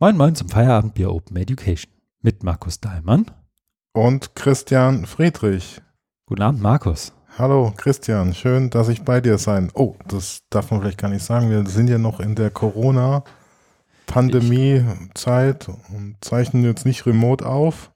Moin Moin zum Feierabendbier Open Education mit Markus Dahlmann und Christian Friedrich. Guten Abend, Markus. Hallo Christian, schön, dass ich bei dir sein. Oh, das darf man vielleicht gar nicht sagen. Wir sind ja noch in der Corona-Pandemie-Zeit und zeichnen jetzt nicht remote auf.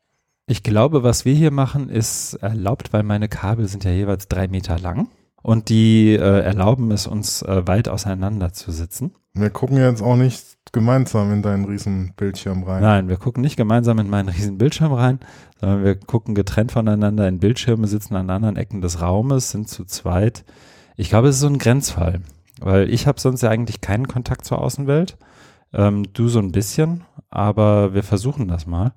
Ich glaube, was wir hier machen, ist erlaubt, weil meine Kabel sind ja jeweils drei Meter lang und die äh, erlauben es uns äh, weit auseinander zu sitzen. Wir gucken jetzt auch nicht gemeinsam in deinen riesen Bildschirm rein. Nein, wir gucken nicht gemeinsam in meinen riesen Bildschirm rein, sondern wir gucken getrennt voneinander in Bildschirme, sitzen an anderen Ecken des Raumes, sind zu zweit. Ich glaube, es ist so ein Grenzfall, weil ich habe sonst ja eigentlich keinen Kontakt zur Außenwelt. Ähm, du so ein bisschen, aber wir versuchen das mal,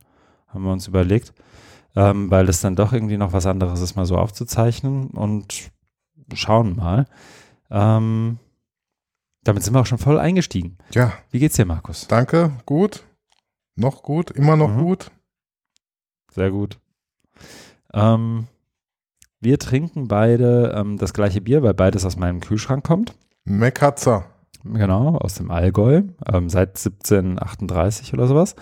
haben wir uns überlegt, ähm, weil es dann doch irgendwie noch was anderes ist, mal so aufzuzeichnen und schauen mal. Ähm, damit sind wir auch schon voll eingestiegen. Ja. Wie geht's dir, Markus? Danke, gut. Noch gut, immer noch mhm. gut. Sehr gut. Ähm, wir trinken beide ähm, das gleiche Bier, weil beides aus meinem Kühlschrank kommt. Mekatzer. Genau, aus dem Allgäu, ähm, seit 1738 oder sowas.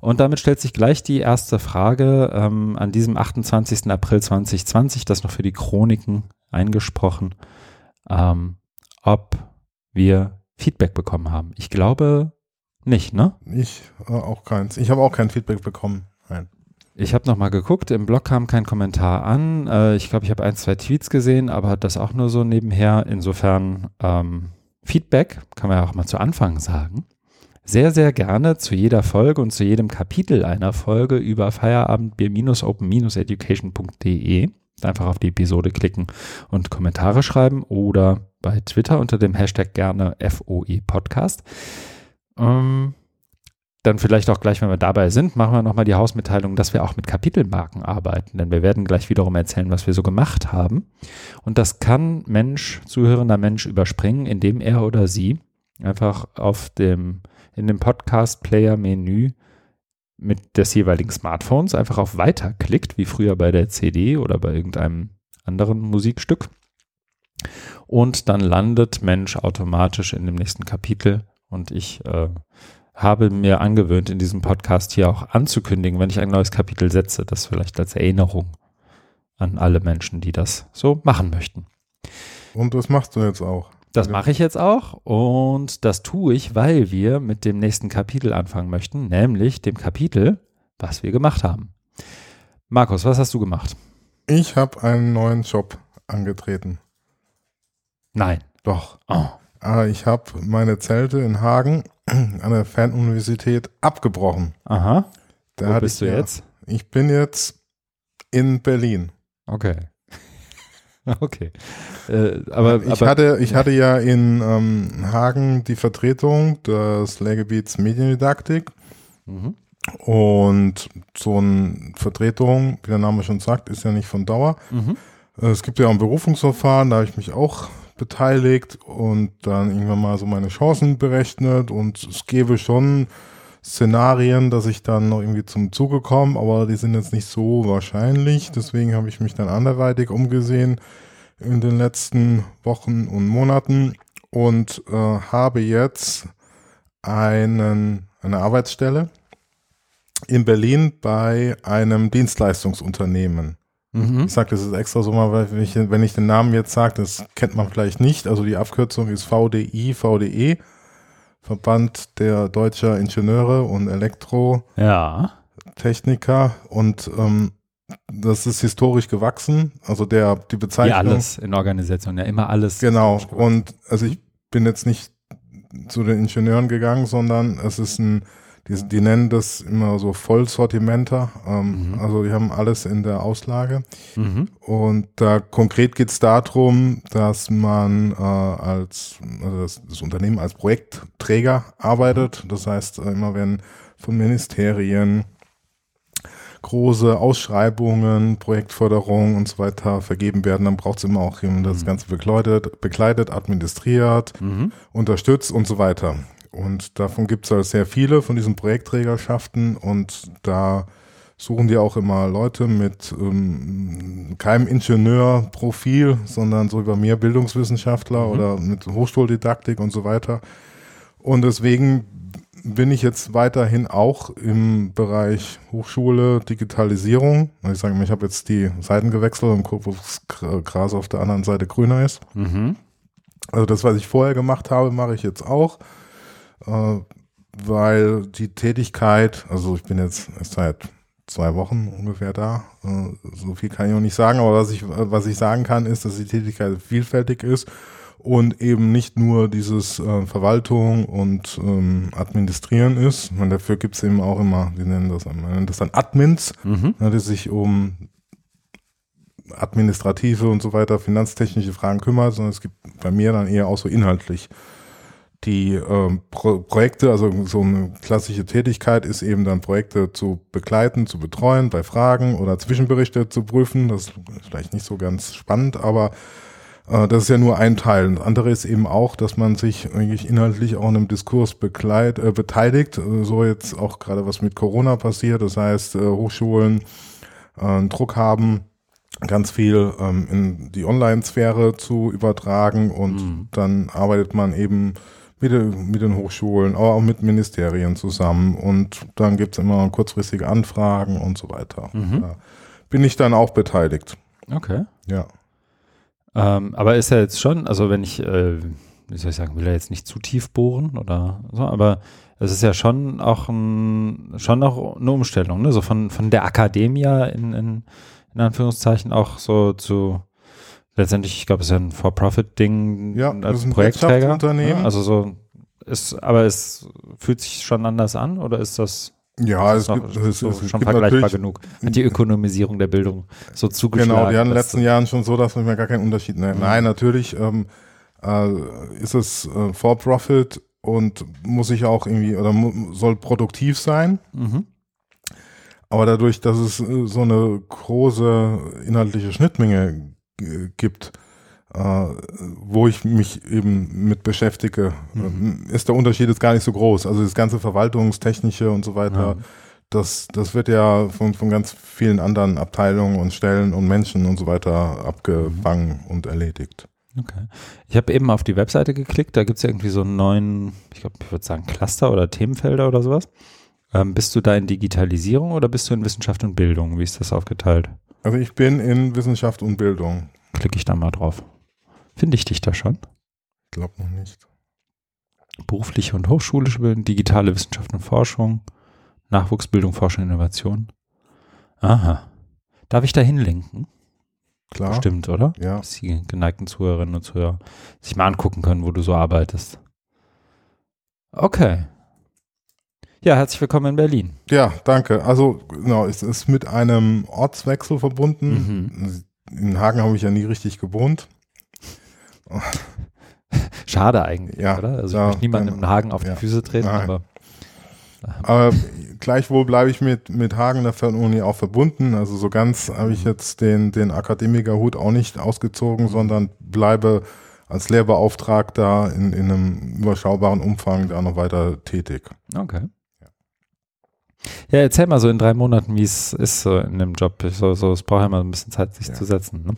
Und damit stellt sich gleich die erste Frage ähm, an diesem 28. April 2020, das noch für die Chroniken eingesprochen, ähm, ob wir Feedback bekommen haben. Ich glaube nicht, ne? Ich äh, auch keins. Ich habe auch kein Feedback bekommen. Nein. Ich habe nochmal geguckt, im Blog kam kein Kommentar an. Äh, ich glaube, ich habe ein, zwei Tweets gesehen, aber das auch nur so nebenher. Insofern ähm, Feedback, kann man ja auch mal zu Anfang sagen. Sehr, sehr gerne zu jeder Folge und zu jedem Kapitel einer Folge über feierabendbier-open-education.de. Einfach auf die Episode klicken und Kommentare schreiben oder bei Twitter unter dem Hashtag gerne FOE Podcast. Ähm, dann vielleicht auch gleich, wenn wir dabei sind, machen wir nochmal die Hausmitteilung, dass wir auch mit Kapitelmarken arbeiten, denn wir werden gleich wiederum erzählen, was wir so gemacht haben. Und das kann Mensch, zuhörender Mensch überspringen, indem er oder sie einfach auf dem, in dem Podcast-Player-Menü mit des jeweiligen Smartphones einfach auf Weiter klickt, wie früher bei der CD oder bei irgendeinem anderen Musikstück und dann landet Mensch automatisch in dem nächsten Kapitel und ich äh, habe mir angewöhnt, in diesem Podcast hier auch anzukündigen, wenn ich ein neues Kapitel setze, das vielleicht als Erinnerung an alle Menschen, die das so machen möchten. Und das machst du jetzt auch. Das mache ich jetzt auch und das tue ich, weil wir mit dem nächsten Kapitel anfangen möchten, nämlich dem Kapitel, was wir gemacht haben. Markus, was hast du gemacht? Ich habe einen neuen Job angetreten. Nein. Doch. Oh. Ah, ich habe meine Zelte in Hagen an der Fernuniversität abgebrochen. Aha. Da Wo bist du ja, jetzt? Ich bin jetzt in Berlin. Okay. okay. Äh, aber, ich, aber, hatte, ich hatte ja in ähm, Hagen die Vertretung des Lehrgebiets Mediendidaktik. Mhm. Und so eine Vertretung, wie der Name schon sagt, ist ja nicht von Dauer. Mhm. Es gibt ja auch ein Berufungsverfahren, da habe ich mich auch beteiligt und dann irgendwann mal so meine Chancen berechnet und es gäbe schon Szenarien, dass ich dann noch irgendwie zum Zuge komme, aber die sind jetzt nicht so wahrscheinlich. Deswegen habe ich mich dann anderweitig umgesehen in den letzten Wochen und Monaten und äh, habe jetzt einen, eine Arbeitsstelle in Berlin bei einem Dienstleistungsunternehmen. Mhm. Ich sage das ist extra so mal, weil ich, wenn ich den Namen jetzt sage, das kennt man vielleicht nicht. Also die Abkürzung ist VDI, VDE, Verband der deutscher Ingenieure und Elektrotechniker. Ja. Und ähm, das ist historisch gewachsen. Also der die Bezeichnung. Ja, alles in Organisation, ja immer alles. Genau. Und also ich bin jetzt nicht zu den Ingenieuren gegangen, sondern es ist ein die, die nennen das immer so Vollsortimenter. Ähm, mhm. Also die haben alles in der Auslage. Mhm. Und da konkret geht es darum, dass man äh, als also das, das, Unternehmen als Projektträger arbeitet. Das heißt, äh, immer wenn von Ministerien große Ausschreibungen, Projektförderung und so weiter vergeben werden, dann braucht es immer auch jemanden, das mhm. Ganze bekleidet, bekleidet administriert, mhm. unterstützt und so weiter. Und davon gibt es halt sehr viele von diesen Projektträgerschaften und da suchen die auch immer Leute mit ähm, keinem Ingenieurprofil, sondern so über mehr Bildungswissenschaftler mhm. oder mit Hochschuldidaktik und so weiter. Und deswegen bin ich jetzt weiterhin auch im Bereich Hochschule, Digitalisierung. Ich sage mal, ich habe jetzt die Seiten gewechselt und gucke, wo das Gras auf der anderen Seite grüner ist. Mhm. Also das, was ich vorher gemacht habe, mache ich jetzt auch, weil die Tätigkeit, also ich bin jetzt seit zwei Wochen ungefähr da. Äh, so viel kann ich noch nicht sagen, aber was ich, was ich sagen kann, ist, dass die Tätigkeit vielfältig ist und eben nicht nur dieses äh, Verwaltung und ähm, Administrieren ist. Und dafür gibt es eben auch immer, wie nennen das, man nennt das dann Admins, mhm. ne, die sich um administrative und so weiter, finanztechnische Fragen kümmert, sondern es gibt bei mir dann eher auch so inhaltlich die ähm, Pro Projekte, also so eine klassische Tätigkeit ist eben dann Projekte zu begleiten, zu betreuen, bei Fragen oder Zwischenberichte zu prüfen. Das ist vielleicht nicht so ganz spannend, aber äh, das ist ja nur ein Teil. Das andere ist eben auch, dass man sich eigentlich inhaltlich auch in einem Diskurs begleit, äh, beteiligt. Äh, so jetzt auch gerade was mit Corona passiert. Das heißt, äh, Hochschulen äh, Druck haben, ganz viel ähm, in die Online-Sphäre zu übertragen und mhm. dann arbeitet man eben mit, mit den Hochschulen, aber auch mit Ministerien zusammen und dann gibt es immer kurzfristige Anfragen und so weiter. Mhm. Da bin ich dann auch beteiligt. Okay. Ja. Ähm, aber ist ja jetzt schon, also wenn ich, äh, wie soll ich sagen, will er jetzt nicht zu tief bohren oder so, aber es ist ja schon auch ein, schon auch eine Umstellung, ne? So von, von der Akademie in, in, in Anführungszeichen auch so zu letztendlich, ich glaube, es ist ja ein For-Profit-Ding ja, als Projektträger. Ne? Also so ist, aber es fühlt sich schon anders an oder ist das ja, es, gibt, es, so es schon vergleichbar genug. Hat die Ökonomisierung der Bildung so zugeschlagen. Genau, die haben in den letzten Jahren schon so, dass man mir gar keinen Unterschied. Nein, mhm. nein natürlich ähm, äh, ist es äh, for profit und muss ich auch irgendwie oder soll produktiv sein. Mhm. Aber dadurch, dass es äh, so eine große inhaltliche Schnittmenge gibt, äh, wo ich mich eben mit beschäftige, mhm. ist der Unterschied jetzt gar nicht so groß. Also das ganze Verwaltungstechnische und so weiter, ja. das, das wird ja von, von ganz vielen anderen Abteilungen und Stellen und Menschen und so weiter abgefangen mhm. und erledigt. Okay. Ich habe eben auf die Webseite geklickt, da gibt es irgendwie so einen neuen, ich glaube, ich würde sagen Cluster oder Themenfelder oder sowas. Ähm, bist du da in Digitalisierung oder bist du in Wissenschaft und Bildung? Wie ist das aufgeteilt? Also ich bin in Wissenschaft und Bildung. Klicke ich da mal drauf. Finde ich dich da schon? Ich glaube noch nicht. Berufliche und hochschulische Bildung, digitale Wissenschaft und Forschung, Nachwuchsbildung, Forschung und Innovation. Aha. Darf ich da hinlinken? Klar. Stimmt, oder? Ja. Dass die geneigten Zuhörerinnen und Zuhörer sich mal angucken können, wo du so arbeitest. Okay. Ja, herzlich willkommen in Berlin. Ja, danke. Also, genau, es ist mit einem Ortswechsel verbunden. Mhm. In Hagen habe ich ja nie richtig gewohnt. Schade eigentlich, ja, oder? Also ja, ich möchte niemandem genau. im Hagen auf ja, die Füße treten, nein. aber. Aber gleichwohl bleibe ich mit, mit Hagen der Fernuni auch verbunden. Also so ganz habe ich jetzt den, den Akademikerhut auch nicht ausgezogen, sondern bleibe als Lehrbeauftragter in, in einem überschaubaren Umfang da noch weiter tätig. Okay. Ja, erzähl mal so in drei Monaten, wie es ist so in dem Job. So, so, es braucht ja mal ein bisschen Zeit, sich ja. zu setzen. Ne?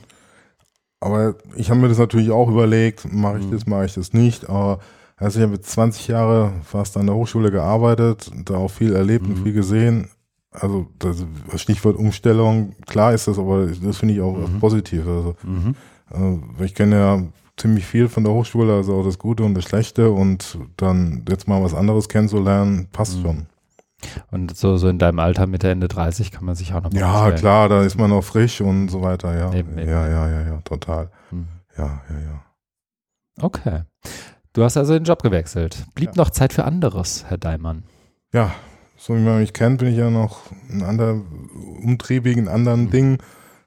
Aber ich habe mir das natürlich auch überlegt, mache ich mhm. das, mache ich das nicht. Aber also ich habe 20 Jahre fast an der Hochschule gearbeitet, da auch viel erlebt mhm. und viel gesehen. Also das Stichwort Umstellung, klar ist das, aber das finde ich auch mhm. positiv. Also mhm. äh, ich kenne ja ziemlich viel von der Hochschule, also auch das Gute und das Schlechte und dann jetzt mal was anderes kennenzulernen, passt mhm. schon. Und so, so in deinem Alter Mitte, Ende 30 kann man sich auch noch mal Ja, klar, da ist man noch frisch und so weiter, ja. Eben, eben. Ja, ja, ja, ja, total. Mhm. Ja, ja, ja. Okay. Du hast also den Job gewechselt. Blieb ja. noch Zeit für anderes, Herr Daimann? Ja, so wie man mich kennt, bin ich ja noch ein anderer, umtriebig in anderen mhm. Dingen.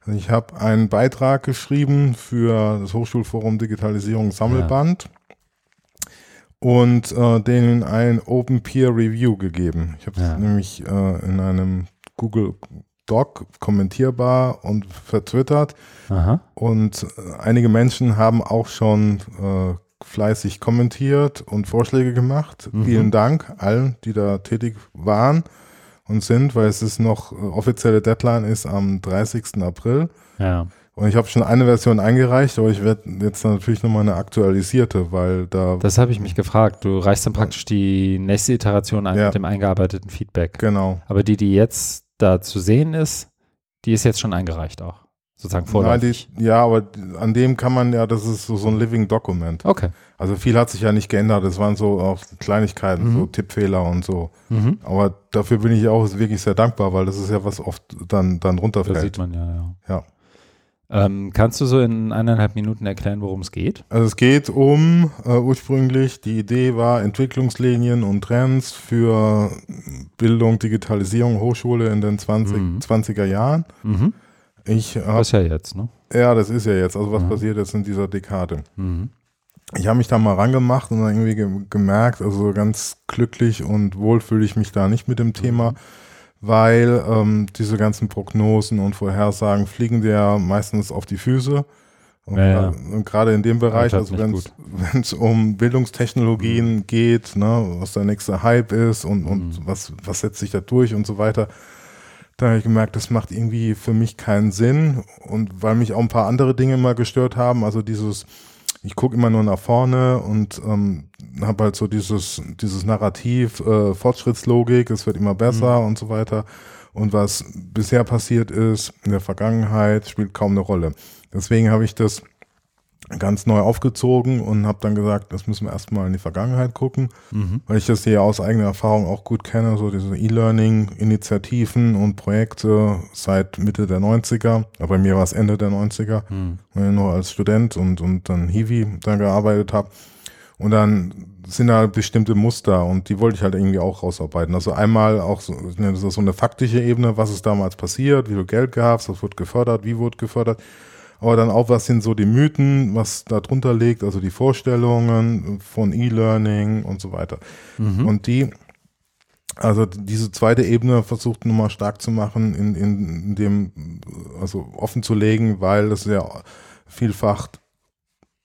Ich habe einen Beitrag geschrieben für das Hochschulforum Digitalisierung Sammelband. Ja und äh, denen ein Open Peer Review gegeben. Ich habe es ja. nämlich äh, in einem Google Doc kommentierbar und vertwittert. Aha. Und äh, einige Menschen haben auch schon äh, fleißig kommentiert und Vorschläge gemacht. Mhm. Vielen Dank allen, die da tätig waren und sind, weil es ist noch äh, offizielle Deadline ist am 30. April. Ja. Und ich habe schon eine Version eingereicht, aber ich werde jetzt natürlich nochmal eine aktualisierte, weil da. Das habe ich mich gefragt. Du reichst dann praktisch die nächste Iteration ein ja. mit dem eingearbeiteten Feedback. Genau. Aber die, die jetzt da zu sehen ist, die ist jetzt schon eingereicht auch. Sozusagen vorläufig. Nein, die, ja, aber an dem kann man ja, das ist so, so ein Living Document. Okay. Also viel hat sich ja nicht geändert. Es waren so auch Kleinigkeiten, mhm. so Tippfehler und so. Mhm. Aber dafür bin ich auch wirklich sehr dankbar, weil das ist ja was oft dann, dann runterfällt. Das sieht man ja, ja. Ja. Ähm, kannst du so in eineinhalb Minuten erklären, worum es geht? Also es geht um äh, ursprünglich, die Idee war Entwicklungslinien und Trends für Bildung, Digitalisierung, Hochschule in den 20, mhm. 20er Jahren. Mhm. Ich hab, das ist ja jetzt, ne? Ja, das ist ja jetzt. Also was mhm. passiert jetzt in dieser Dekade? Mhm. Ich habe mich da mal rangemacht und dann irgendwie ge gemerkt, also ganz glücklich und wohl fühle ich mich da nicht mit dem Thema. Weil ähm, diese ganzen Prognosen und Vorhersagen fliegen dir ja meistens auf die Füße. Und, ja, ja. und gerade in dem Bereich, also wenn es um Bildungstechnologien mhm. geht, ne, was der nächste Hype ist und, und mhm. was, was setzt sich da durch und so weiter, da habe ich gemerkt, das macht irgendwie für mich keinen Sinn. Und weil mich auch ein paar andere Dinge mal gestört haben, also dieses ich gucke immer nur nach vorne und ähm, habe halt so dieses, dieses Narrativ, äh, Fortschrittslogik, es wird immer besser mhm. und so weiter. Und was bisher passiert ist in der Vergangenheit, spielt kaum eine Rolle. Deswegen habe ich das ganz neu aufgezogen und habe dann gesagt, das müssen wir erstmal in die Vergangenheit gucken, mhm. weil ich das hier aus eigener Erfahrung auch gut kenne, so diese E-Learning-Initiativen und Projekte seit Mitte der 90er, aber bei mir war es Ende der 90er, mhm. weil ich nur als Student und, und dann Hiwi da gearbeitet habe. Und dann sind da bestimmte Muster und die wollte ich halt irgendwie auch rausarbeiten. Also einmal auch so, das ist so eine faktische Ebene, was ist damals passiert, wie viel Geld gab es, was wird gefördert, wie wurde gefördert aber dann auch, was sind so die Mythen, was da drunter liegt, also die Vorstellungen von E-Learning und so weiter. Mhm. Und die, also diese zweite Ebene versucht nochmal stark zu machen, in, in, in dem, also offen zu legen, weil das ja vielfach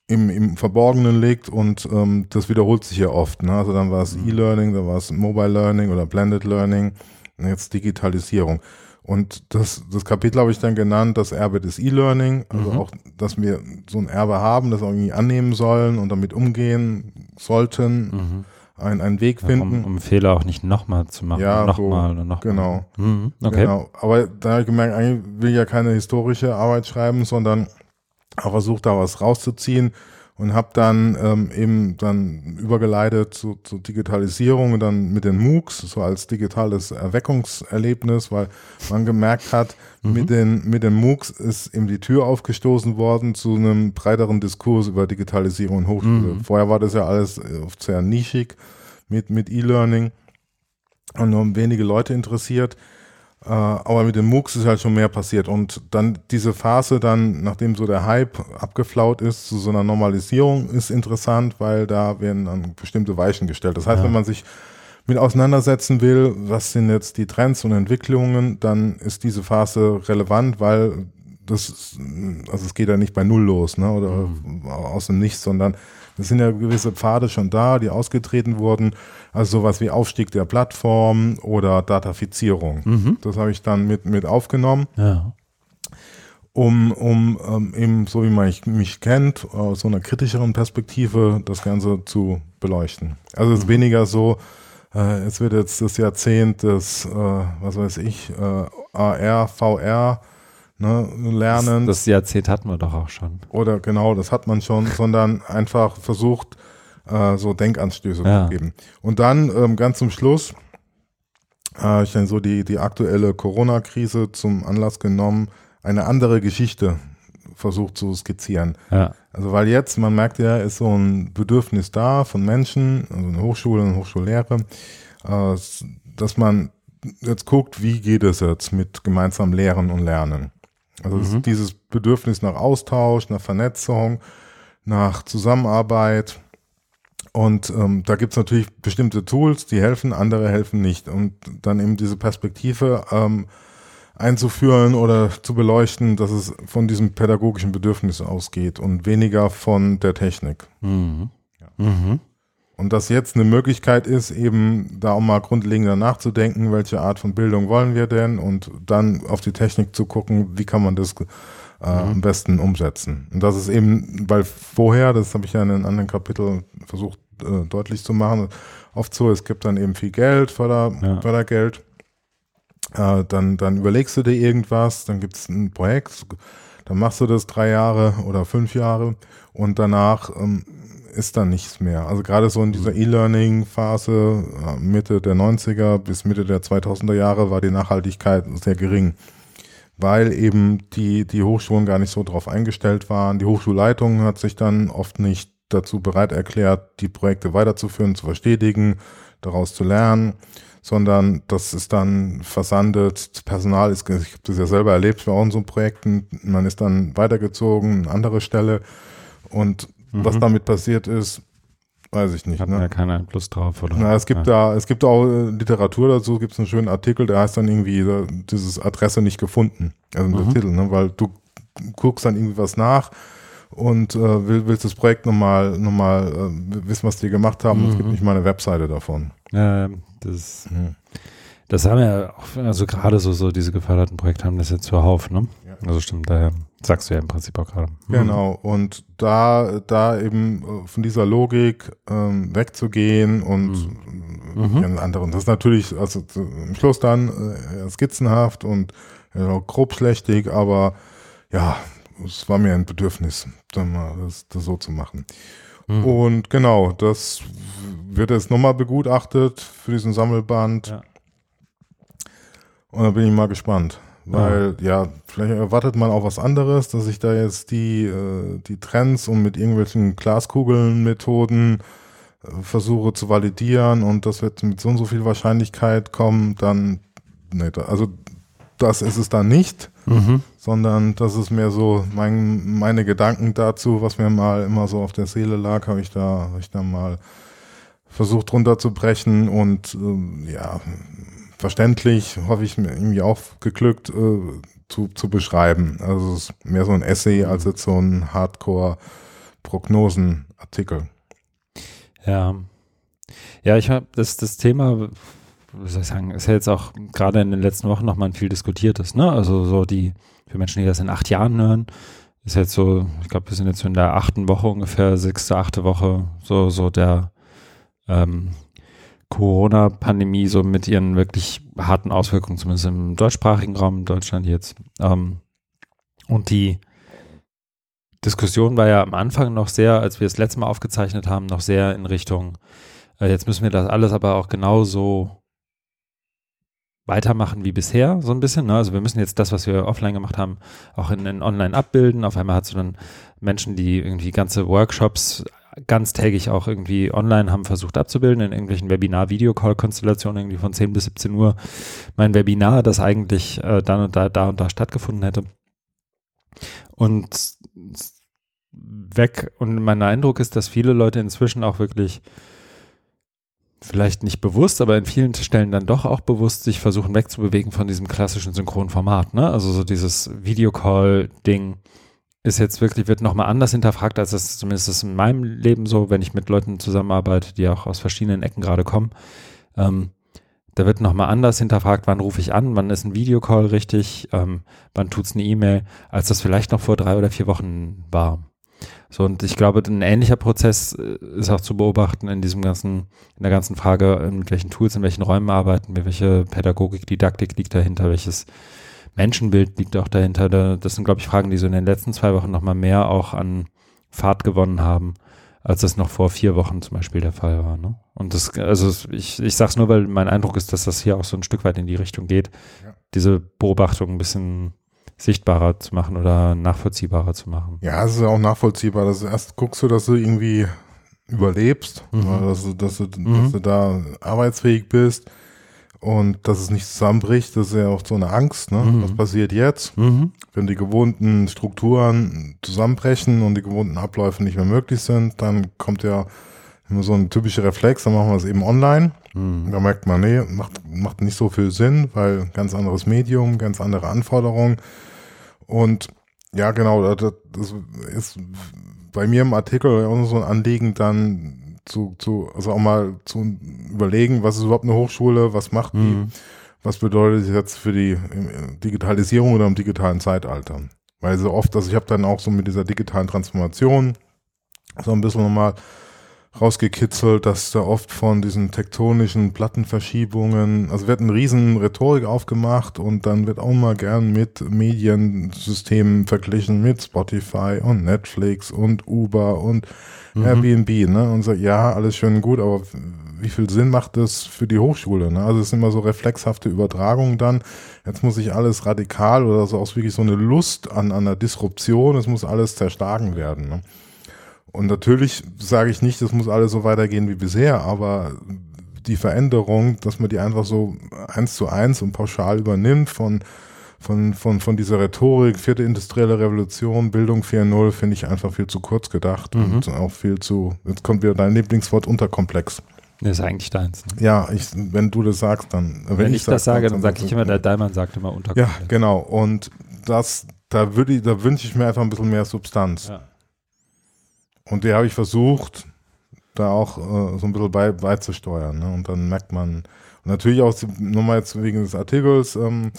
im, im Verborgenen liegt und ähm, das wiederholt sich ja oft. Ne? Also dann war es mhm. E-Learning, dann war es Mobile Learning oder Blended Learning, jetzt Digitalisierung. Und das, das Kapitel habe ich dann genannt, das Erbe des E-Learning. Also mhm. auch, dass wir so ein Erbe haben, das irgendwie annehmen sollen und damit umgehen sollten. Mhm. Ein, einen Weg finden. um, um, Fehler auch nicht nochmal zu machen. Ja, nochmal so, oder noch Genau. Mhm. Okay. Genau. Aber da habe ich gemerkt, eigentlich will ich ja keine historische Arbeit schreiben, sondern auch versucht, da was rauszuziehen und habe dann ähm, eben dann übergeleitet zu, zu Digitalisierung und dann mit den MOOCs, so als digitales Erweckungserlebnis, weil man gemerkt hat, mhm. mit, den, mit den MOOCs ist eben die Tür aufgestoßen worden zu einem breiteren Diskurs über Digitalisierung und Hochschule. Mhm. Vorher war das ja alles äh, oft sehr nischig mit, mit E-Learning und nur wenige Leute interessiert. Äh, aber mit den MOOCs ist halt schon mehr passiert. Und dann diese Phase dann, nachdem so der Hype abgeflaut ist, zu so einer Normalisierung ist interessant, weil da werden dann bestimmte Weichen gestellt. Das heißt, ja. wenn man sich mit auseinandersetzen will, was sind jetzt die Trends und Entwicklungen, dann ist diese Phase relevant, weil das, also es geht ja nicht bei Null los, ne, oder mhm. aus dem Nichts, sondern es sind ja gewisse Pfade schon da, die ausgetreten wurden. Also sowas wie Aufstieg der Plattform oder Datafizierung. Mhm. Das habe ich dann mit, mit aufgenommen. Ja. Um, um ähm, eben, so wie man mich kennt, aus so einer kritischeren Perspektive das Ganze zu beleuchten. Also es ist mhm. weniger so, äh, es wird jetzt das Jahrzehnt des, äh, was weiß ich, äh, AR, VR, ne, lernen. Das, das Jahrzehnt hatten wir doch auch schon. Oder genau, das hat man schon, sondern einfach versucht, äh, so Denkanstöße ja. zu geben. Und dann ähm, ganz zum Schluss äh, ich dann so die, die aktuelle Corona-Krise zum Anlass genommen, eine andere Geschichte versucht zu skizzieren. Ja. Also weil jetzt, man merkt ja, ist so ein Bedürfnis da von Menschen, also eine Hochschule und Hochschullehre, äh, dass man jetzt guckt, wie geht es jetzt mit gemeinsam Lehren und Lernen. Also mhm. dieses Bedürfnis nach Austausch, nach Vernetzung, nach Zusammenarbeit. Und ähm, da gibt's natürlich bestimmte Tools, die helfen, andere helfen nicht. Und dann eben diese Perspektive ähm, einzuführen oder zu beleuchten, dass es von diesem pädagogischen Bedürfnis ausgeht und weniger von der Technik. Mhm. Ja. Mhm. Und dass jetzt eine Möglichkeit ist, eben da auch mal grundlegender nachzudenken, welche Art von Bildung wollen wir denn und dann auf die Technik zu gucken, wie kann man das äh, mhm. am besten umsetzen. Und das ist eben, weil vorher, das habe ich ja in einem anderen Kapitel versucht äh, deutlich zu machen, oft so, es gibt dann eben viel Geld, Förder, ja. Fördergeld, äh, dann, dann überlegst du dir irgendwas, dann gibt es ein Projekt, dann machst du das drei Jahre oder fünf Jahre und danach ähm, ist dann nichts mehr. Also gerade so in dieser mhm. E-Learning-Phase, äh, Mitte der 90er bis Mitte der 2000er Jahre war die Nachhaltigkeit sehr gering, weil eben die, die Hochschulen gar nicht so drauf eingestellt waren. Die Hochschulleitung hat sich dann oft nicht dazu bereit erklärt, die Projekte weiterzuführen, zu verstetigen, daraus zu lernen, sondern das ist dann versandet. Das Personal ist, ich habe das ja selber erlebt bei so Projekten, man ist dann weitergezogen, eine andere Stelle und mhm. was damit passiert ist, weiß ich nicht. Hat ne? ja keinen Einfluss drauf, oder? Na, es gibt ja. da, es gibt auch äh, Literatur dazu, gibt es einen schönen Artikel, der heißt dann irgendwie, äh, dieses Adresse nicht gefunden. Also mhm. der Titel, ne? weil du guckst dann irgendwie was nach und äh, will, willst das Projekt nochmal noch mal, äh, wissen, was die gemacht haben. Mhm. Es gibt mhm. nicht mal eine Webseite davon. Ja, das, mhm. das haben ja auch, also gerade so, so diese geförderten Projekte haben das ja zuhauf, ne? Ja. Also stimmt, daher sagst du ja im Prinzip auch gerade. Mhm. Genau, und da, da eben äh, von dieser Logik ähm, wegzugehen und mhm. mhm. anderen. Das ist natürlich, also im Schluss dann äh, skizzenhaft und äh, grob schlechtig, aber ja, es war mir ein Bedürfnis, das, das so zu machen. Mhm. Und genau, das wird jetzt nochmal begutachtet für diesen Sammelband. Ja. Und da bin ich mal gespannt. Weil, ja. ja, vielleicht erwartet man auch was anderes, dass ich da jetzt die, äh, die Trends und mit irgendwelchen Glaskugeln-Methoden äh, versuche zu validieren und das wird mit so und so viel Wahrscheinlichkeit kommen, dann, nee, also das ist es dann nicht, mhm. sondern das ist mehr so mein, meine Gedanken dazu, was mir mal immer so auf der Seele lag, habe ich da, habe ich da mal versucht runterzubrechen und äh, ja, verständlich, hoffe ich, irgendwie auch geglückt äh, zu, zu beschreiben. Also es ist mehr so ein Essay als jetzt so ein Hardcore-Prognosen-Artikel. Ja. Ja, ich habe das, das Thema wie soll ich sagen, ist ja jetzt auch gerade in den letzten Wochen nochmal ein viel diskutiertes, ne? Also so die, für Menschen, die das in acht Jahren hören, ist jetzt so, ich glaube, wir sind jetzt so in der achten Woche ungefähr, sechste, achte Woche, so, so der ähm, Corona-Pandemie, so mit ihren wirklich harten Auswirkungen, zumindest im deutschsprachigen Raum Deutschland jetzt. Ähm, und die Diskussion war ja am Anfang noch sehr, als wir das letzte Mal aufgezeichnet haben, noch sehr in Richtung, äh, jetzt müssen wir das alles aber auch genauso weitermachen wie bisher, so ein bisschen. Ne? Also wir müssen jetzt das, was wir offline gemacht haben, auch in, in online abbilden. Auf einmal hast du dann Menschen, die irgendwie ganze Workshops ganztägig auch irgendwie online haben versucht abzubilden, in irgendwelchen Webinar-Videocall-Konstellationen irgendwie von 10 bis 17 Uhr. Mein Webinar, das eigentlich äh, dann und da, da und da stattgefunden hätte. Und weg. Und mein Eindruck ist, dass viele Leute inzwischen auch wirklich vielleicht nicht bewusst, aber in vielen Stellen dann doch auch bewusst sich versuchen wegzubewegen von diesem klassischen Synchronformat. Ne? Also so dieses Videocall-Ding ist jetzt wirklich, wird nochmal anders hinterfragt, als das zumindest ist in meinem Leben so, wenn ich mit Leuten zusammenarbeite, die auch aus verschiedenen Ecken gerade kommen. Ähm, da wird nochmal anders hinterfragt, wann rufe ich an, wann ist ein Videocall richtig, ähm, wann tut's eine E-Mail, als das vielleicht noch vor drei oder vier Wochen war. So, und ich glaube, ein ähnlicher Prozess äh, ist auch zu beobachten in diesem ganzen, in der ganzen Frage, mit welchen Tools, in welchen Räumen arbeiten wir, welche Pädagogik, Didaktik liegt dahinter, welches Menschenbild liegt auch dahinter. Das sind, glaube ich, Fragen, die so in den letzten zwei Wochen nochmal mehr auch an Fahrt gewonnen haben, als das noch vor vier Wochen zum Beispiel der Fall war. Ne? Und das, also ich, ich sage es nur, weil mein Eindruck ist, dass das hier auch so ein Stück weit in die Richtung geht, ja. diese Beobachtung ein bisschen sichtbarer zu machen oder nachvollziehbarer zu machen. Ja, es ist ja auch nachvollziehbar. Dass erst guckst du, dass du irgendwie überlebst, mhm. dass, du, dass, du, mhm. dass du da arbeitsfähig bist und dass es nicht zusammenbricht. Das ist ja auch so eine Angst. Ne? Mhm. Was passiert jetzt, mhm. wenn die gewohnten Strukturen zusammenbrechen und die gewohnten Abläufe nicht mehr möglich sind? Dann kommt ja immer so ein typischer Reflex, dann machen wir es eben online. Mhm. Da merkt man, nee, macht, macht nicht so viel Sinn, weil ganz anderes Medium, ganz andere Anforderungen. Und ja, genau, das, das ist bei mir im Artikel auch so ein Anliegen, dann zu, zu, also auch mal zu überlegen, was ist überhaupt eine Hochschule, was macht die, mhm. was bedeutet das jetzt für die Digitalisierung oder im digitalen Zeitalter. Weil so oft, also ich habe dann auch so mit dieser digitalen Transformation so ein bisschen nochmal rausgekitzelt, dass da oft von diesen tektonischen Plattenverschiebungen, also wird eine riesen Rhetorik aufgemacht und dann wird auch mal gern mit Mediensystemen verglichen, mit Spotify und Netflix und Uber und mhm. Airbnb, ne? Und so, ja, alles schön und gut, aber wie viel Sinn macht das für die Hochschule? Ne? Also es sind immer so reflexhafte Übertragungen dann. Jetzt muss ich alles radikal oder so aus wirklich so eine Lust an, einer Disruption, es muss alles zerschlagen werden. Ne? Und natürlich sage ich nicht, das muss alles so weitergehen wie bisher, aber die Veränderung, dass man die einfach so eins zu eins und pauschal übernimmt von, von, von, von dieser Rhetorik, vierte industrielle Revolution, Bildung 4.0, finde ich einfach viel zu kurz gedacht mhm. und auch viel zu, jetzt kommt wieder dein Lieblingswort, unterkomplex. Das ist eigentlich deins. Ne? Ja, ich, wenn du das sagst, dann. Wenn, wenn ich, ich das sage, dann, dann sage ich immer, der Daimann sagt immer unterkomplex. Ja, genau. Und das, da würde da wünsche ich mir einfach ein bisschen mehr Substanz. Ja. Und die habe ich versucht, da auch äh, so ein bisschen bei, beizusteuern. Ne? Und dann merkt man, und natürlich auch nochmal jetzt wegen des Artikels, ähm,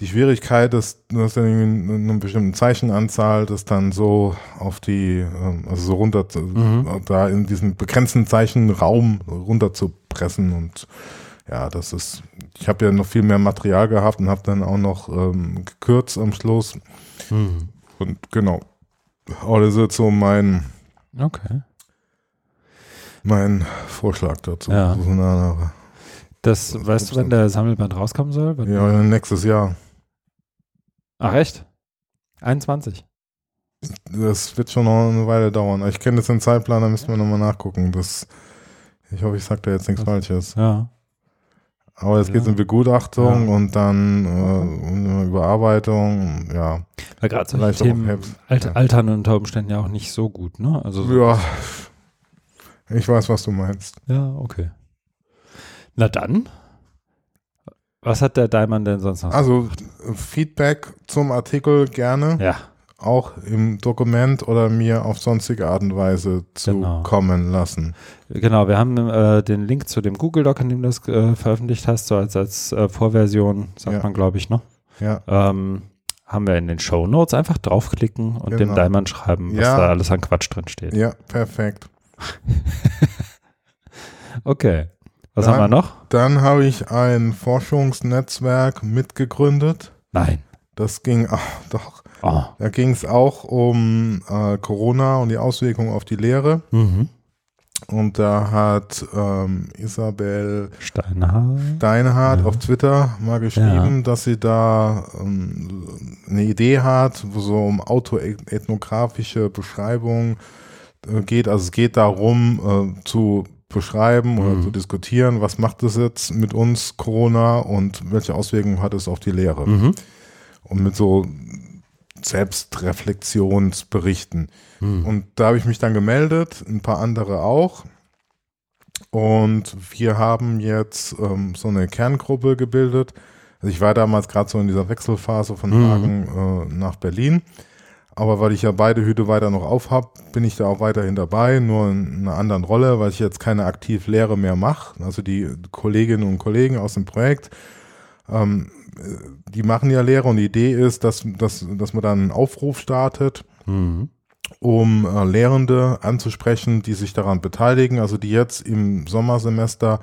die Schwierigkeit ist, du hast ja irgendwie eine bestimmte Zeichenanzahl, das dann so auf die, ähm, also so runter, mhm. da in diesen begrenzten Zeichenraum runter zu pressen und ja, das ist, ich habe ja noch viel mehr Material gehabt und habe dann auch noch ähm, gekürzt am Schluss. Mhm. Und genau, aber das ist jetzt so mein, Okay. Mein Vorschlag dazu. Ja. Das, das weißt du, wenn der Sammelband rauskommen soll? Ja, nächstes Jahr. Ach echt? 21? Das wird schon noch eine Weile dauern. Ich kenne das den Zeitplan, da müssen wir nochmal nachgucken. Das, ich hoffe, ich sage da jetzt nichts Falsches. Ja. Aber es ja. geht um Begutachtung ja. und dann äh, Überarbeitung, ja. Weil gerade solche Themen Alter, altern unter Umständen ja auch nicht so gut, ne? Also so ja, ich weiß, was du meinst. Ja, okay. Na dann, was hat der Daimann denn sonst noch? Also Feedback zum Artikel gerne. Ja auch im Dokument oder mir auf sonstige Art und Weise genau. zukommen lassen. Genau, wir haben äh, den Link zu dem Google Doc, in dem du das äh, veröffentlicht hast, so als, als äh, Vorversion, sagt ja. man, glaube ich, noch. Ja. Ähm, haben wir in den Show Notes einfach draufklicken und genau. dem Diamond schreiben, was ja. da alles an Quatsch drin steht. Ja, perfekt. okay. Was dann, haben wir noch? Dann habe ich ein Forschungsnetzwerk mitgegründet. Nein. Das ging, ach, doch, Oh. Da ging es auch um äh, Corona und die Auswirkungen auf die Lehre. Mhm. Und da hat ähm, Isabel Steinhardt, Steinhardt ja. auf Twitter mal geschrieben, ja. dass sie da ähm, eine Idee hat, wo so um autoethnografische Beschreibungen äh, geht. Also es geht darum, äh, zu beschreiben oder mhm. zu diskutieren, was macht es jetzt mit uns Corona und welche Auswirkungen hat es auf die Lehre. Mhm. Und mit so Selbstreflexionsberichten. Hm. Und da habe ich mich dann gemeldet, ein paar andere auch. Und wir haben jetzt ähm, so eine Kerngruppe gebildet. Also ich war damals gerade so in dieser Wechselphase von hm. Hagen äh, nach Berlin. Aber weil ich ja beide Hüte weiter noch auf habe, bin ich da auch weiterhin dabei, nur in einer anderen Rolle, weil ich jetzt keine Aktivlehre mehr mache. Also die Kolleginnen und Kollegen aus dem Projekt ähm, die machen ja Lehre und die Idee ist, dass, dass, dass man dann einen Aufruf startet, mhm. um äh, Lehrende anzusprechen, die sich daran beteiligen, also die jetzt im Sommersemester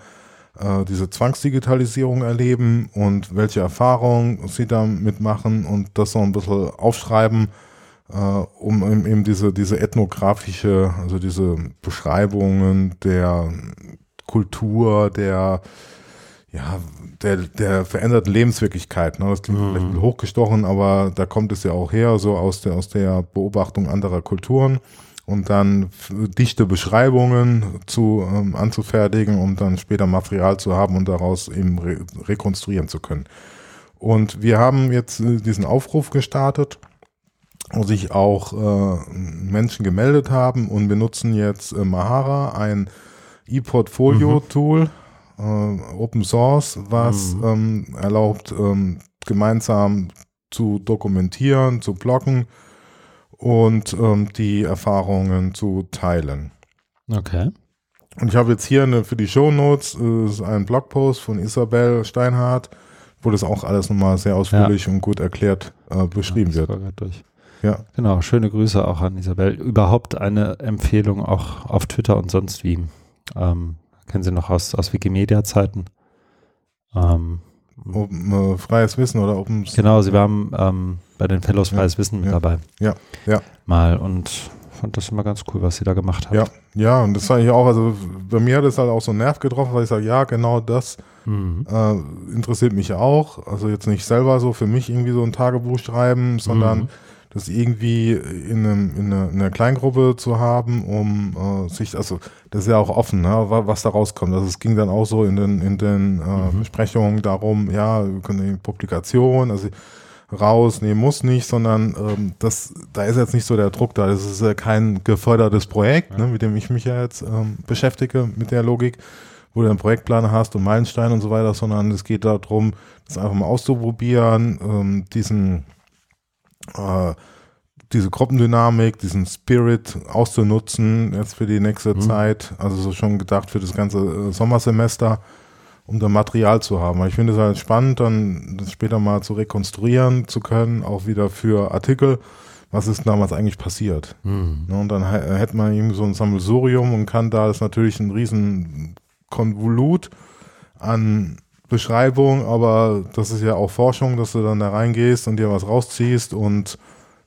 äh, diese Zwangsdigitalisierung erleben und welche Erfahrungen sie damit machen und das so ein bisschen aufschreiben, äh, um eben diese, diese ethnografische, also diese Beschreibungen der Kultur, der ja, der, der veränderten Lebenswirklichkeit. Ne? Das klingt mhm. vielleicht hochgestochen, aber da kommt es ja auch her, so aus der, aus der Beobachtung anderer Kulturen und dann dichte Beschreibungen zu ähm, anzufertigen, um dann später Material zu haben und daraus eben re rekonstruieren zu können. Und wir haben jetzt äh, diesen Aufruf gestartet, sich auch äh, Menschen gemeldet haben und wir nutzen jetzt äh, Mahara, ein E-Portfolio-Tool, mhm äh, Open Source, was mhm. ähm, erlaubt, ähm, gemeinsam zu dokumentieren, zu bloggen und ähm, die Erfahrungen zu teilen. Okay. Und ich habe jetzt hier eine, für die Show Notes äh, einen Blogpost von Isabel Steinhardt, wo das auch alles nochmal sehr ausführlich ja. und gut erklärt äh, beschrieben ja, wird. Ja. Genau, schöne Grüße auch an Isabel. Überhaupt eine Empfehlung auch auf Twitter und sonst wie. Ähm, kennen Sie noch aus, aus Wikimedia-Zeiten. Ähm, Open, äh, freies Wissen oder Open Genau, sie waren ähm, bei den Fellows Freies Wissen mit ja, dabei. Ja, ja. Mal und fand das immer ganz cool, was sie da gemacht hat. Ja, ja, und das sage ich auch, also bei mir hat es halt auch so einen Nerv getroffen, weil ich sage, ja, genau das mhm. äh, interessiert mich auch. Also jetzt nicht selber so für mich irgendwie so ein Tagebuch schreiben, sondern mhm. Das irgendwie in, einem, in, einer, in, einer, Kleingruppe zu haben, um äh, sich, also das ist ja auch offen, ne, was da rauskommt. Also es ging dann auch so in den, in den äh, mhm. Besprechungen darum, ja, wir können Publikation, also raus, nee, muss nicht, sondern ähm, das, da ist jetzt nicht so der Druck da. Das ist ja kein gefördertes Projekt, ja. ne, mit dem ich mich ja jetzt ähm, beschäftige, mit der Logik, wo du einen Projektplan hast und Meilenstein und so weiter, sondern es geht darum, das einfach mal auszuprobieren, ähm, diesen äh, diese Gruppendynamik, diesen Spirit auszunutzen jetzt für die nächste mhm. Zeit, also so schon gedacht für das ganze äh, Sommersemester um da Material zu haben. Ich finde es halt spannend, dann das später mal zu rekonstruieren zu können, auch wieder für Artikel, was ist damals eigentlich passiert. Mhm. Und dann hätte man eben so ein Sammelsurium und kann da ist natürlich ein riesen Konvolut an Beschreibung, aber das ist ja auch Forschung, dass du dann da reingehst und dir was rausziehst und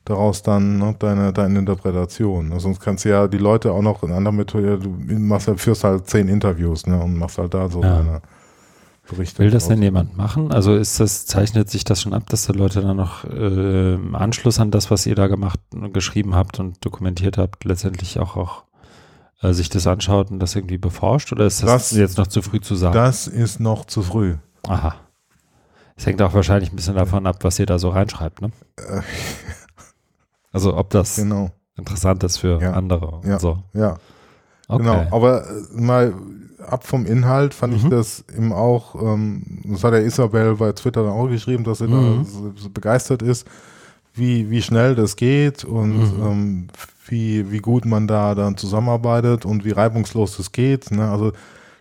daraus dann ne, deine, deine Interpretation. Also sonst kannst du ja die Leute auch noch in anderer Methode, du machst halt, führst halt zehn Interviews ne, und machst halt da so ja. deine Berichte. Will das denn jemand machen? Also ist das, zeichnet sich das schon ab, dass die Leute dann noch äh, im Anschluss an das, was ihr da gemacht und geschrieben habt und dokumentiert habt, letztendlich auch, auch äh, sich das anschaut und das irgendwie beforscht? Oder ist das, das jetzt noch zu früh zu sagen? Das ist noch zu früh. Aha. Es hängt auch wahrscheinlich ein bisschen davon ab, was ihr da so reinschreibt, ne? also ob das genau. interessant ist für ja. andere und ja. so. Ja. Okay. Genau, aber äh, mal ab vom Inhalt fand mhm. ich das eben auch, ähm, das hat der Isabel bei Twitter dann auch geschrieben, dass sie mhm. da so begeistert ist, wie, wie schnell das geht und mhm. ähm, wie, wie gut man da dann zusammenarbeitet und wie reibungslos das geht. Ne? Also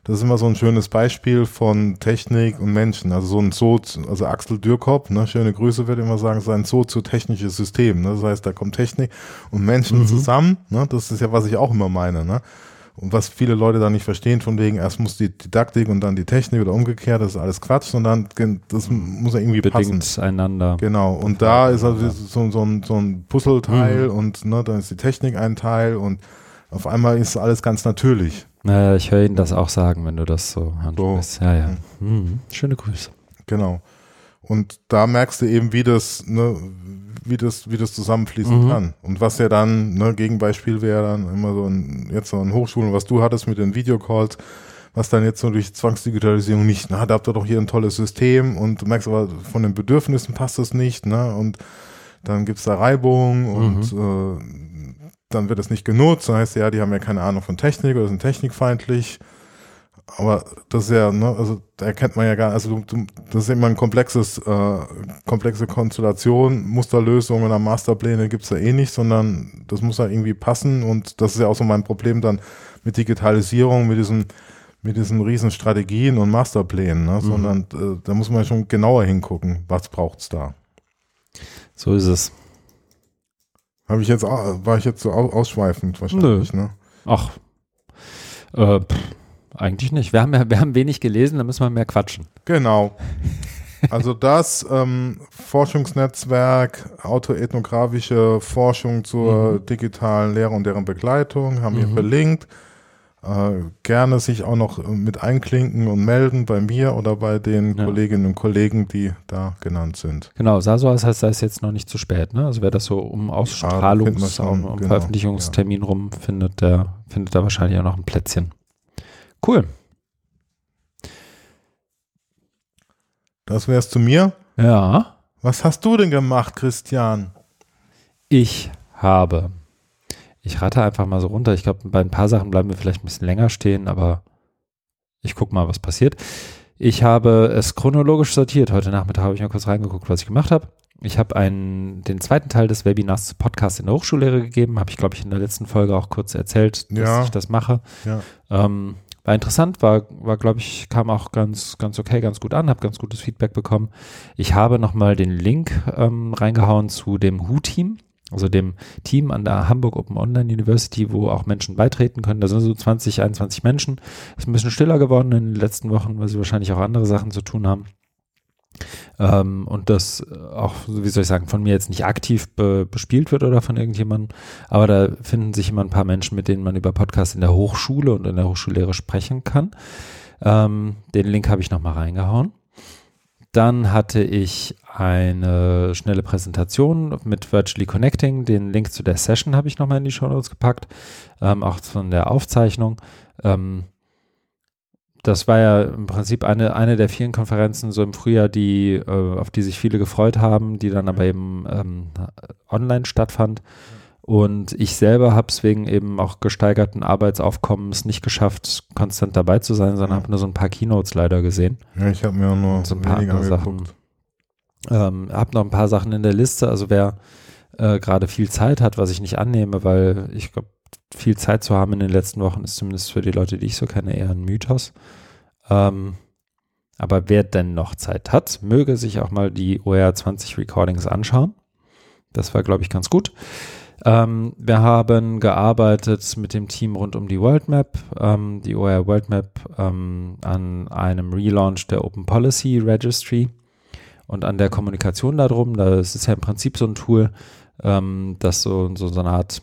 das ist immer so ein schönes Beispiel von Technik und Menschen. Also so ein Zoo, also Axel Dürkop, ne, schöne Grüße, würde ich immer sagen, sein soziotechnisches System. Ne? Das heißt, da kommt Technik und Menschen mhm. zusammen. Ne? Das ist ja, was ich auch immer meine. Ne? Und was viele Leute da nicht verstehen, von wegen, erst muss die Didaktik und dann die Technik oder umgekehrt, das ist alles Quatsch, sondern das muss ja irgendwie Bedingt passen. einander. Genau. Und da ist also so, so, ein, so ein Puzzleteil mhm. und ne, dann ist die Technik ein Teil und auf einmal ist alles ganz natürlich. Naja, ich höre Ihnen das auch sagen, wenn du das so handlst. So. Ja, ja. Mhm. mhm. Schöne Grüße. Genau. Und da merkst du eben, wie das, ne, wie das, wie das zusammenfließen mhm. kann. Und was ja dann, ne, Gegenbeispiel wäre dann immer so ein, jetzt so an Hochschulen, was du hattest mit den Videocalls, was dann jetzt so durch Zwangsdigitalisierung nicht, na, da habt ihr doch hier ein tolles System und du merkst aber, von den Bedürfnissen passt das nicht, ne, und dann gibt's da Reibung und mhm. äh, dann wird es nicht genutzt, dann heißt ja, die haben ja keine Ahnung von Technik oder sind technikfeindlich aber das ist ja, ne, also da erkennt man ja gar also du, das ist immer ein komplexes, äh, komplexe Konstellation, Musterlösungen oder Masterpläne gibt's da eh nicht, sondern das muss ja irgendwie passen und das ist ja auch so mein Problem dann mit Digitalisierung, mit diesen, mit diesen riesen Strategien und Masterplänen, ne, mhm. sondern äh, da muss man schon genauer hingucken, was braucht's da. So ist es. Habe ich jetzt, war ich jetzt so ausschweifend wahrscheinlich, Nö. ne? Ach, äh, pff eigentlich nicht. Wir haben, wir haben wenig gelesen, da müssen wir mehr quatschen. Genau. Also das ähm, Forschungsnetzwerk, autoethnografische Forschung zur mhm. digitalen Lehre und deren Begleitung, haben wir mhm. verlinkt. Äh, gerne sich auch noch mit einklinken und melden bei mir oder bei den ja. Kolleginnen und Kollegen, die da genannt sind. Genau, sah so aus, als sei es jetzt noch nicht zu spät. Ne? Also wer das so um Ausstrahlungs-, ja, um, um genau, Veröffentlichungstermin ja. rum findet, der findet da wahrscheinlich auch noch ein Plätzchen. Cool. Das wär's zu mir. Ja. Was hast du denn gemacht, Christian? Ich habe. Ich rate einfach mal so runter. Ich glaube, bei ein paar Sachen bleiben wir vielleicht ein bisschen länger stehen, aber ich gucke mal, was passiert. Ich habe es chronologisch sortiert. Heute Nachmittag habe ich mal kurz reingeguckt, was ich gemacht habe. Ich habe einen, den zweiten Teil des Webinars zu Podcast in der Hochschullehre gegeben. Habe ich, glaube ich, in der letzten Folge auch kurz erzählt, dass ja. ich das mache. Ja. Ähm, war interessant, war, war glaube ich, kam auch ganz, ganz okay, ganz gut an, habe ganz gutes Feedback bekommen. Ich habe nochmal den Link ähm, reingehauen zu dem Hu-Team. also dem Team an der Hamburg Open Online University, wo auch Menschen beitreten können. Da sind so 20, 21 Menschen. Ist ein bisschen stiller geworden in den letzten Wochen, weil sie wahrscheinlich auch andere Sachen zu tun haben. Ähm, und das auch, wie soll ich sagen, von mir jetzt nicht aktiv be bespielt wird oder von irgendjemandem, aber da finden sich immer ein paar Menschen, mit denen man über Podcasts in der Hochschule und in der Hochschullehre sprechen kann. Ähm, den Link habe ich nochmal reingehauen. Dann hatte ich eine schnelle Präsentation mit Virtually Connecting. Den Link zu der Session habe ich nochmal in die Show Notes gepackt, ähm, auch von der Aufzeichnung. Ähm, das war ja im Prinzip eine, eine der vielen Konferenzen so im Frühjahr, die, äh, auf die sich viele gefreut haben, die dann aber eben ähm, online stattfand. Und ich selber habe es wegen eben auch gesteigerten Arbeitsaufkommens nicht geschafft, konstant dabei zu sein, sondern habe nur so ein paar Keynotes leider gesehen. Ja, ich habe mir auch nur so ein paar andere Sachen. Ähm, habe noch ein paar Sachen in der Liste. Also wer äh, gerade viel Zeit hat, was ich nicht annehme, weil ich glaube, viel Zeit zu haben in den letzten Wochen ist zumindest für die Leute, die ich so kenne, eher ein Mythos. Ähm, aber wer denn noch Zeit hat, möge sich auch mal die OR 20 Recordings anschauen. Das war, glaube ich, ganz gut. Ähm, wir haben gearbeitet mit dem Team rund um die World Map, ähm, die OER World Map ähm, an einem Relaunch der Open Policy Registry und an der Kommunikation darum. Das ist ja im Prinzip so ein Tool, ähm, das so, so, so eine Art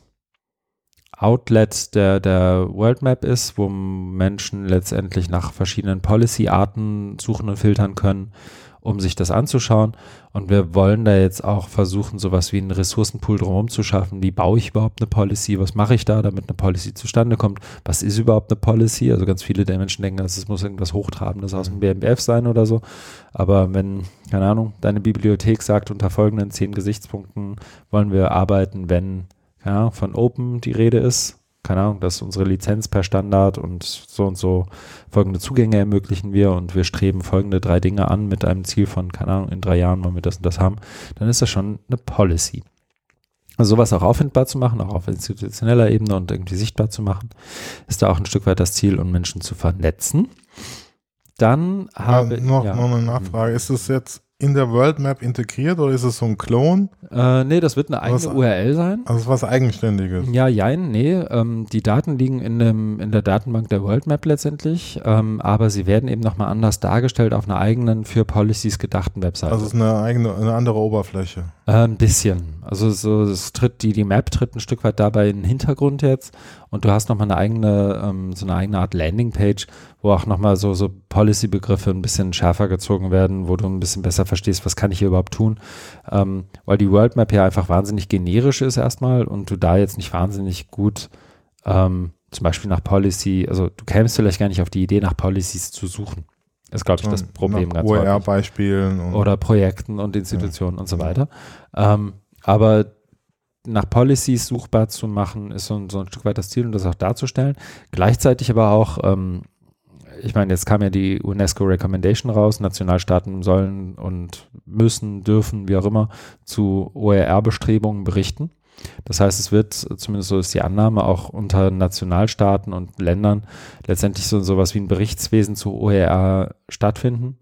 Outlet der, der World Map ist, wo Menschen letztendlich nach verschiedenen Policy-Arten suchen und filtern können um sich das anzuschauen. Und wir wollen da jetzt auch versuchen, sowas wie einen Ressourcenpool drumherum zu schaffen. Wie baue ich überhaupt eine Policy? Was mache ich da, damit eine Policy zustande kommt? Was ist überhaupt eine Policy? Also ganz viele der Menschen denken, dass es muss irgendwas Hochtrabendes aus dem BMBF sein oder so. Aber wenn, keine Ahnung, deine Bibliothek sagt, unter folgenden zehn Gesichtspunkten wollen wir arbeiten, wenn ja, von Open die Rede ist, keine Ahnung, dass unsere Lizenz per Standard und so und so folgende Zugänge ermöglichen wir und wir streben folgende drei Dinge an mit einem Ziel von, keine Ahnung, in drei Jahren wollen wir das und das haben, dann ist das schon eine Policy. Also sowas auch auffindbar zu machen, auch auf institutioneller Ebene und irgendwie sichtbar zu machen, ist da auch ein Stück weit das Ziel, um Menschen zu vernetzen. Dann habe ich. noch, ja. noch eine Nachfrage. Ist es jetzt in der World Map integriert oder ist es so ein Klon? Äh, nee, das wird eine eigene was, URL sein. Also was Eigenständiges. Ja, jein, nee. Ähm, die Daten liegen in, dem, in der Datenbank der World Map letztendlich, ähm, aber sie werden eben nochmal anders dargestellt auf einer eigenen für Policies gedachten Webseite. Also es ist eine eigene, eine andere Oberfläche. Äh, ein bisschen. Also so, es tritt, die, die Map tritt ein Stück weit dabei in den Hintergrund jetzt und du hast nochmal eine eigene, ähm, so eine eigene Art Landingpage, wo auch nochmal so, so Policy-Begriffe ein bisschen schärfer gezogen werden, wo du ein bisschen besser verstehst, was kann ich hier überhaupt tun. Ähm, weil die World Map ja einfach wahnsinnig generisch ist erstmal und du da jetzt nicht wahnsinnig gut ähm, zum Beispiel nach Policy, also du kämst vielleicht gar nicht auf die Idee, nach Policies zu suchen. Ist, glaube ich, das Problem ganz OER-Beispielen. Oder Projekten und Institutionen ja. und so weiter. Ähm, aber nach Policies suchbar zu machen, ist so ein, so ein, Stück weit das Ziel und das auch darzustellen. Gleichzeitig aber auch, ähm, ich meine, jetzt kam ja die UNESCO Recommendation raus, Nationalstaaten sollen und müssen, dürfen, wie auch immer, zu OER-Bestrebungen berichten. Das heißt, es wird, zumindest so ist die Annahme, auch unter Nationalstaaten und Ländern letztendlich so sowas wie ein Berichtswesen zu OER stattfinden.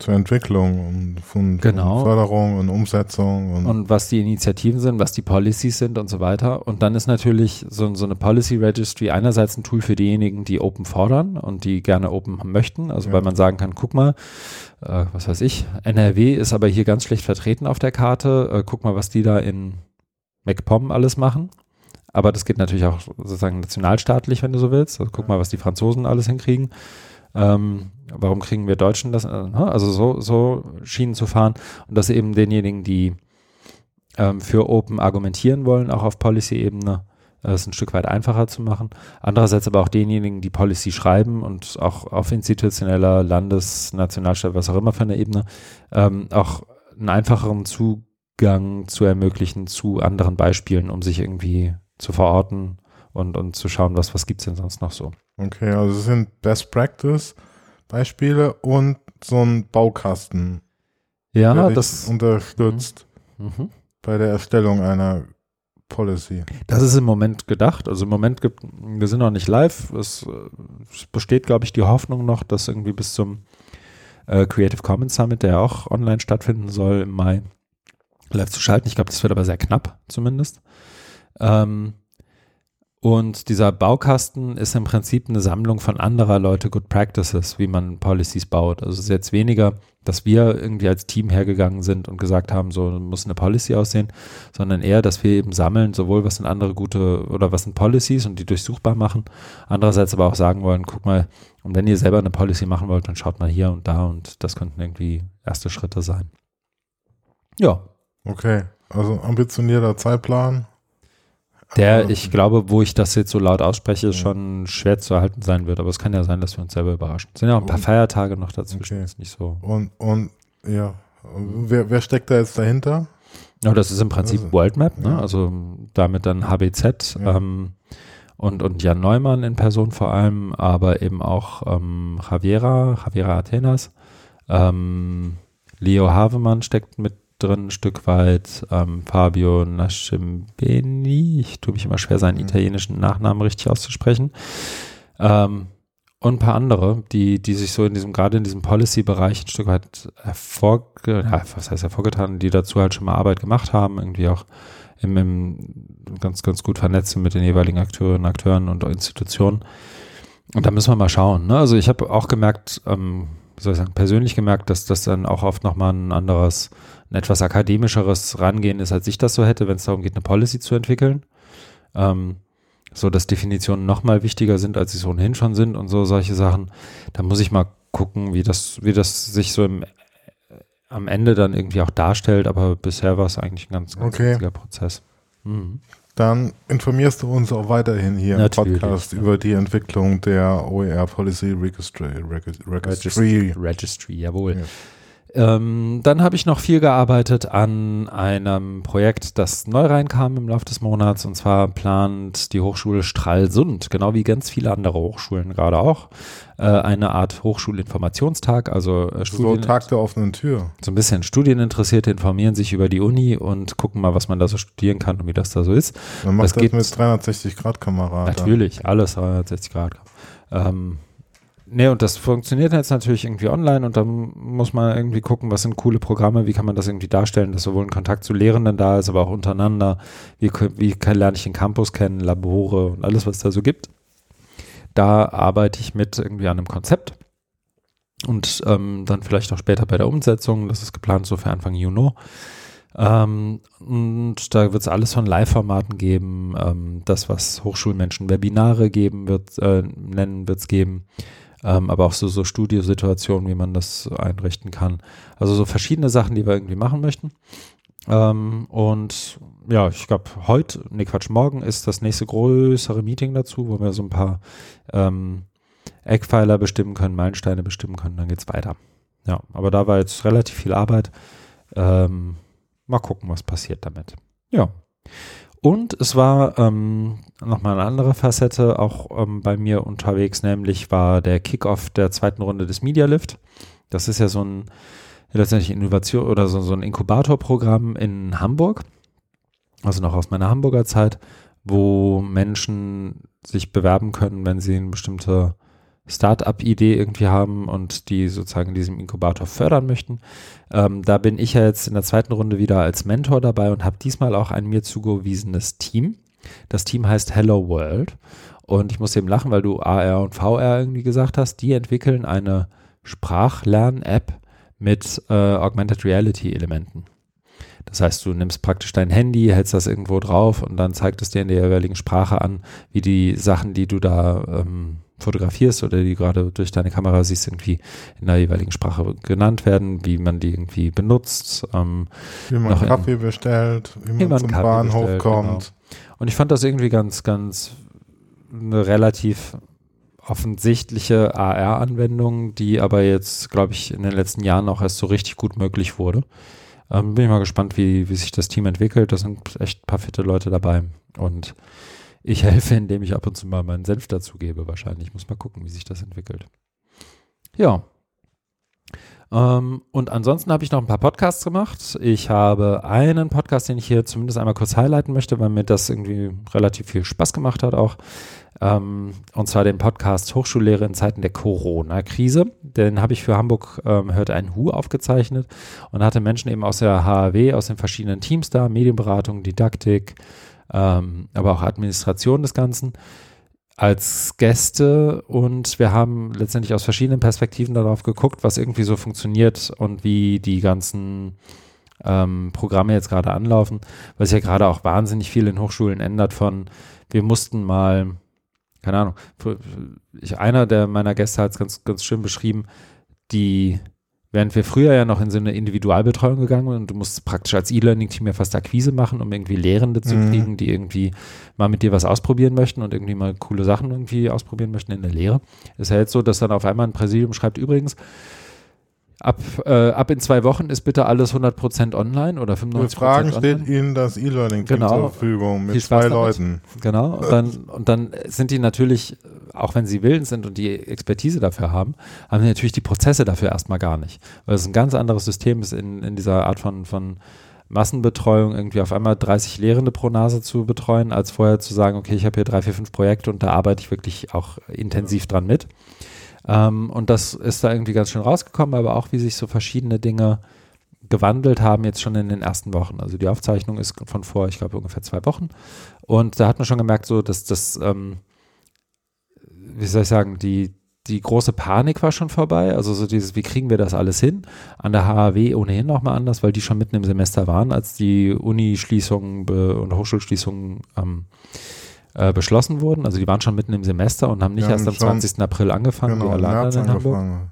Zur Entwicklung und von, genau. Förderung und Umsetzung. Und, und, was die Initiativen sind, was die Policies sind und so weiter. Und dann ist natürlich so, so eine Policy Registry einerseits ein Tool für diejenigen, die Open fordern und die gerne Open möchten. Also ja. weil man sagen kann, guck mal, äh, was weiß ich, NRW ist aber hier ganz schlecht vertreten auf der Karte. Äh, guck mal, was die da in MacPom alles machen. Aber das geht natürlich auch sozusagen nationalstaatlich, wenn du so willst. Also guck mal, was die Franzosen alles hinkriegen. Ähm, warum kriegen wir Deutschen das? Also so, so Schienen zu fahren und das eben denjenigen, die ähm, für Open argumentieren wollen, auch auf Policy-Ebene, äh, ist ein Stück weit einfacher zu machen. Andererseits aber auch denjenigen, die Policy schreiben und auch auf institutioneller, Landes-, Nationalstaat, was auch immer für eine Ebene, ähm, auch einen einfacheren Zugang Zugang zu ermöglichen zu anderen Beispielen, um sich irgendwie zu verorten und, und zu schauen, was, was gibt es denn sonst noch so. Okay, also es sind Best Practice Beispiele und so ein Baukasten. Ja, das unterstützt mhm. mhm. bei der Erstellung einer Policy. Das ist im Moment gedacht. Also im Moment gibt, wir sind noch nicht live. Es, es besteht, glaube ich, die Hoffnung noch, dass irgendwie bis zum äh, Creative Commons Summit, der auch online stattfinden soll im Mai, live zu schalten. Ich glaube, das wird aber sehr knapp zumindest. Ähm, und dieser Baukasten ist im Prinzip eine Sammlung von anderer Leute Good Practices, wie man Policies baut. Also es ist jetzt weniger, dass wir irgendwie als Team hergegangen sind und gesagt haben, so muss eine Policy aussehen, sondern eher, dass wir eben sammeln, sowohl was sind andere gute oder was sind Policies und die durchsuchbar machen, andererseits aber auch sagen wollen, guck mal, und wenn ihr selber eine Policy machen wollt, dann schaut mal hier und da und das könnten irgendwie erste Schritte sein. Ja. Okay, also ambitionierter Zeitplan, der, ich glaube, wo ich das jetzt so laut ausspreche, ja. schon schwer zu erhalten sein wird. Aber es kann ja sein, dass wir uns selber überraschen. Es sind ja auch ein paar und, Feiertage noch dazwischen. Okay. Ist nicht so. Und, und ja, wer, wer steckt da jetzt dahinter? Ja, das ist im Prinzip also, World Map, ne? Ja. also damit dann HBZ ja. ähm, und, und Jan Neumann in Person vor allem, aber eben auch ähm, Javiera, Javiera Athenas, ähm, Leo Havemann steckt mit drin, ein Stück weit. Ähm, Fabio Nascimbeni, ich tue mich immer schwer, seinen mhm. italienischen Nachnamen richtig auszusprechen. Ähm, und ein paar andere, die, die sich so in diesem, gerade in diesem Policy-Bereich ein Stück weit hervorge, ja, was heißt hervorgetan, die dazu halt schon mal Arbeit gemacht haben, irgendwie auch im, im ganz, ganz gut vernetzt mit den jeweiligen Akteurinnen, Akteuren und Institutionen. Und da müssen wir mal schauen. Ne? Also ich habe auch gemerkt, ähm, wie soll ich sagen, persönlich gemerkt, dass das dann auch oft nochmal ein anderes ein etwas akademischeres Rangehen ist, als ich das so hätte, wenn es darum geht, eine Policy zu entwickeln. Ähm, so, dass Definitionen nochmal wichtiger sind, als sie es ohnehin schon sind und so solche Sachen. Da muss ich mal gucken, wie das, wie das sich so im, am Ende dann irgendwie auch darstellt, aber bisher war es eigentlich ein ganz, ganz okay. witziger Prozess. Mhm. Dann informierst du uns auch weiterhin hier Natürlich, im Podcast ja. über die Entwicklung der OER Policy Registry. Registry, Registry jawohl. Ja. Ähm, dann habe ich noch viel gearbeitet an einem Projekt, das neu reinkam im Laufe des Monats. Und zwar plant die Hochschule Stralsund, genau wie ganz viele andere Hochschulen gerade auch, äh, eine Art Hochschulinformationstag. Also äh, so Tag der offenen Tür. So ein bisschen Studieninteressierte informieren sich über die Uni und gucken mal, was man da so studieren kann und wie das da so ist. Man macht das, das geht mit 360 Grad Kamera. Natürlich, alles 360 Grad. Ähm, Nee, und das funktioniert jetzt natürlich irgendwie online und dann muss man irgendwie gucken, was sind coole Programme, wie kann man das irgendwie darstellen, dass sowohl ein Kontakt zu Lehrenden da ist, aber auch untereinander. Wie, wie kann, lerne ich den Campus kennen, Labore und alles, was da so gibt. Da arbeite ich mit irgendwie an einem Konzept und ähm, dann vielleicht auch später bei der Umsetzung. Das ist geplant so für Anfang Juni. Ähm, und da wird es alles von Live-Formaten geben. Ähm, das, was Hochschulmenschen Webinare geben wird, äh, nennen wird es geben ähm, aber auch so, so Studiosituationen, wie man das einrichten kann. Also so verschiedene Sachen, die wir irgendwie machen möchten. Ähm, und ja, ich glaube, heute, nee Quatsch, morgen ist das nächste größere Meeting dazu, wo wir so ein paar ähm, Eckpfeiler bestimmen können, Meilensteine bestimmen können, dann geht's weiter. Ja, aber da war jetzt relativ viel Arbeit. Ähm, mal gucken, was passiert damit. Ja. Und es war ähm, nochmal eine andere Facette auch ähm, bei mir unterwegs, nämlich war der Kickoff der zweiten Runde des Media Lift. Das ist ja so ein letztendlich Innovation oder so, so ein Inkubatorprogramm in Hamburg, also noch aus meiner Hamburger Zeit, wo Menschen sich bewerben können, wenn sie eine bestimmte Start-up-Idee irgendwie haben und die sozusagen in diesem Inkubator fördern möchten. Ähm, da bin ich ja jetzt in der zweiten Runde wieder als Mentor dabei und habe diesmal auch ein mir zugewiesenes Team. Das Team heißt Hello World und ich muss eben lachen, weil du AR und VR irgendwie gesagt hast. Die entwickeln eine Sprachlern-App mit äh, Augmented Reality-Elementen. Das heißt, du nimmst praktisch dein Handy, hältst das irgendwo drauf und dann zeigt es dir in der jeweiligen Sprache an, wie die Sachen, die du da ähm, fotografierst oder die gerade durch deine Kamera siehst, irgendwie in der jeweiligen Sprache genannt werden, wie man die irgendwie benutzt. Ähm, wie man Kaffee in, bestellt, wie man, wie man zum Kaffee Bahnhof bestellt, kommt. Genau. Und ich fand das irgendwie ganz, ganz eine relativ offensichtliche AR-Anwendung, die aber jetzt, glaube ich, in den letzten Jahren auch erst so richtig gut möglich wurde. Ähm, bin ich mal gespannt, wie, wie sich das Team entwickelt. Da sind echt ein paar fitte Leute dabei. Und ich helfe, indem ich ab und zu mal meinen Senf dazugebe, wahrscheinlich. Ich muss mal gucken, wie sich das entwickelt. Ja. Ähm, und ansonsten habe ich noch ein paar Podcasts gemacht. Ich habe einen Podcast, den ich hier zumindest einmal kurz highlighten möchte, weil mir das irgendwie relativ viel Spaß gemacht hat auch. ähm, und zwar den Podcast Hochschullehre in Zeiten der Corona-Krise. Den habe ich für Hamburg ähm, hört ein Hu aufgezeichnet und hatte Menschen eben aus der HAW, aus den verschiedenen Teams da, Medienberatung, Didaktik, ähm, aber auch Administration des Ganzen als Gäste. Und wir haben letztendlich aus verschiedenen Perspektiven darauf geguckt, was irgendwie so funktioniert und wie die ganzen ähm, Programme jetzt gerade anlaufen, sich ja gerade auch wahnsinnig viel in Hochschulen ändert von, wir mussten mal, keine Ahnung, ich, einer der meiner Gäste hat es ganz, ganz schön beschrieben, die Während wir früher ja noch in so eine Individualbetreuung gegangen sind und du musst praktisch als E-Learning-Team ja fast Akquise machen, um irgendwie Lehrende zu mhm. kriegen, die irgendwie mal mit dir was ausprobieren möchten und irgendwie mal coole Sachen irgendwie ausprobieren möchten in der Lehre. Ist ja jetzt so, dass dann auf einmal ein Präsidium schreibt, übrigens, Ab, äh, ab in zwei Wochen ist bitte alles 100% online oder 95% Für Fragen online. steht Ihnen das E-Learning genau. zur Verfügung mit zwei Leuten. Genau. Und dann, und dann sind die natürlich, auch wenn sie willens sind und die Expertise dafür haben, haben sie natürlich die Prozesse dafür erstmal gar nicht. Weil es ein ganz anderes System ist in, in dieser Art von, von Massenbetreuung irgendwie auf einmal 30 Lehrende pro Nase zu betreuen, als vorher zu sagen, okay, ich habe hier drei, vier, fünf Projekte und da arbeite ich wirklich auch intensiv dran mit. Ähm, und das ist da irgendwie ganz schön rausgekommen, aber auch wie sich so verschiedene Dinge gewandelt haben jetzt schon in den ersten Wochen. Also die Aufzeichnung ist von vor, ich glaube, ungefähr zwei Wochen. Und da hat man schon gemerkt, so, dass das, ähm, wie soll ich sagen, die, die große Panik war schon vorbei. Also so dieses, wie kriegen wir das alles hin? An der HAW ohnehin nochmal anders, weil die schon mitten im Semester waren, als die Unischließungen und Hochschulschließungen ähm, äh, beschlossen wurden. Also die waren schon mitten im Semester und haben nicht ja, erst am 20. April angefangen, genau, wie alle in Hamburg.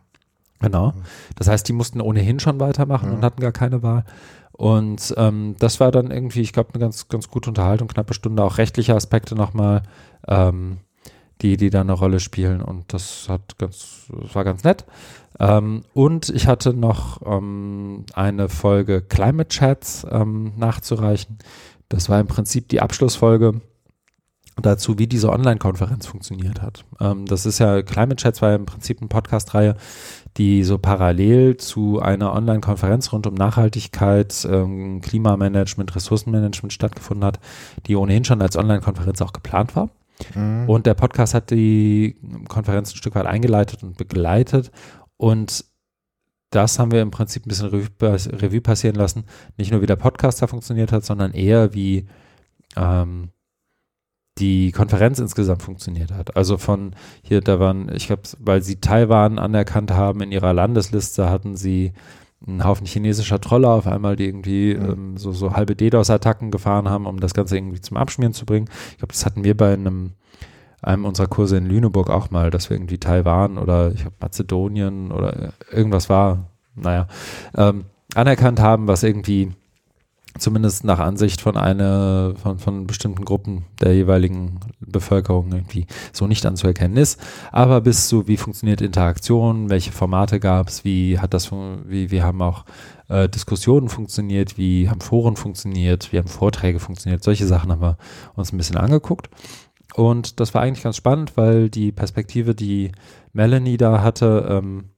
Genau. Das heißt, die mussten ohnehin schon weitermachen ja. und hatten gar keine Wahl. Und ähm, das war dann irgendwie, ich glaube, eine ganz, ganz gute Unterhaltung, knappe Stunde, auch rechtliche Aspekte nochmal, ähm, die, die da eine Rolle spielen. Und das hat ganz, das war ganz nett. Ähm, und ich hatte noch ähm, eine Folge Climate Chats ähm, nachzureichen. Das war im Prinzip die Abschlussfolge dazu, wie diese Online-Konferenz funktioniert hat. Ähm, das ist ja, Climate Chats war ja im Prinzip eine Podcast-Reihe, die so parallel zu einer Online-Konferenz rund um Nachhaltigkeit, ähm, Klimamanagement, Ressourcenmanagement stattgefunden hat, die ohnehin schon als Online-Konferenz auch geplant war. Mhm. Und der Podcast hat die Konferenz ein Stück weit eingeleitet und begleitet. Und das haben wir im Prinzip ein bisschen Revue, passieren lassen. Nicht nur wie der Podcast da funktioniert hat, sondern eher wie ähm, die Konferenz insgesamt funktioniert hat. Also von hier, da waren, ich glaube, weil sie Taiwan anerkannt haben in ihrer Landesliste, hatten sie einen Haufen chinesischer Troller auf einmal, die irgendwie mhm. ähm, so, so halbe DDoS-Attacken gefahren haben, um das Ganze irgendwie zum Abschmieren zu bringen. Ich glaube, das hatten wir bei einem, einem unserer Kurse in Lüneburg auch mal, dass wir irgendwie Taiwan oder ich glaube Mazedonien oder irgendwas war, naja, ähm, anerkannt haben, was irgendwie zumindest nach Ansicht von einer, von, von bestimmten Gruppen der jeweiligen Bevölkerung irgendwie so nicht anzuerkennen ist. Aber bis zu, wie funktioniert Interaktion, welche Formate gab es, wie hat das, wie, wie haben auch äh, Diskussionen funktioniert, wie haben Foren funktioniert, wie haben Vorträge funktioniert, solche Sachen haben wir uns ein bisschen angeguckt. Und das war eigentlich ganz spannend, weil die Perspektive, die Melanie da hatte, ähm,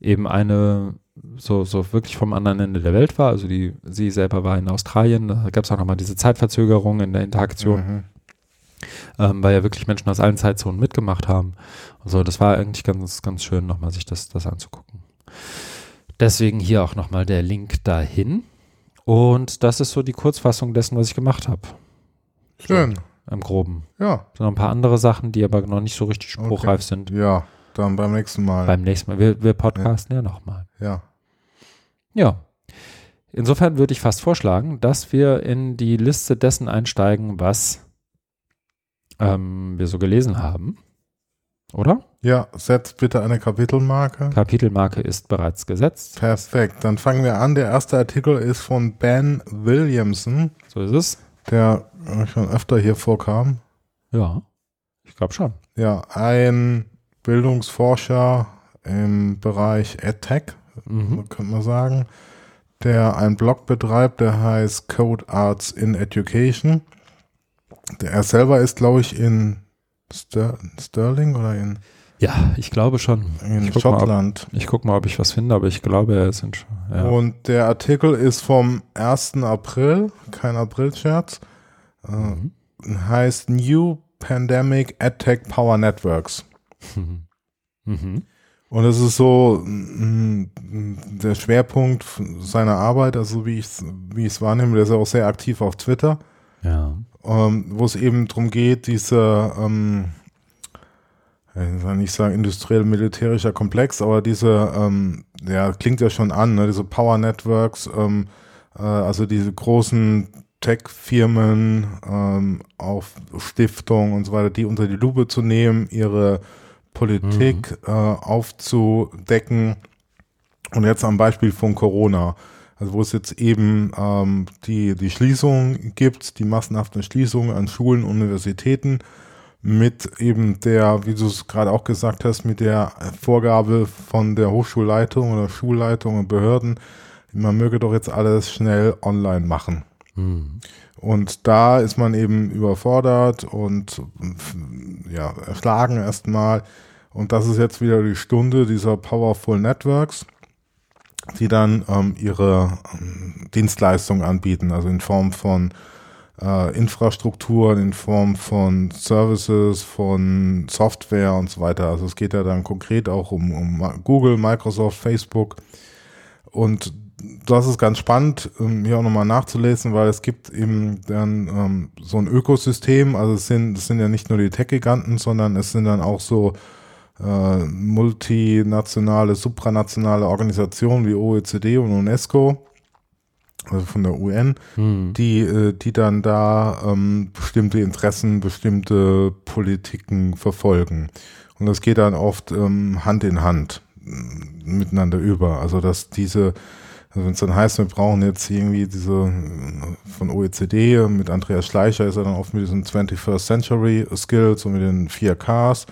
eben eine so, so wirklich vom anderen Ende der Welt war. Also die, sie selber war in Australien, da gab es auch nochmal diese Zeitverzögerung in der Interaktion. Mhm. Ähm, weil ja wirklich Menschen aus allen Zeitzonen mitgemacht haben. Also das war eigentlich ganz, ganz schön, nochmal sich das, das anzugucken. Deswegen hier auch nochmal der Link dahin. Und das ist so die Kurzfassung dessen, was ich gemacht habe. Schön. So, Im Groben. Ja. So noch ein paar andere Sachen, die aber noch nicht so richtig spruchreif okay. sind. Ja, dann beim nächsten Mal. Beim nächsten Mal. Wir, wir podcasten ja, ja nochmal. Ja. Ja. Insofern würde ich fast vorschlagen, dass wir in die Liste dessen einsteigen, was ähm, wir so gelesen haben. Oder? Ja, setzt bitte eine Kapitelmarke. Kapitelmarke ist bereits gesetzt. Perfekt. Dann fangen wir an. Der erste Artikel ist von Ben Williamson. So ist es. Der schon öfter hier vorkam. Ja, ich glaube schon. Ja, ein Bildungsforscher im Bereich EdTech, mhm. könnte man sagen, der einen Blog betreibt, der heißt Code Arts in Education. Der, er selber ist, glaube ich, in Ster Sterling oder in ja, ich glaube schon. In ich Schottland. Mal, ich gucke mal, ob ich was finde, aber ich glaube, er ist in ja. Und der Artikel ist vom 1. April, kein April-Scherz. Äh, mhm. Heißt New Pandemic AdTech Power Networks. Mhm. Und das ist so mh, der Schwerpunkt seiner Arbeit, also wie ich es wie ich's wahrnehme, der ist ja auch sehr aktiv auf Twitter. Ja. Ähm, wo es eben darum geht, diese, ähm, ich will nicht sagen industriell-militärischer Komplex, aber diese, ähm, ja, klingt ja schon an, ne, diese Power Networks, ähm, äh, also diese großen Tech-Firmen, ähm, auf Stiftungen und so weiter, die unter die Lupe zu nehmen, ihre Politik mhm. äh, aufzudecken. Und jetzt am Beispiel von Corona, also wo es jetzt eben ähm, die, die Schließung gibt, die massenhaften Schließungen an Schulen, Universitäten, mit eben der, wie du es gerade auch gesagt hast, mit der Vorgabe von der Hochschulleitung oder Schulleitung und Behörden, man möge doch jetzt alles schnell online machen. Mhm. Und da ist man eben überfordert und ja, erschlagen erstmal. Und das ist jetzt wieder die Stunde dieser Powerful Networks, die dann ähm, ihre ähm, Dienstleistungen anbieten, also in Form von äh, Infrastrukturen, in Form von Services, von Software und so weiter. Also es geht ja dann konkret auch um, um Google, Microsoft, Facebook. Und das ist ganz spannend, ähm, hier auch nochmal nachzulesen, weil es gibt eben dann ähm, so ein Ökosystem. Also es sind, es sind ja nicht nur die Tech-Giganten, sondern es sind dann auch so äh, multinationale, supranationale Organisationen wie OECD und UNESCO, also von der UN, hm. die, äh, die dann da ähm, bestimmte Interessen, bestimmte Politiken verfolgen. Und das geht dann oft ähm, Hand in Hand miteinander über. Also dass diese also wenn es dann heißt, wir brauchen jetzt irgendwie diese von OECD mit Andreas Schleicher ist er dann oft mit diesen 21st Century Skills und mit den 4Ks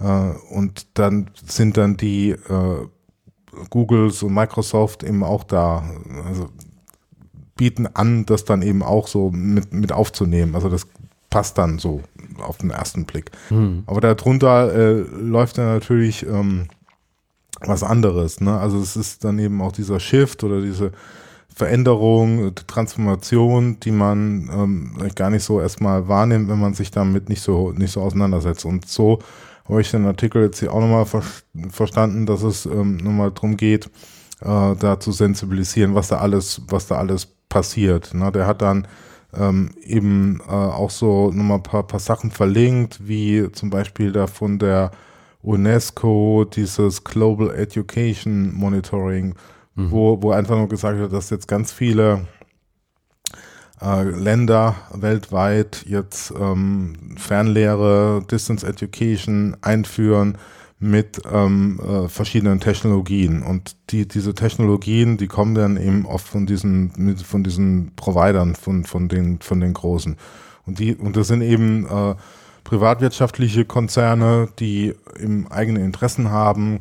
äh, und dann sind dann die äh, Googles und Microsoft eben auch da, also bieten an, das dann eben auch so mit, mit aufzunehmen. Also das passt dann so auf den ersten Blick. Hm. Aber darunter äh, läuft dann natürlich ähm, was anderes. Ne? Also es ist dann eben auch dieser Shift oder diese Veränderung, Transformation, die man ähm, gar nicht so erstmal wahrnimmt, wenn man sich damit nicht so nicht so auseinandersetzt. Und so habe ich den Artikel jetzt hier auch nochmal ver verstanden, dass es ähm, nochmal darum geht, äh, da zu sensibilisieren, was da alles, was da alles passiert. Ne? Der hat dann ähm, eben äh, auch so nochmal ein paar, paar Sachen verlinkt, wie zum Beispiel da von der UNESCO dieses Global Education Monitoring, mhm. wo, wo einfach nur gesagt wird, dass jetzt ganz viele äh, Länder weltweit jetzt ähm, Fernlehre, Distance Education einführen mit ähm, äh, verschiedenen Technologien. Und die, diese Technologien, die kommen dann eben oft von diesen, von diesen Providern, von, von, den, von den Großen. Und die, und das sind eben äh, privatwirtschaftliche Konzerne, die im eigenen Interessen haben,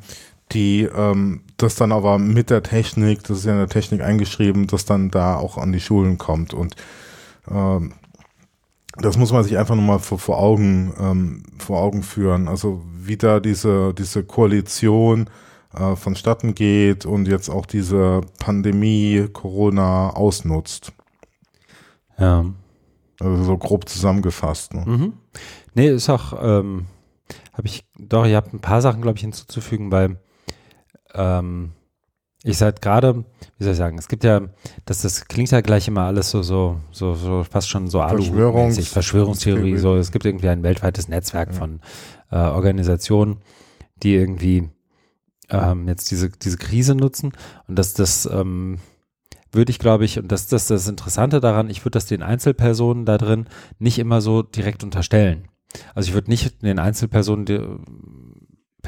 die ähm, das dann aber mit der Technik, das ist ja in der Technik eingeschrieben, das dann da auch an die Schulen kommt. Und ähm, das muss man sich einfach nochmal vor, vor, Augen, ähm, vor Augen führen. Also wie da diese, diese Koalition äh, vonstatten geht und jetzt auch diese Pandemie, Corona ausnutzt. Ja. Also so grob zusammengefasst. Ne? Mhm. Nee, ist auch, ähm, habe ich, doch, ich habe ein paar Sachen, glaube ich, hinzuzufügen, weil ähm, ich seit gerade, wie soll ich sagen, es gibt ja, das, das klingt ja gleich immer alles so, so, so, so fast schon so Verschwörungs Verschwörungstheorie, so, es gibt irgendwie ein weltweites Netzwerk ja. von äh, Organisationen, die irgendwie ähm, jetzt diese, diese Krise nutzen und dass das, ähm, würde ich, glaube ich, und das, das ist das Interessante daran, ich würde das den Einzelpersonen da drin nicht immer so direkt unterstellen. Also ich würde nicht den Einzelpersonen die,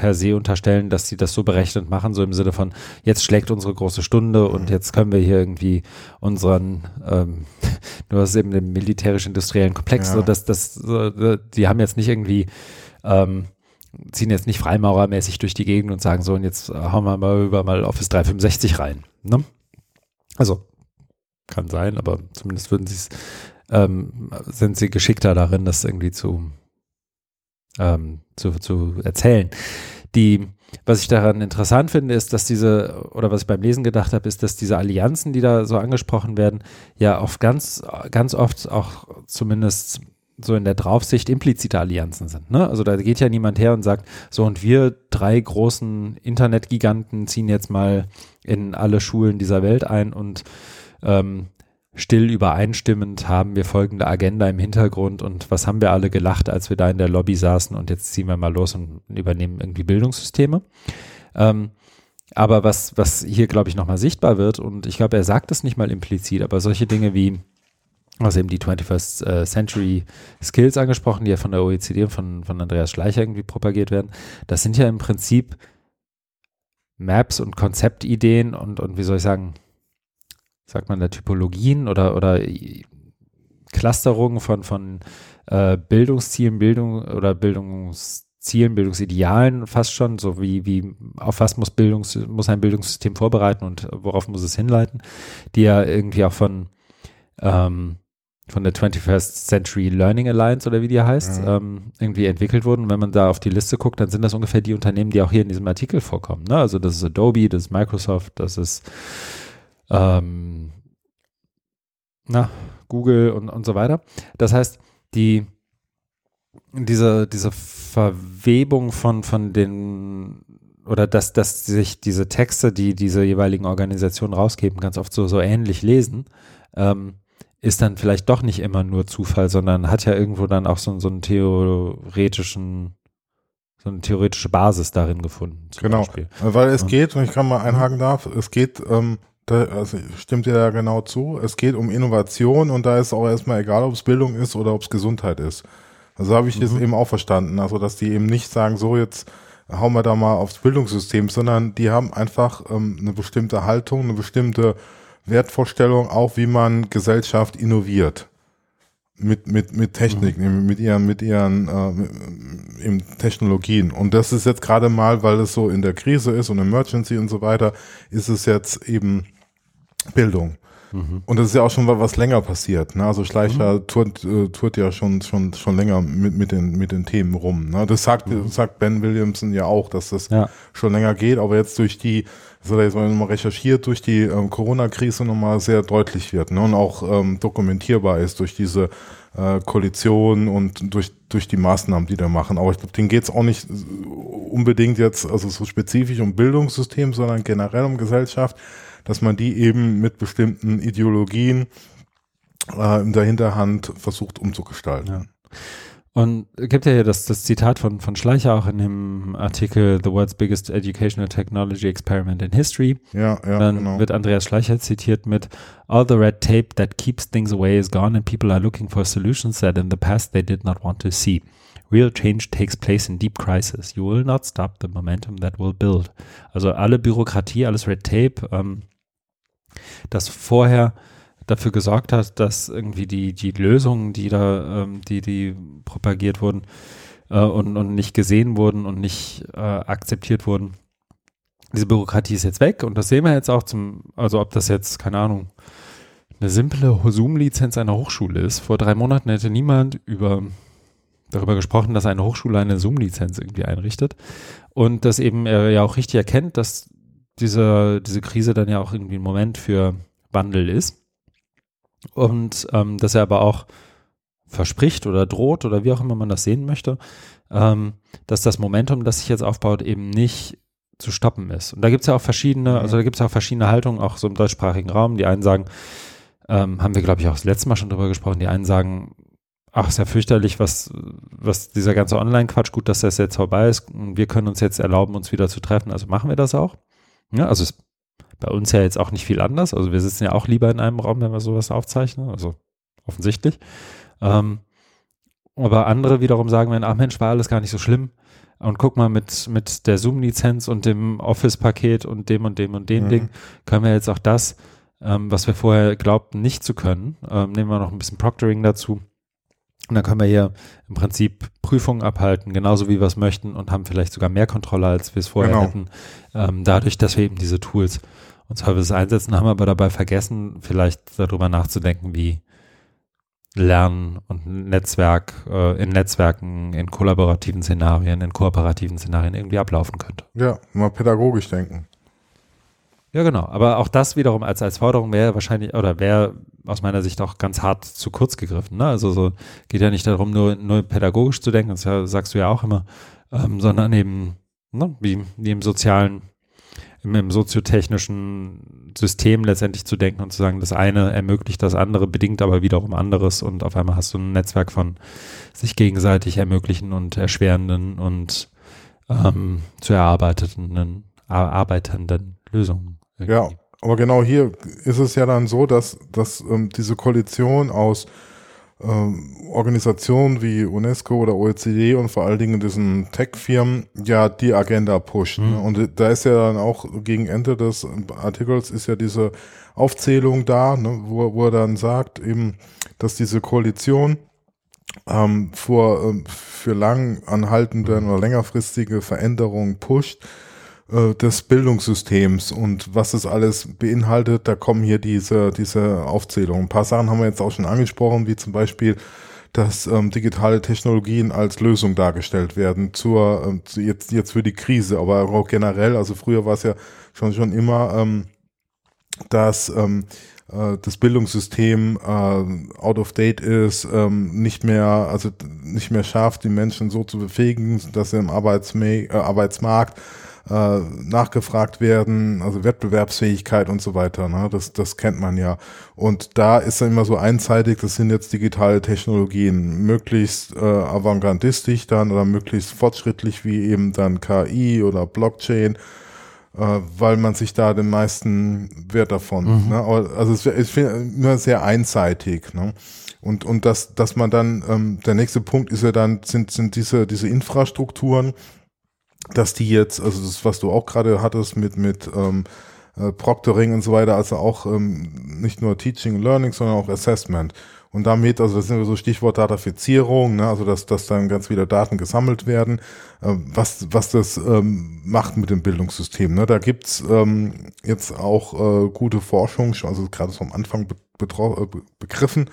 per se unterstellen, dass sie das so berechnet machen, so im Sinne von, jetzt schlägt unsere große Stunde und mhm. jetzt können wir hier irgendwie unseren, ähm, du hast eben den militärisch-industriellen Komplex, ja. so dass das, so, die haben jetzt nicht irgendwie, ähm, ziehen jetzt nicht Freimaurermäßig durch die Gegend und sagen so, und jetzt hauen wir mal über mal Office 365 rein. Ne? Also, kann sein, aber zumindest würden sie es, ähm, sind sie geschickter darin, das irgendwie zu, ähm, zu, zu erzählen. Die, was ich daran interessant finde, ist, dass diese, oder was ich beim Lesen gedacht habe, ist, dass diese Allianzen, die da so angesprochen werden, ja oft ganz, ganz oft auch zumindest so in der Draufsicht implizite Allianzen sind. Ne? Also da geht ja niemand her und sagt, so und wir drei großen Internetgiganten ziehen jetzt mal in alle Schulen dieser Welt ein und ähm, still übereinstimmend haben wir folgende Agenda im Hintergrund und was haben wir alle gelacht, als wir da in der Lobby saßen und jetzt ziehen wir mal los und übernehmen irgendwie Bildungssysteme. Ähm, aber was, was hier, glaube ich, nochmal sichtbar wird, und ich glaube, er sagt es nicht mal implizit, aber solche Dinge wie, also eben die 21st äh, Century Skills angesprochen, die ja von der OECD und von, von Andreas Schleicher irgendwie propagiert werden, das sind ja im Prinzip Maps und Konzeptideen und, und wie soll ich sagen, sagt man da Typologien oder, oder Clusterungen von, von äh, Bildungszielen, Bildung oder Bildungszielen, Bildungsidealen fast schon, so wie, wie auf was muss Bildungs, muss ein Bildungssystem vorbereiten und worauf muss es hinleiten, die ja irgendwie auch von ähm, von der 21st Century Learning Alliance oder wie die heißt, mhm. ähm, irgendwie entwickelt wurden. Und wenn man da auf die Liste guckt, dann sind das ungefähr die Unternehmen, die auch hier in diesem Artikel vorkommen. Ne? Also das ist Adobe, das ist Microsoft, das ist ähm, na, Google und, und so weiter. Das heißt, die, diese, diese Verwebung von, von den oder dass, dass sich diese Texte, die diese jeweiligen Organisationen rausgeben, ganz oft so, so ähnlich lesen, ähm, ist dann vielleicht doch nicht immer nur Zufall, sondern hat ja irgendwo dann auch so, so einen theoretischen, so eine theoretische Basis darin gefunden. Genau, Beispiel. weil es geht, und ich kann mal einhaken darf, es geht ähm, da, also stimmt dir da genau zu. Es geht um Innovation und da ist auch erstmal egal, ob es Bildung ist oder ob es Gesundheit ist. Also habe ich mhm. das eben auch verstanden. Also, dass die eben nicht sagen, so jetzt hauen wir da mal aufs Bildungssystem, sondern die haben einfach ähm, eine bestimmte Haltung, eine bestimmte Wertvorstellung, auch wie man Gesellschaft innoviert mit, mit, mit Technik, mhm. mit ihren, mit ihren äh, Technologien. Und das ist jetzt gerade mal, weil es so in der Krise ist und Emergency und so weiter, ist es jetzt eben Bildung. Mhm. Und das ist ja auch schon was länger passiert. Ne? Also Schleicher mhm. tourt, äh, tourt ja schon, schon, schon länger mit, mit, den, mit den Themen rum. Ne? Das sagt, mhm. sagt Ben Williamson ja auch, dass das ja. schon länger geht, aber jetzt durch die, das hat er jetzt nochmal recherchiert, durch die ähm, Corona-Krise nochmal sehr deutlich wird ne? und auch ähm, dokumentierbar ist durch diese äh, Koalition und durch, durch die Maßnahmen, die da machen. Aber ich glaube, denen geht es auch nicht unbedingt jetzt, also so spezifisch um Bildungssystem, sondern generell um Gesellschaft dass man die eben mit bestimmten Ideologien äh, in der Hinterhand versucht umzugestalten. Ja. Und gibt ja hier das, das Zitat von, von Schleicher auch in dem Artikel The World's Biggest Educational Technology Experiment in History. Ja, ja, Dann genau. wird Andreas Schleicher zitiert mit All the red tape that keeps things away is gone and people are looking for solutions that in the past they did not want to see. Real change takes place in deep crisis. You will not stop the momentum that will build. Also alle Bürokratie, alles Red Tape, ähm, das vorher dafür gesorgt hat, dass irgendwie die, die Lösungen, die da, ähm, die, die propagiert wurden äh, und, und nicht gesehen wurden und nicht äh, akzeptiert wurden. Diese Bürokratie ist jetzt weg und das sehen wir jetzt auch zum, also ob das jetzt, keine Ahnung, eine simple Zoom-Lizenz einer Hochschule ist. Vor drei Monaten hätte niemand über darüber gesprochen, dass eine Hochschule eine Zoom-Lizenz irgendwie einrichtet und dass eben er ja auch richtig erkennt, dass diese, diese Krise dann ja auch irgendwie ein Moment für Wandel ist. Und ähm, dass er aber auch verspricht oder droht oder wie auch immer man das sehen möchte, ähm, dass das Momentum, das sich jetzt aufbaut, eben nicht zu stoppen ist. Und da gibt es ja auch verschiedene, also da gibt es auch verschiedene Haltungen, auch so im deutschsprachigen Raum. Die einen sagen, ähm, haben wir, glaube ich, auch das letzte Mal schon drüber gesprochen, die einen sagen, ach, ist ja fürchterlich, was, was dieser ganze Online-Quatsch, gut, dass das jetzt vorbei ist wir können uns jetzt erlauben, uns wieder zu treffen, also machen wir das auch. Ja, also ist bei uns ja jetzt auch nicht viel anders. Also wir sitzen ja auch lieber in einem Raum, wenn wir sowas aufzeichnen. Also offensichtlich. Ähm, aber andere wiederum sagen wenn, ach Mensch, war alles gar nicht so schlimm. Und guck mal, mit, mit der Zoom-Lizenz und dem Office-Paket und dem und dem und dem mhm. Ding können wir jetzt auch das, ähm, was wir vorher glaubten, nicht zu können. Ähm, nehmen wir noch ein bisschen Proctoring dazu. Und dann können wir hier im Prinzip Prüfungen abhalten, genauso wie wir es möchten und haben vielleicht sogar mehr Kontrolle, als wir es vorher genau. hätten. Ähm, dadurch, dass wir eben diese Tools und Services einsetzen, haben wir aber dabei vergessen, vielleicht darüber nachzudenken, wie Lernen und Netzwerk äh, in Netzwerken, in kollaborativen Szenarien, in kooperativen Szenarien irgendwie ablaufen könnte. Ja, mal pädagogisch denken. Ja, genau. Aber auch das wiederum als, als Forderung wäre wahrscheinlich oder wäre aus meiner Sicht auch ganz hart zu kurz gegriffen. Ne? Also so geht ja nicht darum, nur, nur pädagogisch zu denken, das sagst du ja auch immer, ähm, sondern eben ne, wie, wie im sozialen, im, im soziotechnischen System letztendlich zu denken und zu sagen, das eine ermöglicht das andere, bedingt aber wiederum anderes und auf einmal hast du ein Netzwerk von sich gegenseitig ermöglichen und erschwerenden und ähm, zu erarbeitenden, erarbeitenden Lösungen. Ja, aber genau hier ist es ja dann so, dass, dass ähm, diese Koalition aus ähm, Organisationen wie UNESCO oder OECD und vor allen Dingen diesen Tech-Firmen ja die Agenda pusht. Ne? Mhm. Und da ist ja dann auch gegen Ende des Artikels ist ja diese Aufzählung da, ne, wo, wo er dann sagt, eben, dass diese Koalition ähm, vor, ähm, für lang anhaltenden oder längerfristige Veränderungen pusht äh, des Bildungssystems und was es alles beinhaltet, da kommen hier diese, diese Aufzählungen. Ein paar Sachen haben wir jetzt auch schon angesprochen, wie zum Beispiel, dass ähm, digitale Technologien als Lösung dargestellt werden zur ähm, jetzt jetzt für die Krise, aber auch generell. Also früher war es ja schon schon immer, ähm, dass ähm, äh, das Bildungssystem äh, out of date ist, ähm, nicht mehr also nicht mehr schafft, die Menschen so zu befähigen, dass sie im Arbeitsma äh, Arbeitsmarkt äh, nachgefragt werden, also Wettbewerbsfähigkeit und so weiter. Ne? Das, das kennt man ja. Und da ist dann immer so einseitig, das sind jetzt digitale Technologien, möglichst äh, avantgardistisch dann oder möglichst fortschrittlich wie eben dann KI oder Blockchain äh, weil man sich da den meisten Wert davon. Mhm. Ne? Also es ist immer sehr einseitig. Ne? Und, und dass, dass man dann, ähm, der nächste Punkt ist ja dann, sind, sind diese, diese Infrastrukturen, dass die jetzt, also das, was du auch gerade hattest mit, mit ähm, äh, Proctoring und so weiter, also auch ähm, nicht nur Teaching und Learning, sondern auch Assessment. Und damit, also das sind so Stichwort Datafizierung, ne, also dass, dass dann ganz viele Daten gesammelt werden, äh, was, was das ähm, macht mit dem Bildungssystem. Ne? Da gibt's ähm, jetzt auch äh, gute Forschung, also gerade so am Anfang be äh, begriffen,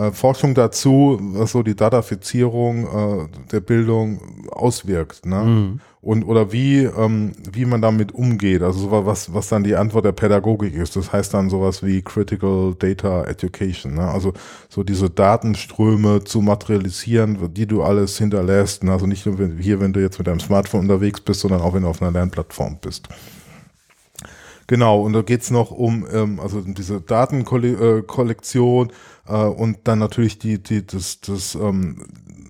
äh, Forschung dazu, was so die Datafizierung äh, der Bildung auswirkt, ne? Mhm. Und oder wie, ähm, wie man damit umgeht, also was, was dann die Antwort der Pädagogik ist. Das heißt dann sowas wie Critical Data Education, ne? Also so diese Datenströme zu materialisieren, die du alles hinterlässt. Ne? Also nicht nur hier, wenn du jetzt mit deinem Smartphone unterwegs bist, sondern auch wenn du auf einer Lernplattform bist. Genau, und da geht's noch um ähm, also diese Datenkollektion äh, und dann natürlich die, die, das, das ähm,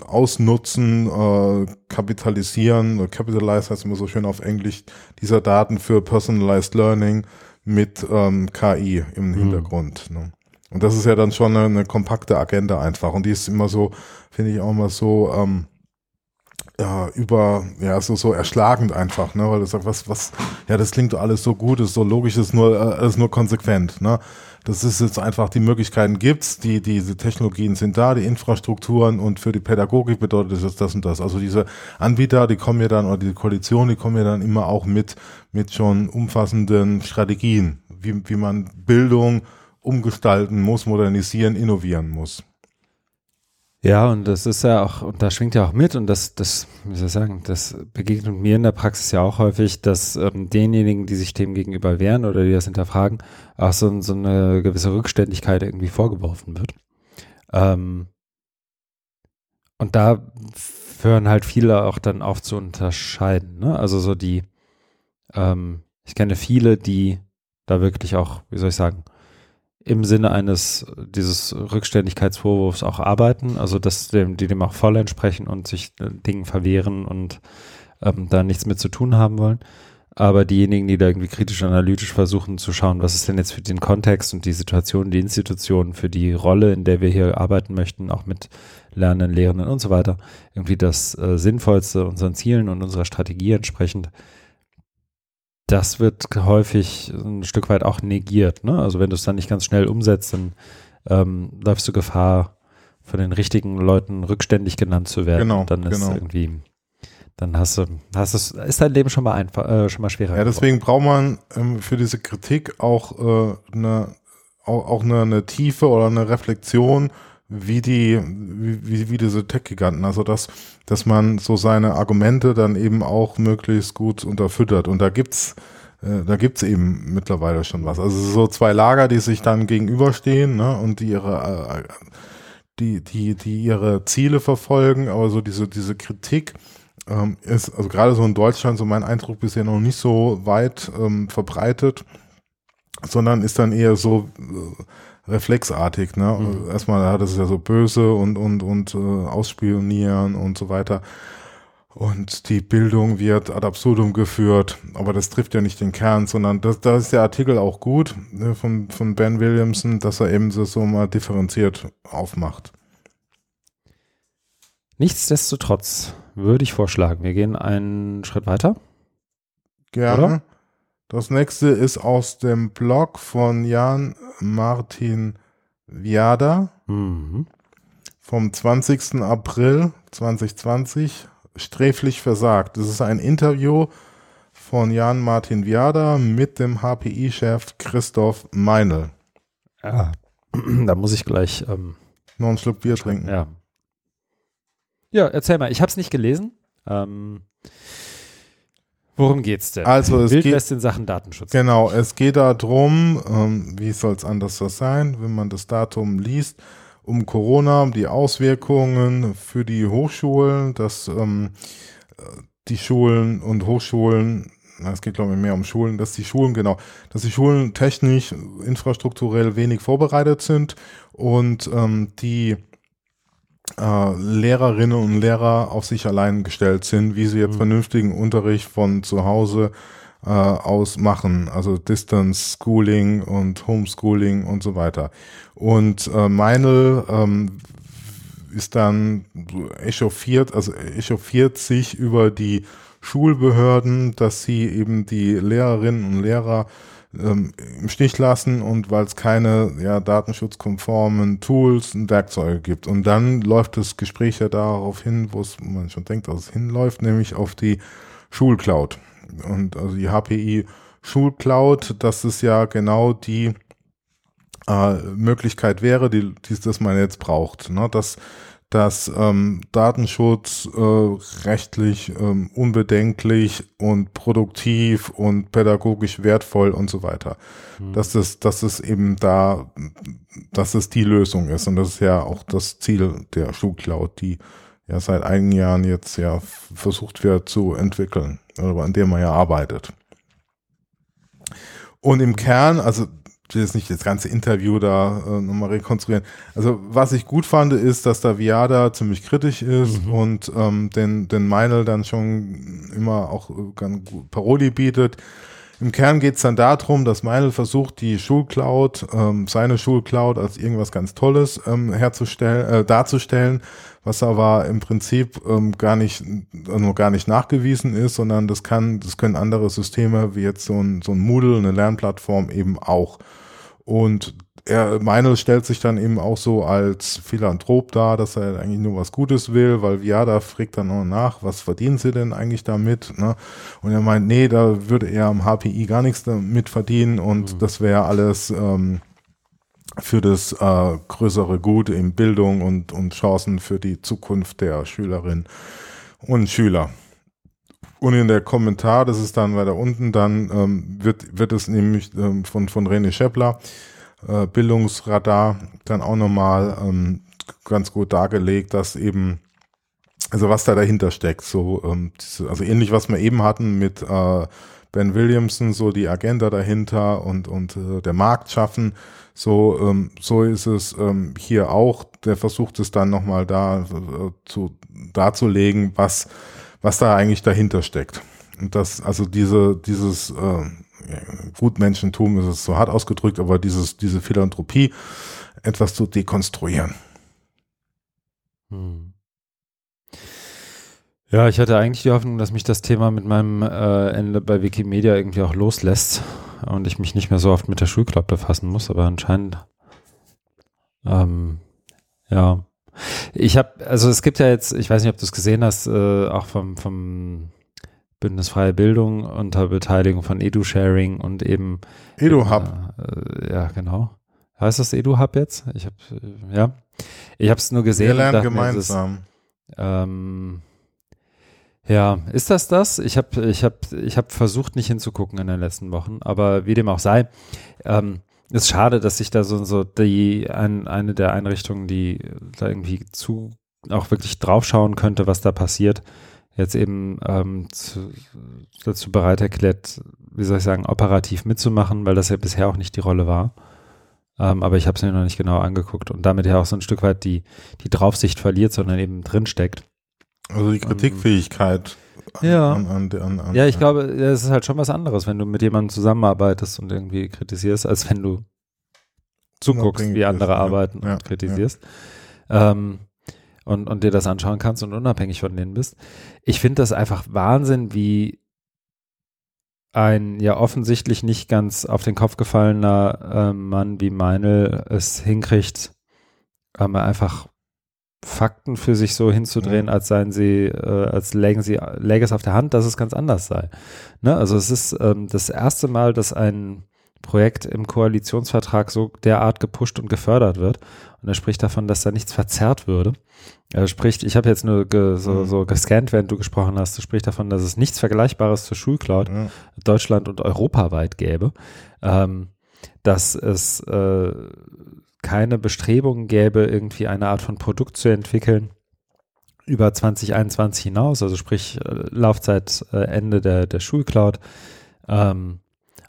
Ausnutzen, äh, Kapitalisieren, Capitalize heißt immer so schön auf Englisch, dieser Daten für Personalized Learning mit ähm, KI im mhm. Hintergrund. Ne? Und das ist ja dann schon eine, eine, kompakte Agenda einfach. Und die ist immer so, finde ich auch immer so, ähm, ja, über, ja, so, so erschlagend einfach, ne, weil du sagst, was, was, ja, das klingt alles so gut, ist so logisch, ist nur, äh, ist nur konsequent, ne. Das ist jetzt einfach, die Möglichkeiten gibt's, die, diese Technologien sind da, die Infrastrukturen und für die Pädagogik bedeutet das das und das. Also diese Anbieter, die kommen ja dann, oder die Koalition, die kommen ja dann immer auch mit, mit schon umfassenden Strategien, wie, wie man Bildung umgestalten muss, modernisieren, innovieren muss. Ja, und das ist ja auch, und da schwingt ja auch mit, und das, das, wie soll ich sagen, das begegnet mir in der Praxis ja auch häufig, dass ähm, denjenigen, die sich dem gegenüber wehren oder die das hinterfragen, auch so, so eine gewisse Rückständigkeit irgendwie vorgeworfen wird. Ähm, und da hören halt viele auch dann auf zu unterscheiden. Ne? Also so die, ähm, ich kenne viele, die da wirklich auch, wie soll ich sagen, im Sinne eines dieses Rückständigkeitsvorwurfs auch arbeiten, also dass dem, die dem auch voll entsprechen und sich äh, Dingen verwehren und ähm, da nichts mit zu tun haben wollen. Aber diejenigen, die da irgendwie kritisch analytisch versuchen zu schauen, was ist denn jetzt für den Kontext und die Situation, die Institution, für die Rolle, in der wir hier arbeiten möchten, auch mit Lernenden, Lehrenden und so weiter, irgendwie das äh, Sinnvollste unseren Zielen und unserer Strategie entsprechend, das wird häufig ein Stück weit auch negiert. Ne? Also wenn du es dann nicht ganz schnell umsetzt, dann ähm, läufst du Gefahr, von den richtigen Leuten rückständig genannt zu werden. Genau, dann ist genau. irgendwie, dann hast du, hast es, ist dein Leben schon mal einfach, äh, schon mal schwerer. Ja, deswegen braucht man ähm, für diese Kritik auch äh, eine, auch, auch eine, eine Tiefe oder eine Reflexion wie die, wie, wie diese Tech-Giganten. Also dass, dass man so seine Argumente dann eben auch möglichst gut unterfüttert. Und da gibt's äh, da gibt's eben mittlerweile schon was. Also so zwei Lager, die sich dann gegenüberstehen ne, und die ihre, äh, die, die, die ihre Ziele verfolgen, aber so diese, diese Kritik ähm, ist, also gerade so in Deutschland, so mein Eindruck bisher noch nicht so weit ähm, verbreitet, sondern ist dann eher so äh, reflexartig. Ne? Mhm. Erstmal, ja, das ist ja so böse und, und, und äh, ausspionieren und so weiter. Und die Bildung wird ad absurdum geführt, aber das trifft ja nicht den Kern, sondern das, da ist der Artikel auch gut ne, von, von Ben Williamson, dass er eben so, so mal differenziert aufmacht. Nichtsdestotrotz würde ich vorschlagen, wir gehen einen Schritt weiter. Gerne. Oder? Das nächste ist aus dem Blog von Jan Martin Viada mhm. vom 20. April 2020 sträflich versagt. Das ist ein Interview von Jan Martin Viada mit dem HPI-Chef Christoph Meinl. Ja, da muss ich gleich ähm, noch einen Schluck Bier trinken. Ja. Ja, erzähl mal. Ich habe es nicht gelesen. Ähm, worum geht's denn? Also es Wildwest geht in Sachen Datenschutz. Genau, es geht darum, ähm, wie soll es anders sein, wenn man das Datum liest um Corona, die Auswirkungen für die Hochschulen, dass ähm, die Schulen und Hochschulen, es geht glaube ich mehr um Schulen, dass die Schulen, genau, dass die Schulen technisch, infrastrukturell wenig vorbereitet sind und ähm, die äh, Lehrerinnen und Lehrer auf sich allein gestellt sind, wie sie jetzt mhm. vernünftigen Unterricht von zu Hause äh, aus machen, also Distance Schooling und Homeschooling und so weiter. Und äh, Meinl ähm, ist dann echauffiert, also echauffiert sich über die Schulbehörden, dass sie eben die Lehrerinnen und Lehrer ähm, im Stich lassen und weil es keine ja, datenschutzkonformen Tools und Werkzeuge gibt. Und dann läuft das Gespräch ja darauf hin, wo es man schon denkt, dass es hinläuft, nämlich auf die Schulcloud und also die HPI Schulcloud, das ist ja genau die äh, Möglichkeit wäre, die, die das man jetzt braucht, ne? dass dass ähm, Datenschutz äh, rechtlich ähm, unbedenklich und produktiv und pädagogisch wertvoll und so weiter. Mhm. Dass es, dass es eben da, dass es die Lösung ist. Und das ist ja auch das Ziel der Schulcloud, die ja seit einigen Jahren jetzt ja versucht wird zu entwickeln, oder an der man ja arbeitet. Und im Kern, also will jetzt nicht das ganze Interview da äh, nochmal rekonstruieren. Also was ich gut fand, ist, dass da Viada ziemlich kritisch ist mhm. und ähm, den, den Meinl dann schon immer auch ganz gut Paroli bietet. Im Kern geht es dann darum, dass Meinl versucht, die Schulcloud, ähm, seine Schulcloud als irgendwas ganz Tolles ähm, herzustellen, äh, darzustellen, was aber im Prinzip ähm, gar nicht, nur gar nicht nachgewiesen ist, sondern das kann, das können andere Systeme wie jetzt so ein, so ein Moodle, eine Lernplattform eben auch. Und er, Meinl stellt sich dann eben auch so als Philanthrop dar, dass er eigentlich nur was Gutes will, weil Viada fragt dann auch nach, was verdienen sie denn eigentlich damit? Ne? Und er meint, nee, da würde er am HPI gar nichts damit verdienen und mhm. das wäre alles ähm, für das äh, größere Gut in Bildung und, und Chancen für die Zukunft der Schülerinnen und Schüler. Und in der Kommentar, das ist dann weiter unten, dann ähm, wird, wird es nämlich ähm, von, von René Scheppler, äh, Bildungsradar, dann auch nochmal ähm, ganz gut dargelegt, dass eben, also was da dahinter steckt, so, ähm, diese, also ähnlich was wir eben hatten mit äh, Ben Williamson, so die Agenda dahinter und, und äh, der Markt schaffen, so, ähm, so ist es ähm, hier auch. Der versucht es dann nochmal da äh, zu, darzulegen, was was da eigentlich dahinter steckt. Und das, also diese, dieses äh, Gutmenschentum ist es so hart ausgedrückt, aber dieses, diese Philanthropie etwas zu dekonstruieren. Hm. Ja, ich hatte eigentlich die Hoffnung, dass mich das Thema mit meinem äh, Ende bei Wikimedia irgendwie auch loslässt und ich mich nicht mehr so oft mit der Schulclub befassen muss, aber anscheinend ähm, ja, ich habe, also es gibt ja jetzt, ich weiß nicht, ob du es gesehen hast, äh, auch vom, vom Bündnis Freie Bildung unter Beteiligung von EduSharing und eben EduHub. Äh, ja, genau. Heißt das EduHub jetzt? Ich habe, äh, ja. Ich habe es nur gesehen. Wir lernen gemeinsam. Ist, ähm, Ja, ist das das? Ich habe ich hab, ich hab versucht, nicht hinzugucken in den letzten Wochen, aber wie dem auch sei, ähm, ist schade, dass sich da so, so die, ein, eine der Einrichtungen, die da irgendwie zu, auch wirklich draufschauen könnte, was da passiert, jetzt eben ähm, zu, dazu bereit erklärt, wie soll ich sagen, operativ mitzumachen, weil das ja bisher auch nicht die Rolle war. Ähm, aber ich habe es mir noch nicht genau angeguckt und damit ja auch so ein Stück weit die, die Draufsicht verliert, sondern eben drinsteckt. Also die Kritikfähigkeit. An, ja. An, an, ja, ich glaube, es ist halt schon was anderes, wenn du mit jemandem zusammenarbeitest und irgendwie kritisierst, als wenn du zuguckst, wie andere ist, arbeiten ja, und kritisierst. Ja. Ähm, und, und dir das anschauen kannst und unabhängig von denen bist. Ich finde das einfach Wahnsinn, wie ein ja offensichtlich nicht ganz auf den Kopf gefallener äh, Mann wie Meinl es hinkriegt, ähm, einfach Fakten für sich so hinzudrehen, ja. als seien sie, äh, als lägen sie, läge es auf der Hand, dass es ganz anders sei. Ne? Also es ist ähm, das erste Mal, dass ein Projekt im Koalitionsvertrag so derart gepusht und gefördert wird. Und er spricht davon, dass da nichts verzerrt würde. Er spricht, ich habe jetzt nur ge, so, mhm. so gescannt, während du gesprochen hast, er spricht davon, dass es nichts Vergleichbares zur Schulcloud ja. Deutschland und europaweit gäbe. Ähm, dass es äh, keine Bestrebungen gäbe, irgendwie eine Art von Produkt zu entwickeln über 2021 hinaus, also sprich äh, Laufzeit äh, Ende der, der Schulcloud. Ähm,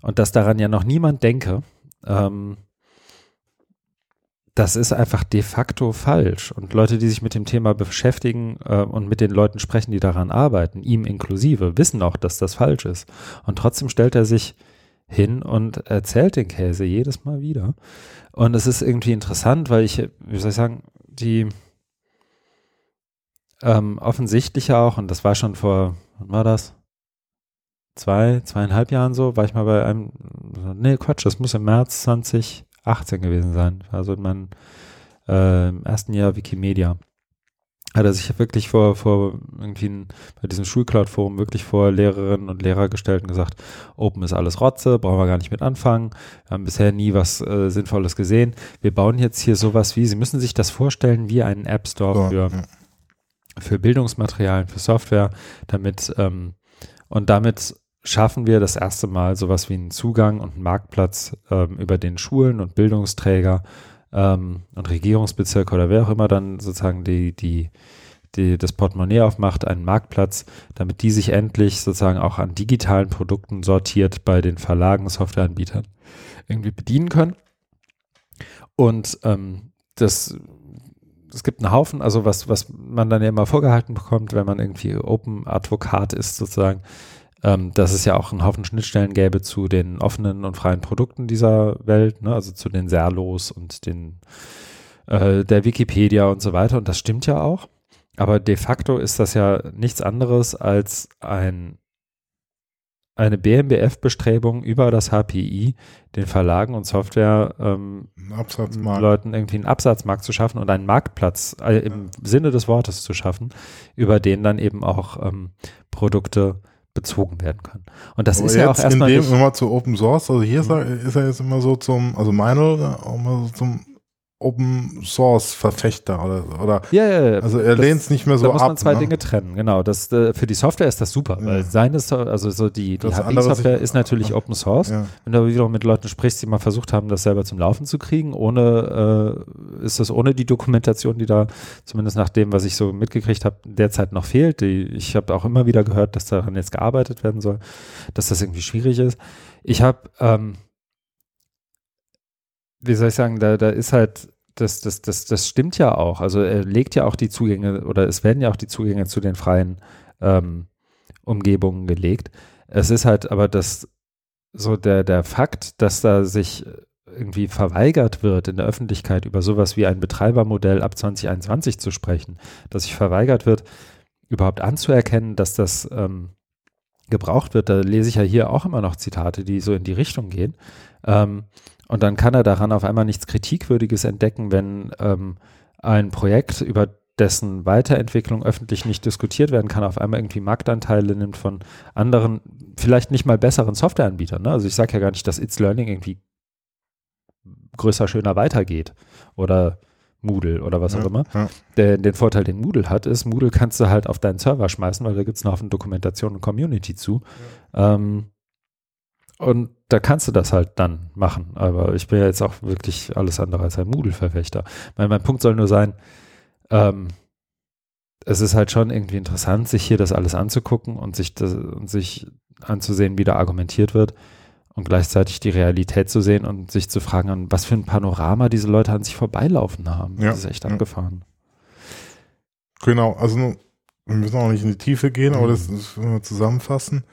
und dass daran ja noch niemand denke, ähm, das ist einfach de facto falsch. Und Leute, die sich mit dem Thema beschäftigen äh, und mit den Leuten sprechen, die daran arbeiten, ihm inklusive, wissen auch, dass das falsch ist. Und trotzdem stellt er sich hin und erzählt den Käse jedes Mal wieder. Und es ist irgendwie interessant, weil ich, wie soll ich sagen, die ähm, offensichtlich auch, und das war schon vor, wann war das? Zwei, zweieinhalb Jahren so, war ich mal bei einem, nee, Quatsch, das muss im März 2018 gewesen sein. Also in meinem äh, ersten Jahr Wikimedia hat er sich wirklich vor, vor irgendwie ein, bei diesem Schulcloud-Forum wirklich vor Lehrerinnen und Lehrer gestellt und gesagt, Open ist alles Rotze, brauchen wir gar nicht mit anfangen. Wir haben bisher nie was äh, Sinnvolles gesehen. Wir bauen jetzt hier sowas wie, Sie müssen sich das vorstellen wie einen App Store für, für Bildungsmaterialien, für Software, damit ähm, und damit schaffen wir das erste Mal sowas wie einen Zugang und einen Marktplatz ähm, über den Schulen und Bildungsträger ähm, und Regierungsbezirke oder wer auch immer dann sozusagen die, die, die das Portemonnaie aufmacht, einen Marktplatz, damit die sich endlich sozusagen auch an digitalen Produkten sortiert bei den Verlagen, Softwareanbietern irgendwie bedienen können. Und ähm, das es gibt einen Haufen, also was, was man dann ja immer vorgehalten bekommt, wenn man irgendwie Open Advokat ist, sozusagen, ähm, dass es ja auch einen Haufen Schnittstellen gäbe zu den offenen und freien Produkten dieser Welt, ne? also zu den Serlos und den äh, der Wikipedia und so weiter. Und das stimmt ja auch. Aber de facto ist das ja nichts anderes als ein eine BMBF-Bestrebung über das HPI, den Verlagen und Software-Leuten ähm, irgendwie einen Absatzmarkt zu schaffen und einen Marktplatz äh, im ja. Sinne des Wortes zu schaffen, über den dann eben auch ähm, Produkte bezogen werden können. Und das Aber ist ja auch erstmal. In dem immer zu Open Source, also hier mhm. ist er jetzt immer so zum, also meine, immer so zum Open Source Verfechter oder, oder ja, ja, ja. also er lehnt es nicht mehr so ab. Da muss man zwei ne? Dinge trennen, genau. Das, äh, für die Software ist das super, weil seine, also so die, die HPI-Software ist natürlich Open Source. Wenn du wiederum mit Leuten sprichst, die mal versucht haben, das selber zum Laufen zu kriegen, ohne, äh, ist das ohne die Dokumentation, die da zumindest nach dem, was ich so mitgekriegt habe, derzeit noch fehlt. Die, ich habe auch immer wieder gehört, dass daran jetzt gearbeitet werden soll, dass das irgendwie schwierig ist. Ich habe, ähm, wie soll ich sagen, da, da ist halt das, das, das, das stimmt ja auch. Also er legt ja auch die Zugänge oder es werden ja auch die Zugänge zu den freien ähm, Umgebungen gelegt. Es ist halt aber das so der, der Fakt, dass da sich irgendwie verweigert wird in der Öffentlichkeit über sowas wie ein Betreibermodell ab 2021 zu sprechen, dass sich verweigert wird, überhaupt anzuerkennen, dass das ähm, gebraucht wird. Da lese ich ja hier auch immer noch Zitate, die so in die Richtung gehen. Ähm, und dann kann er daran auf einmal nichts Kritikwürdiges entdecken, wenn ähm, ein Projekt, über dessen Weiterentwicklung öffentlich nicht diskutiert werden kann, auf einmal irgendwie Marktanteile nimmt von anderen, vielleicht nicht mal besseren Softwareanbietern. Ne? Also ich sage ja gar nicht, dass It's Learning irgendwie größer, schöner weitergeht oder Moodle oder was ja, auch immer. Ja. Der, den Vorteil, den Moodle hat, ist, Moodle kannst du halt auf deinen Server schmeißen, weil da gibt es noch eine Dokumentation und Community zu. Ja. Ähm, und da kannst du das halt dann machen. Aber ich bin ja jetzt auch wirklich alles andere als ein Moodle-Verfechter. Mein, mein Punkt soll nur sein, ähm, es ist halt schon irgendwie interessant, sich hier das alles anzugucken und sich, das, und sich anzusehen, wie da argumentiert wird und gleichzeitig die Realität zu sehen und sich zu fragen, an was für ein Panorama diese Leute an sich vorbeilaufen haben. Ja, das ist echt ja. abgefahren. Genau, also wir müssen auch nicht in die Tiefe gehen, aber das, das wir zusammenfassen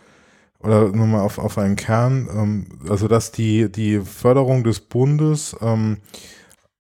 oder nochmal auf, auf einen Kern, ähm, also dass die, die Förderung des Bundes ähm,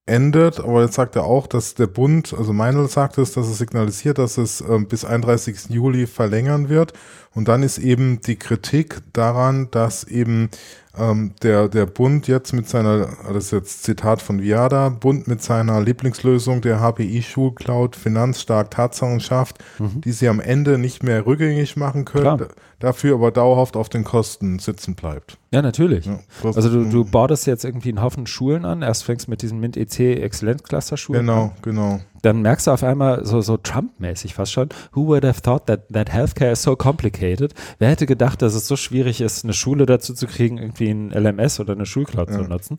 endet, aber jetzt sagt er auch, dass der Bund, also Meinl sagt es, dass es signalisiert, dass es ähm, bis 31. Juli verlängern wird. Und dann ist eben die Kritik daran, dass eben ähm, der, der Bund jetzt mit seiner, das ist jetzt Zitat von Viada, Bund mit seiner Lieblingslösung der HPI-Schulcloud finanzstark Tatsachen schafft, mhm. die sie am Ende nicht mehr rückgängig machen können, Klar. dafür aber dauerhaft auf den Kosten sitzen bleibt. Ja, natürlich. Ja, also du, du bautest jetzt irgendwie einen Haufen Schulen an, erst fängst mit diesen MINT-EC Exzellenzcluster-Schulen Genau, an. genau dann merkst du auf einmal so, so Trump-mäßig fast schon, who would have thought that, that healthcare is so complicated? Wer hätte gedacht, dass es so schwierig ist, eine Schule dazu zu kriegen, irgendwie ein LMS oder eine Schulcloud ja. zu nutzen?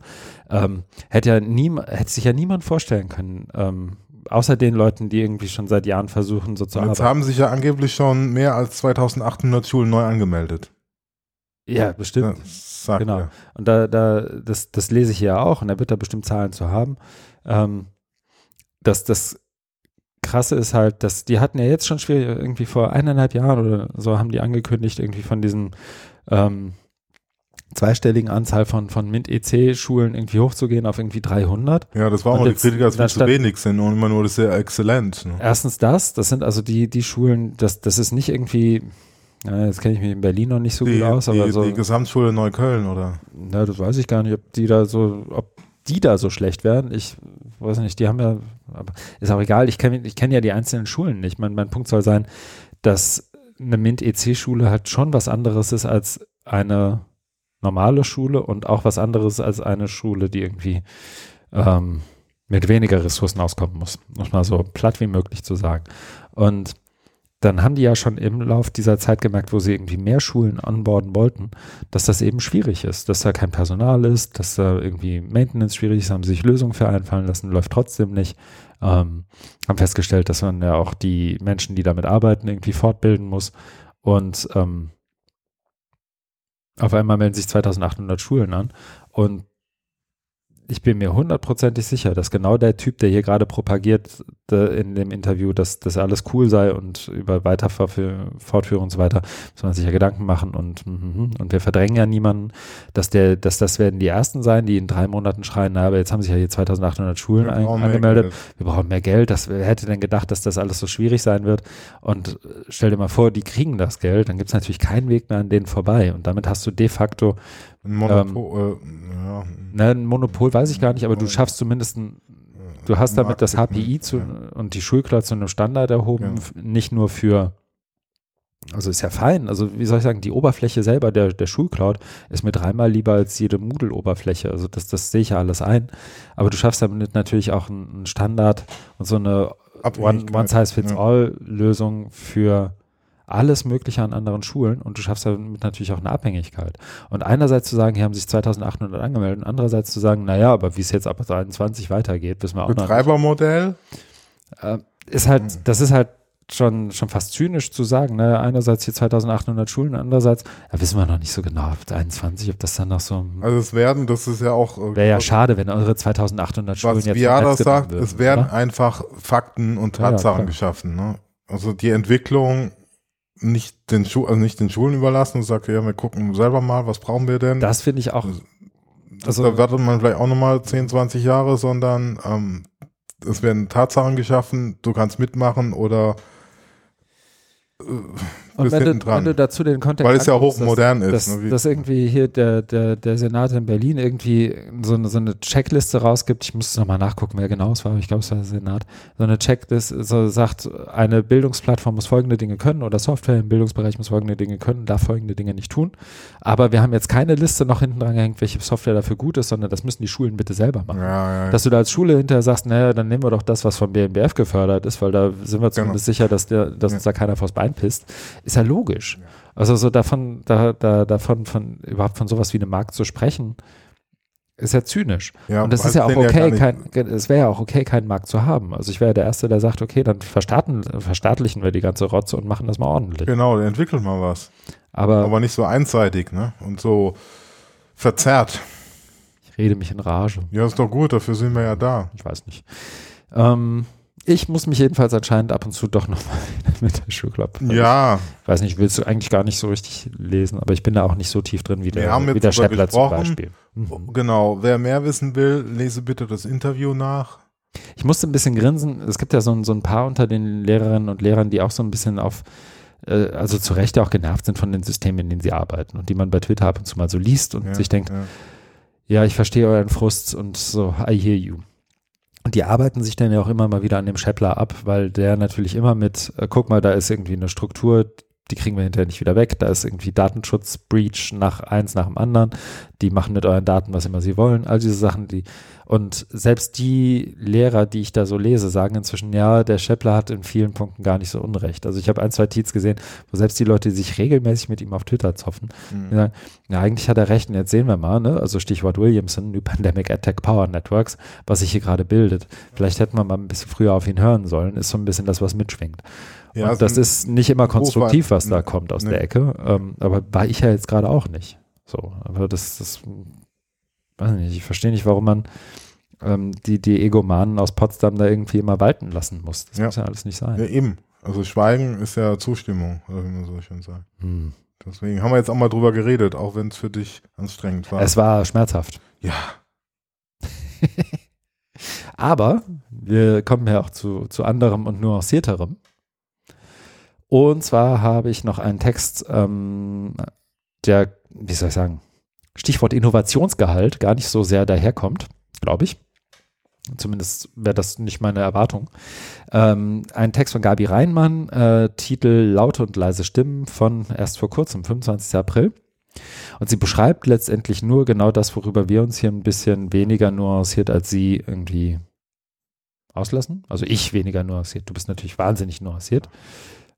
Ähm, hätte ja nie, hätte sich ja niemand vorstellen können, ähm, außer den Leuten, die irgendwie schon seit Jahren versuchen, so zu jetzt arbeiten. haben sich ja angeblich schon mehr als 2800 Schulen neu angemeldet. Ja, bestimmt. Ja, genau. Er. Und da, da, das, das lese ich hier auch und er wird da bestimmt Zahlen zu haben. Ähm, dass das Krasse ist halt, dass die hatten ja jetzt schon schwer, irgendwie vor eineinhalb Jahren oder so haben die angekündigt, irgendwie von diesen ähm, zweistelligen Anzahl von, von MINT-EC-Schulen irgendwie hochzugehen auf irgendwie 300. Ja, das war auch die Kritiker, dass wir zu wenig sind und immer nur das sehr exzellent. Ne? Erstens das, das sind also die, die Schulen, das, das ist nicht irgendwie, ja, jetzt kenne ich mich in Berlin noch nicht so die, gut aus, aber die, so. Die Gesamtschule Neukölln, oder? Ja, das weiß ich gar nicht, ob die da so, ob die da so schlecht werden. Ich weiß nicht, die haben ja, ist auch egal, ich kenne ich kenn ja die einzelnen Schulen nicht. Mein, mein Punkt soll sein, dass eine MINT-EC-Schule halt schon was anderes ist als eine normale Schule und auch was anderes als eine Schule, die irgendwie ähm, mit weniger Ressourcen auskommen muss, um mal so platt wie möglich zu sagen. Und dann haben die ja schon im Lauf dieser Zeit gemerkt, wo sie irgendwie mehr Schulen anborden wollten, dass das eben schwierig ist, dass da kein Personal ist, dass da irgendwie Maintenance schwierig ist, haben sich Lösungen für einfallen lassen, läuft trotzdem nicht. Ähm, haben festgestellt, dass man ja auch die Menschen, die damit arbeiten, irgendwie fortbilden muss. Und ähm, auf einmal melden sich 2800 Schulen an und ich bin mir hundertprozentig sicher, dass genau der Typ, der hier gerade propagiert in dem Interview, dass das alles cool sei und über Weiterfortführung und so weiter, muss man sich ja Gedanken machen und, mhm, und wir verdrängen ja niemanden, dass der, dass das werden die ersten sein, die in drei Monaten schreien, na, aber jetzt haben sich ja hier 2800 Schulen ein, angemeldet, wir brauchen mehr Geld, das, wer hätte denn gedacht, dass das alles so schwierig sein wird? Und stell dir mal vor, die kriegen das Geld, dann gibt es natürlich keinen Weg mehr an denen vorbei. Und damit hast du de facto ein Monopol, ähm, äh, ja. Ne, ein Monopol weiß ich gar nicht, aber du schaffst zumindest ein, du hast damit das HPI zu, und die Schulcloud zu einem Standard erhoben, ja. nicht nur für, also ist ja fein, also wie soll ich sagen, die Oberfläche selber der, der Schulcloud ist mir dreimal lieber als jede Moodle-Oberfläche, also das, das sehe ich ja alles ein, aber du schaffst damit natürlich auch einen Standard und so eine One-Size-Fits-All-Lösung für alles Mögliche an anderen Schulen und du schaffst damit natürlich auch eine Abhängigkeit. Und einerseits zu sagen, hier haben sich 2800 angemeldet, und andererseits zu sagen, naja, aber wie es jetzt ab 21 weitergeht, wissen wir auch Betreibermodell? Äh, ist halt, hm. das ist halt schon, schon fast zynisch zu sagen, ne? einerseits hier 2800 Schulen, andererseits, ja, wissen wir noch nicht so genau, ob 21, ob das dann noch so. Also es werden, das ist ja auch. Wäre ja schade, wenn eure 2800 Schulen was jetzt. Wie Viada sagt, würden, es werden oder? einfach Fakten und Tatsachen ja, ja, geschaffen. Ne? Also die Entwicklung nicht den, Schu also nicht den Schulen überlassen und sagt, ja, wir gucken selber mal, was brauchen wir denn? Das finde ich auch. Also, da wartet man vielleicht auch nochmal 10, 20 Jahre, sondern ähm, es werden Tatsachen geschaffen, du kannst mitmachen oder äh, und wenn du, wenn du, dazu den Kontext Weil es ja hochmodern ist. Dass, ne, dass irgendwie hier der, der, der Senat in Berlin irgendwie so eine, so eine Checkliste rausgibt. Ich muss nochmal nachgucken, wer genau es war. Ich glaube, es war der Senat. So eine Checkliste so sagt, eine Bildungsplattform muss folgende Dinge können oder Software im Bildungsbereich muss folgende Dinge können, darf folgende Dinge nicht tun. Aber wir haben jetzt keine Liste noch hinten dran gehängt, welche Software dafür gut ist, sondern das müssen die Schulen bitte selber machen. Ja, ja, Dass du da als Schule hinterher sagst, naja, dann nehmen wir doch das, was vom BMBF gefördert ist, weil da sind wir zumindest genau. sicher, dass, der, dass uns da keiner vors Bein pisst. Ist ja logisch. Also so davon, da, da, davon, von überhaupt von sowas wie einem Markt zu sprechen, ist ja zynisch. Ja, und es ist ja auch okay, ja kein, es wäre ja auch okay, keinen Markt zu haben. Also ich wäre der Erste, der sagt, okay, dann verstaatlichen wir die ganze Rotze und machen das mal ordentlich. Genau, entwickeln mal was. Aber, Aber nicht so einseitig, ne? Und so verzerrt. Ich rede mich in Rage. Ja, ist doch gut, dafür sind wir ja da. Ich weiß nicht. Ähm, ich muss mich jedenfalls anscheinend ab und zu doch nochmal mit der Schulklappe. Ja. Ich weiß nicht, willst du eigentlich gar nicht so richtig lesen, aber ich bin da auch nicht so tief drin wie der, wie der Scheppler zum Beispiel. Mhm. Genau. Wer mehr wissen will, lese bitte das Interview nach. Ich musste ein bisschen grinsen. Es gibt ja so, so ein paar unter den Lehrerinnen und Lehrern, die auch so ein bisschen auf, äh, also zu Recht auch genervt sind von den Systemen, in denen sie arbeiten und die man bei Twitter ab und zu mal so liest und ja, sich denkt, ja. ja, ich verstehe euren Frust und so, I hear you. Und die arbeiten sich dann ja auch immer mal wieder an dem Scheppler ab, weil der natürlich immer mit, äh, guck mal, da ist irgendwie eine Struktur, die kriegen wir hinterher nicht wieder weg. Da ist irgendwie Datenschutz-Breach nach eins nach dem anderen. Die machen mit euren Daten, was immer sie wollen. All diese Sachen, die, und selbst die Lehrer, die ich da so lese, sagen inzwischen, ja, der Scheppler hat in vielen Punkten gar nicht so unrecht. Also ich habe ein, zwei Tweets gesehen, wo selbst die Leute, die sich regelmäßig mit ihm auf Twitter zoffen, mhm. sagen, ja, eigentlich hat er recht und jetzt sehen wir mal, ne? Also Stichwort Williamson, New Pandemic Attack Power Networks, was sich hier gerade bildet. Vielleicht hätten wir mal ein bisschen früher auf ihn hören sollen, ist so ein bisschen das, was mitschwingt. Ja, und das ist nicht immer konstruktiv, was da kommt aus nee. der Ecke. Ähm, aber war ich ja jetzt gerade auch nicht. So, aber das, das weiß nicht, ich verstehe nicht, warum man ähm, die, die Egomanen aus Potsdam da irgendwie immer walten lassen muss. Das ja. muss ja alles nicht sein. Ja, eben. Also Schweigen ist ja Zustimmung, wie man so schön sagt. Hm. Deswegen haben wir jetzt auch mal drüber geredet, auch wenn es für dich anstrengend war. Es war schmerzhaft. Ja. Aber wir kommen ja auch zu, zu anderem und nuancierterem. Und zwar habe ich noch einen Text, ähm, der, wie soll ich sagen, Stichwort Innovationsgehalt gar nicht so sehr daherkommt, glaube ich. Zumindest wäre das nicht meine Erwartung. Ähm, ein Text von Gabi Reinmann, äh, Titel Laute und leise Stimmen von erst vor kurzem, 25. April. Und sie beschreibt letztendlich nur genau das, worüber wir uns hier ein bisschen weniger nuanciert als sie irgendwie auslassen. Also ich weniger nuanciert. Du bist natürlich wahnsinnig nuanciert.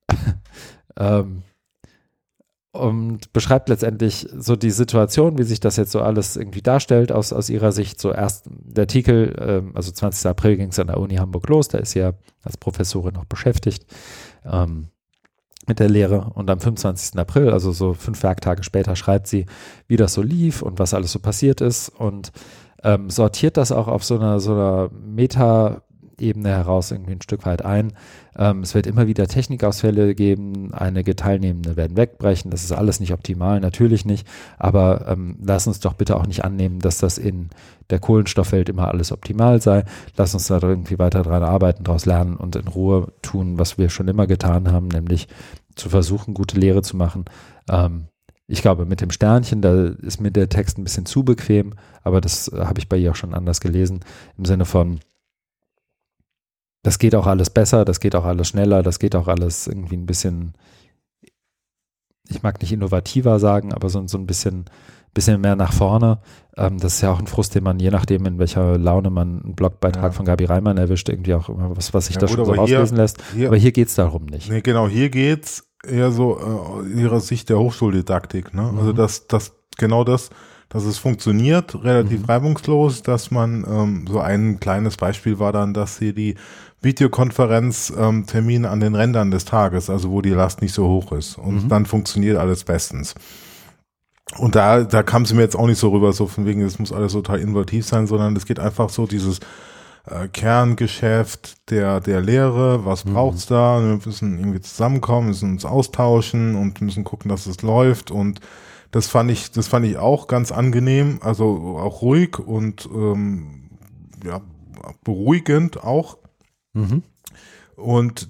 ähm, und beschreibt letztendlich so die Situation, wie sich das jetzt so alles irgendwie darstellt aus, aus ihrer Sicht. So erst der Artikel, ähm, also 20. April ging es an der Uni Hamburg los, da ist sie ja als Professorin noch beschäftigt ähm, mit der Lehre. Und am 25. April, also so fünf Werktage später, schreibt sie, wie das so lief und was alles so passiert ist und ähm, sortiert das auch auf so einer, so einer Meta- Ebene heraus irgendwie ein Stück weit ein. Ähm, es wird immer wieder Technikausfälle geben, einige Teilnehmende werden wegbrechen, das ist alles nicht optimal, natürlich nicht, aber ähm, lass uns doch bitte auch nicht annehmen, dass das in der Kohlenstoffwelt immer alles optimal sei. Lass uns da irgendwie weiter dran arbeiten, daraus lernen und in Ruhe tun, was wir schon immer getan haben, nämlich zu versuchen, gute Lehre zu machen. Ähm, ich glaube, mit dem Sternchen, da ist mir der Text ein bisschen zu bequem, aber das habe ich bei ihr auch schon anders gelesen, im Sinne von, das geht auch alles besser, das geht auch alles schneller, das geht auch alles irgendwie ein bisschen, ich mag nicht innovativer sagen, aber so, so ein bisschen, bisschen mehr nach vorne. Ähm, das ist ja auch ein Frust, den man je nachdem, in welcher Laune man einen Blogbeitrag ja. von Gabi Reimann erwischt, irgendwie auch immer was, was sich ja, da gut, schon so rauslesen lässt. Hier, aber hier geht es darum nicht. Nee, genau, hier geht es eher so äh, in ihrer Sicht der Hochschuldidaktik. Ne? Also mhm. Also das, das, genau das, dass es funktioniert, relativ mhm. reibungslos, dass man, ähm, so ein kleines Beispiel war dann, dass sie die Videokonferenztermine ähm, an den Rändern des Tages, also wo die Last nicht so hoch ist. Und mhm. dann funktioniert alles bestens. Und da, da kam sie mir jetzt auch nicht so rüber, so von wegen, es muss alles total innovativ sein, sondern es geht einfach so dieses äh, Kerngeschäft der, der Lehre, was mhm. braucht's da? Wir müssen irgendwie zusammenkommen, müssen uns austauschen und müssen gucken, dass es läuft. Und das fand ich, das fand ich auch ganz angenehm, also auch ruhig und ähm, ja, beruhigend auch. Mhm. Und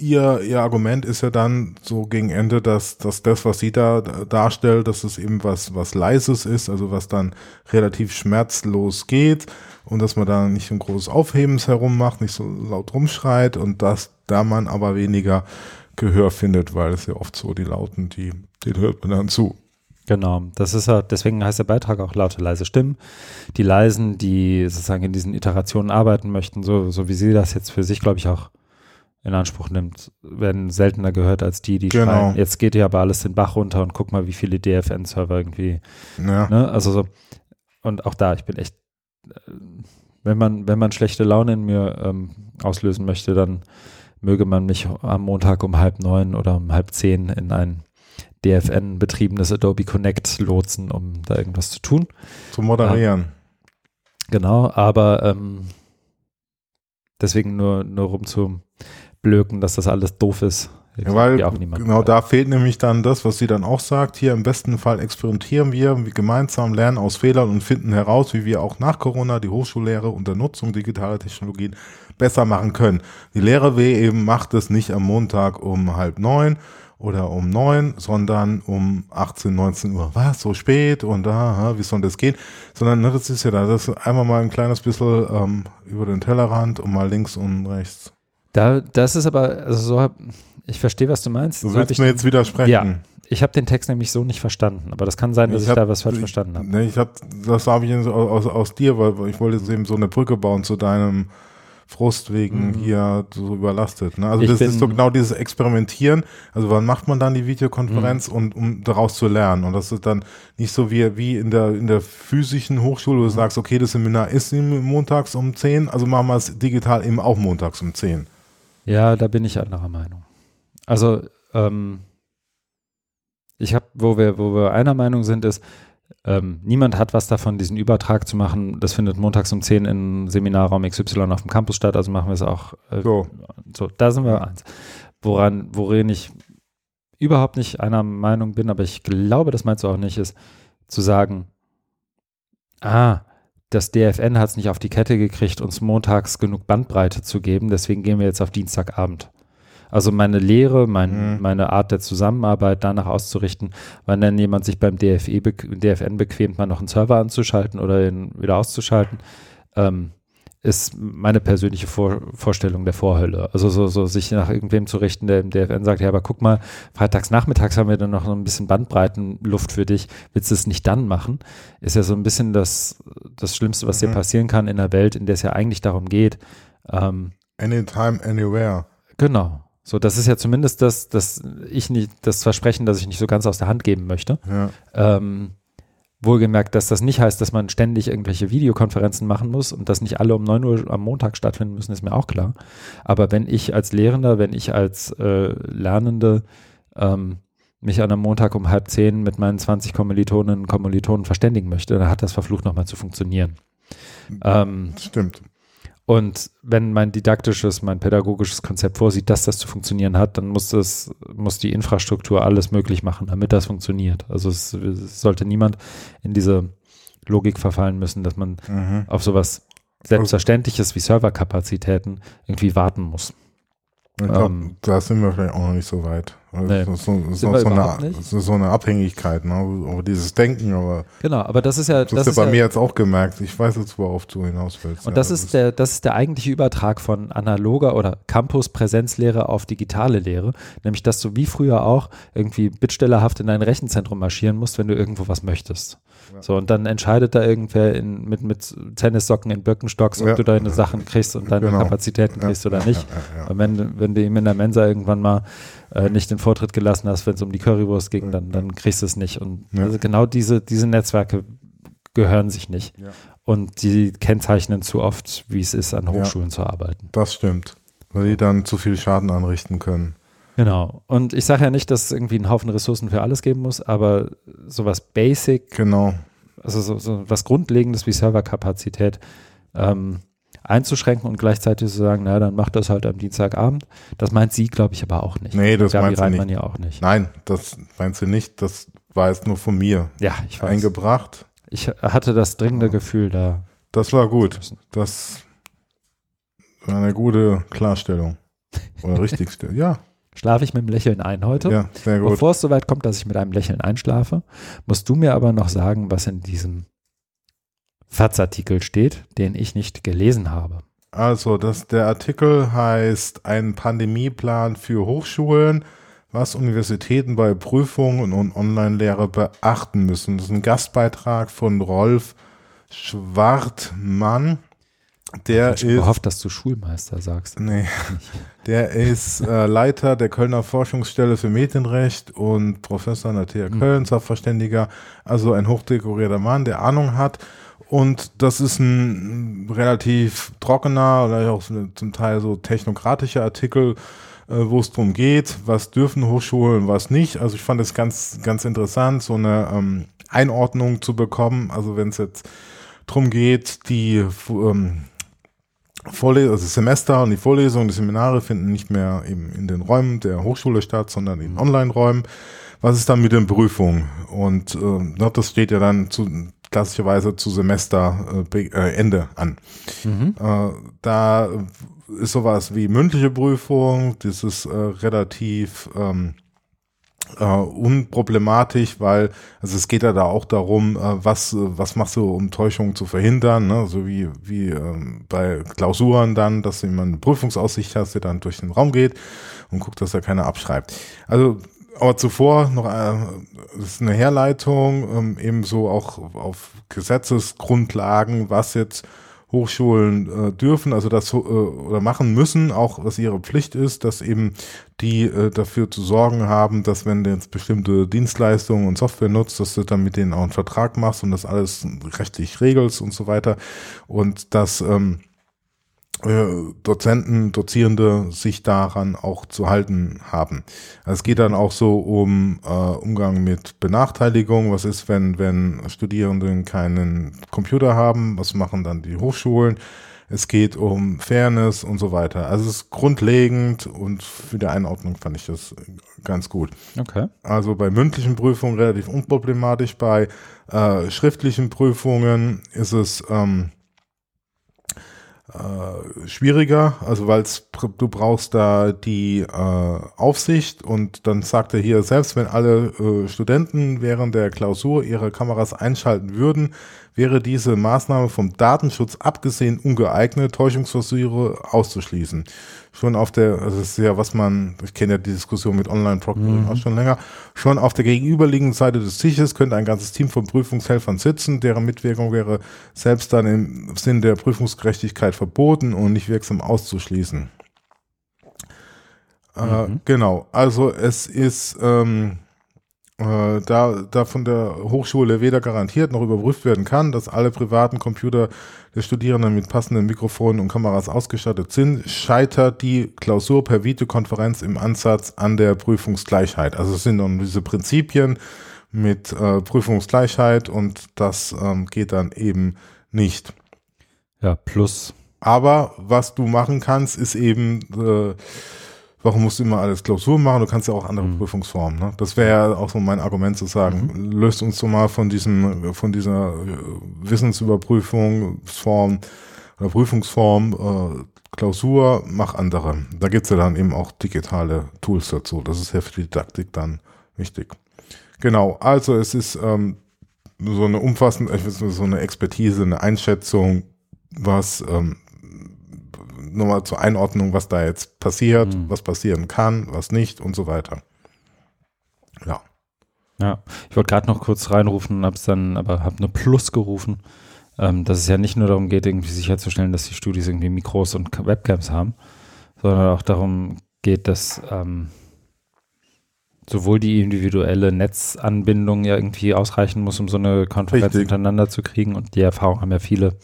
ihr, ihr Argument ist ja dann so gegen Ende, dass, dass das, was sie da darstellt, dass es eben was, was Leises ist, also was dann relativ schmerzlos geht und dass man da nicht ein großes Aufhebens herum macht, nicht so laut rumschreit und dass da man aber weniger Gehör findet, weil es ja oft so die Lauten, die, den hört man dann zu. Genau, das ist ja, deswegen heißt der Beitrag auch laute, leise Stimmen. Die Leisen, die sozusagen in diesen Iterationen arbeiten möchten, so, so wie sie das jetzt für sich, glaube ich, auch in Anspruch nimmt, werden seltener gehört als die, die genau. schreien, jetzt geht ja aber alles den Bach runter und guck mal, wie viele DFN-Server irgendwie, ja. ne, also so, und auch da, ich bin echt, äh, wenn man, wenn man schlechte Laune in mir ähm, auslösen möchte, dann möge man mich am Montag um halb neun oder um halb zehn in ein DFN-betriebenes Adobe Connect lotsen, um da irgendwas zu tun. Zu moderieren. Ähm, genau, aber ähm, deswegen nur, nur rumzublöken, dass das alles doof ist. Ja, weil genau da fehlt nämlich dann das, was sie dann auch sagt. Hier im besten Fall experimentieren wir, wir gemeinsam lernen aus Fehlern und finden heraus, wie wir auch nach Corona die Hochschullehre unter Nutzung digitaler Technologien besser machen können. Die Lehre W eben macht es nicht am Montag um halb neun oder um neun, sondern um 18, 19 Uhr. Was, so spät und da, wie soll das gehen? Sondern ne, das ist ja da, das ist einmal mal ein kleines bisschen ähm, über den Tellerrand und mal links und rechts. Da, das ist aber, also so, ich verstehe, was du meinst. Du willst so mir jetzt widersprechen. Ja, ich habe den Text nämlich so nicht verstanden, aber das kann sein, dass ich, ich hab, da was falsch verstanden habe. Ne, ich habe, das habe ich aus, aus, dir, weil ich wollte jetzt eben so eine Brücke bauen zu deinem Frust wegen mhm. hier so überlastet. Ne? Also ich das ist so genau dieses Experimentieren. Also wann macht man dann die Videokonferenz mhm. und um daraus zu lernen? Und das ist dann nicht so wie, wie in der in der physischen Hochschule, wo du mhm. sagst, okay, das Seminar ist montags um 10, also machen wir es digital eben auch montags um 10. Ja, da bin ich anderer Meinung. Also ähm, ich habe, wo wir, wo wir einer Meinung sind, ist, ähm, niemand hat was davon, diesen Übertrag zu machen. Das findet montags um 10 in Seminarraum XY auf dem Campus statt, also machen wir es auch. Äh, so. so, da sind wir eins. Woran, worin ich überhaupt nicht einer Meinung bin, aber ich glaube, das meinst du auch nicht, ist zu sagen, ah, das DFN hat es nicht auf die Kette gekriegt, uns montags genug Bandbreite zu geben, deswegen gehen wir jetzt auf Dienstagabend. Also meine Lehre, mein, mhm. meine Art der Zusammenarbeit danach auszurichten, wann dann jemand sich beim DFE, DFN bequemt, mal noch einen Server anzuschalten oder ihn wieder auszuschalten, ähm, ist meine persönliche Vor Vorstellung der Vorhölle. Also so, so sich nach irgendwem zu richten, der im DFN sagt, ja, aber guck mal, freitags nachmittags haben wir dann noch ein bisschen Bandbreitenluft für dich, willst du es nicht dann machen? Ist ja so ein bisschen das, das Schlimmste, was mhm. dir passieren kann in einer Welt, in der es ja eigentlich darum geht. Ähm, Anytime, anywhere. Genau. So, das ist ja zumindest das, das ich nicht, das Versprechen, das ich nicht so ganz aus der Hand geben möchte. Ja. Ähm, wohlgemerkt, dass das nicht heißt, dass man ständig irgendwelche Videokonferenzen machen muss und dass nicht alle um 9 Uhr am Montag stattfinden müssen, ist mir auch klar. Aber wenn ich als Lehrender, wenn ich als äh, Lernende ähm, mich an einem Montag um halb zehn mit meinen 20 Kommilitoninnen und Kommilitonen verständigen möchte, dann hat das verflucht nochmal zu funktionieren. Ähm, Stimmt. Und wenn mein didaktisches, mein pädagogisches Konzept vorsieht, dass das zu funktionieren hat, dann muss das, muss die Infrastruktur alles möglich machen, damit das funktioniert. Also es, es sollte niemand in diese Logik verfallen müssen, dass man mhm. auf sowas Selbstverständliches wie Serverkapazitäten irgendwie warten muss. Ich glaube, ähm, da sind wir vielleicht auch noch nicht so weit. Nee, das ist, so, ist so, eine, das ist so eine Abhängigkeit, ne? aber dieses Denken, aber genau, aber das ist ja das, das ist ja bei ja, mir jetzt auch gemerkt. Ich weiß jetzt, worauf du hinaus willst. Und ja, das, das, ist der, das ist der eigentliche Übertrag von analoger oder Campus-Präsenzlehre auf digitale Lehre, nämlich dass du wie früher auch irgendwie bittstellerhaft in dein Rechenzentrum marschieren musst, wenn du irgendwo was möchtest. So, und dann entscheidet da irgendwer in, mit, mit Tennissocken in Birkenstocks, ob ja. du deine Sachen kriegst und deine genau. Kapazitäten kriegst oder nicht. Und wenn, wenn du ihm in der Mensa irgendwann mal äh, nicht den Vortritt gelassen hast, wenn es um die Currywurst ging, dann, dann kriegst du es nicht. Und also genau diese, diese Netzwerke gehören sich nicht. Und die kennzeichnen zu oft, wie es ist, an Hochschulen zu arbeiten. Das stimmt. Weil die dann zu viel Schaden anrichten können. Genau. Und ich sage ja nicht, dass es irgendwie einen Haufen Ressourcen für alles geben muss, aber sowas Basic, genau. also so, so was Grundlegendes wie Serverkapazität ähm, einzuschränken und gleichzeitig zu sagen, na, dann macht das halt am Dienstagabend. Das meint sie, glaube ich, aber auch nicht. Nee, das Gabi meint sie nicht. ja auch nicht. Nein, das meint sie nicht. Das war jetzt nur von mir ja, ich weiß. eingebracht. Ich hatte das dringende ja. Gefühl da. Das war gut. Das war eine gute Klarstellung. Oder richtig ja. Schlafe ich mit einem Lächeln ein heute. Ja, sehr gut. Bevor es soweit kommt, dass ich mit einem Lächeln einschlafe, musst du mir aber noch sagen, was in diesem FATS-Artikel steht, den ich nicht gelesen habe. Also, das, der Artikel heißt Ein Pandemieplan für Hochschulen, was Universitäten bei Prüfungen und Online-Lehre beachten müssen. Das ist ein Gastbeitrag von Rolf Schwartmann. Der ich ist. gehofft, dass du Schulmeister sagst. Nee. Der ist äh, Leiter der Kölner Forschungsstelle für Medienrecht und Professor an der TH Köln, Sachverständiger. Also ein hochdekorierter Mann, der Ahnung hat. Und das ist ein relativ trockener oder auch zum Teil so technokratischer Artikel, äh, wo es darum geht, was dürfen Hochschulen, was nicht. Also ich fand es ganz, ganz interessant, so eine ähm, Einordnung zu bekommen. Also wenn es jetzt darum geht, die ähm, Vorlesung, also Semester und die Vorlesungen, die Seminare finden nicht mehr eben in den Räumen der Hochschule statt, sondern in Online-Räumen. Was ist dann mit den Prüfungen? Und äh, das steht ja dann zu, klassischerweise zu Semesterende äh, an. Mhm. Äh, da ist sowas wie mündliche Prüfung, das ist äh, relativ ähm, äh, unproblematisch, weil also es geht ja da auch darum, äh, was was machst du, um Täuschungen zu verhindern, ne? so wie wie ähm, bei Klausuren dann, dass du immer eine Prüfungsaussicht hast, der dann durch den Raum geht und guckt, dass er keiner abschreibt. Also aber zuvor noch äh, ist eine Herleitung, ähm, ebenso auch auf Gesetzesgrundlagen, was jetzt Hochschulen äh, dürfen, also das äh, oder machen müssen, auch was ihre Pflicht ist, dass eben die äh, dafür zu sorgen haben, dass wenn du jetzt bestimmte Dienstleistungen und Software nutzt, dass du dann mit denen auch einen Vertrag machst und das alles rechtlich regelst und so weiter. Und dass ähm, äh, Dozenten, Dozierende sich daran auch zu halten haben. Also es geht dann auch so um äh, Umgang mit Benachteiligung. Was ist, wenn, wenn Studierenden keinen Computer haben? Was machen dann die Hochschulen? Es geht um Fairness und so weiter. Also es ist grundlegend und für die Einordnung fand ich das ganz gut. Okay. Also bei mündlichen Prüfungen relativ unproblematisch. Bei äh, schriftlichen Prüfungen ist es ähm, äh, schwieriger, also weil du brauchst da die äh, Aufsicht und dann sagt er hier, selbst wenn alle äh, Studenten während der Klausur ihre Kameras einschalten würden, wäre diese Maßnahme vom Datenschutz abgesehen ungeeignet, Täuschungsversuche auszuschließen. Schon auf der, also das ist ja, was man, ich kenne ja die Diskussion mit Online-Proctoring mhm. auch schon länger, schon auf der gegenüberliegenden Seite des Tisches könnte ein ganzes Team von Prüfungshelfern sitzen, deren Mitwirkung wäre selbst dann im Sinn der Prüfungsgerechtigkeit verboten und nicht wirksam auszuschließen. Äh, mhm. Äh, genau, also es ist, ähm, äh, da, da von der Hochschule weder garantiert noch überprüft werden kann, dass alle privaten Computer der Studierenden mit passenden Mikrofonen und Kameras ausgestattet sind, scheitert die Klausur per Videokonferenz im Ansatz an der Prüfungsgleichheit. Also es sind dann diese Prinzipien mit äh, Prüfungsgleichheit und das ähm, geht dann eben nicht. Ja, plus. Aber was du machen kannst, ist eben äh, warum musst du immer alles Klausur machen? Du kannst ja auch andere mhm. Prüfungsformen. Ne? Das wäre ja auch so mein Argument zu sagen, mhm. löst uns so mal von diesem, von dieser äh, Wissensüberprüfungsform oder Prüfungsform äh, Klausur, mach andere. Da gibt's ja dann eben auch digitale Tools dazu. Das ist ja für die Didaktik dann wichtig. Genau, also es ist ähm, so eine umfassende, so eine Expertise, eine Einschätzung, was ähm, nur mal zur Einordnung, was da jetzt passiert, mhm. was passieren kann, was nicht und so weiter. Ja. Ja, ich wollte gerade noch kurz reinrufen, hab's dann, aber habe nur Plus gerufen, ähm, dass es ja nicht nur darum geht, irgendwie sicherzustellen, dass die Studis irgendwie Mikros und Webcams haben, sondern auch darum geht, dass ähm, sowohl die individuelle Netzanbindung ja irgendwie ausreichen muss, um so eine Konferenz Richtig. untereinander zu kriegen. Und die Erfahrung haben ja viele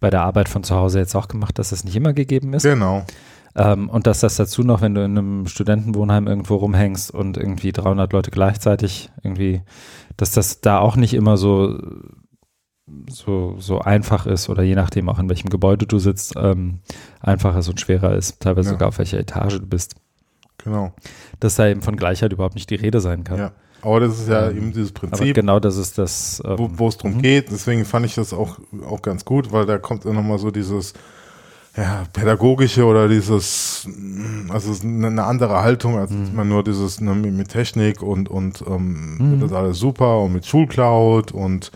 bei der Arbeit von zu Hause jetzt auch gemacht, dass das nicht immer gegeben ist. Genau. Ähm, und dass das dazu noch, wenn du in einem Studentenwohnheim irgendwo rumhängst und irgendwie 300 Leute gleichzeitig irgendwie, dass das da auch nicht immer so so, so einfach ist oder je nachdem auch in welchem Gebäude du sitzt, ähm, einfacher und schwerer ist, teilweise ja. sogar auf welcher Etage du bist. Genau. Dass da eben von Gleichheit überhaupt nicht die Rede sein kann. Ja. Aber das ist ja ähm, eben dieses Prinzip. Aber genau das ist das. Ähm, wo es darum mhm. geht. Deswegen fand ich das auch, auch ganz gut, weil da kommt dann nochmal so dieses, ja, pädagogische oder dieses, also eine andere Haltung, als mhm. man nur dieses ne, mit Technik und, und ähm, mhm. das alles super und mit Schulcloud und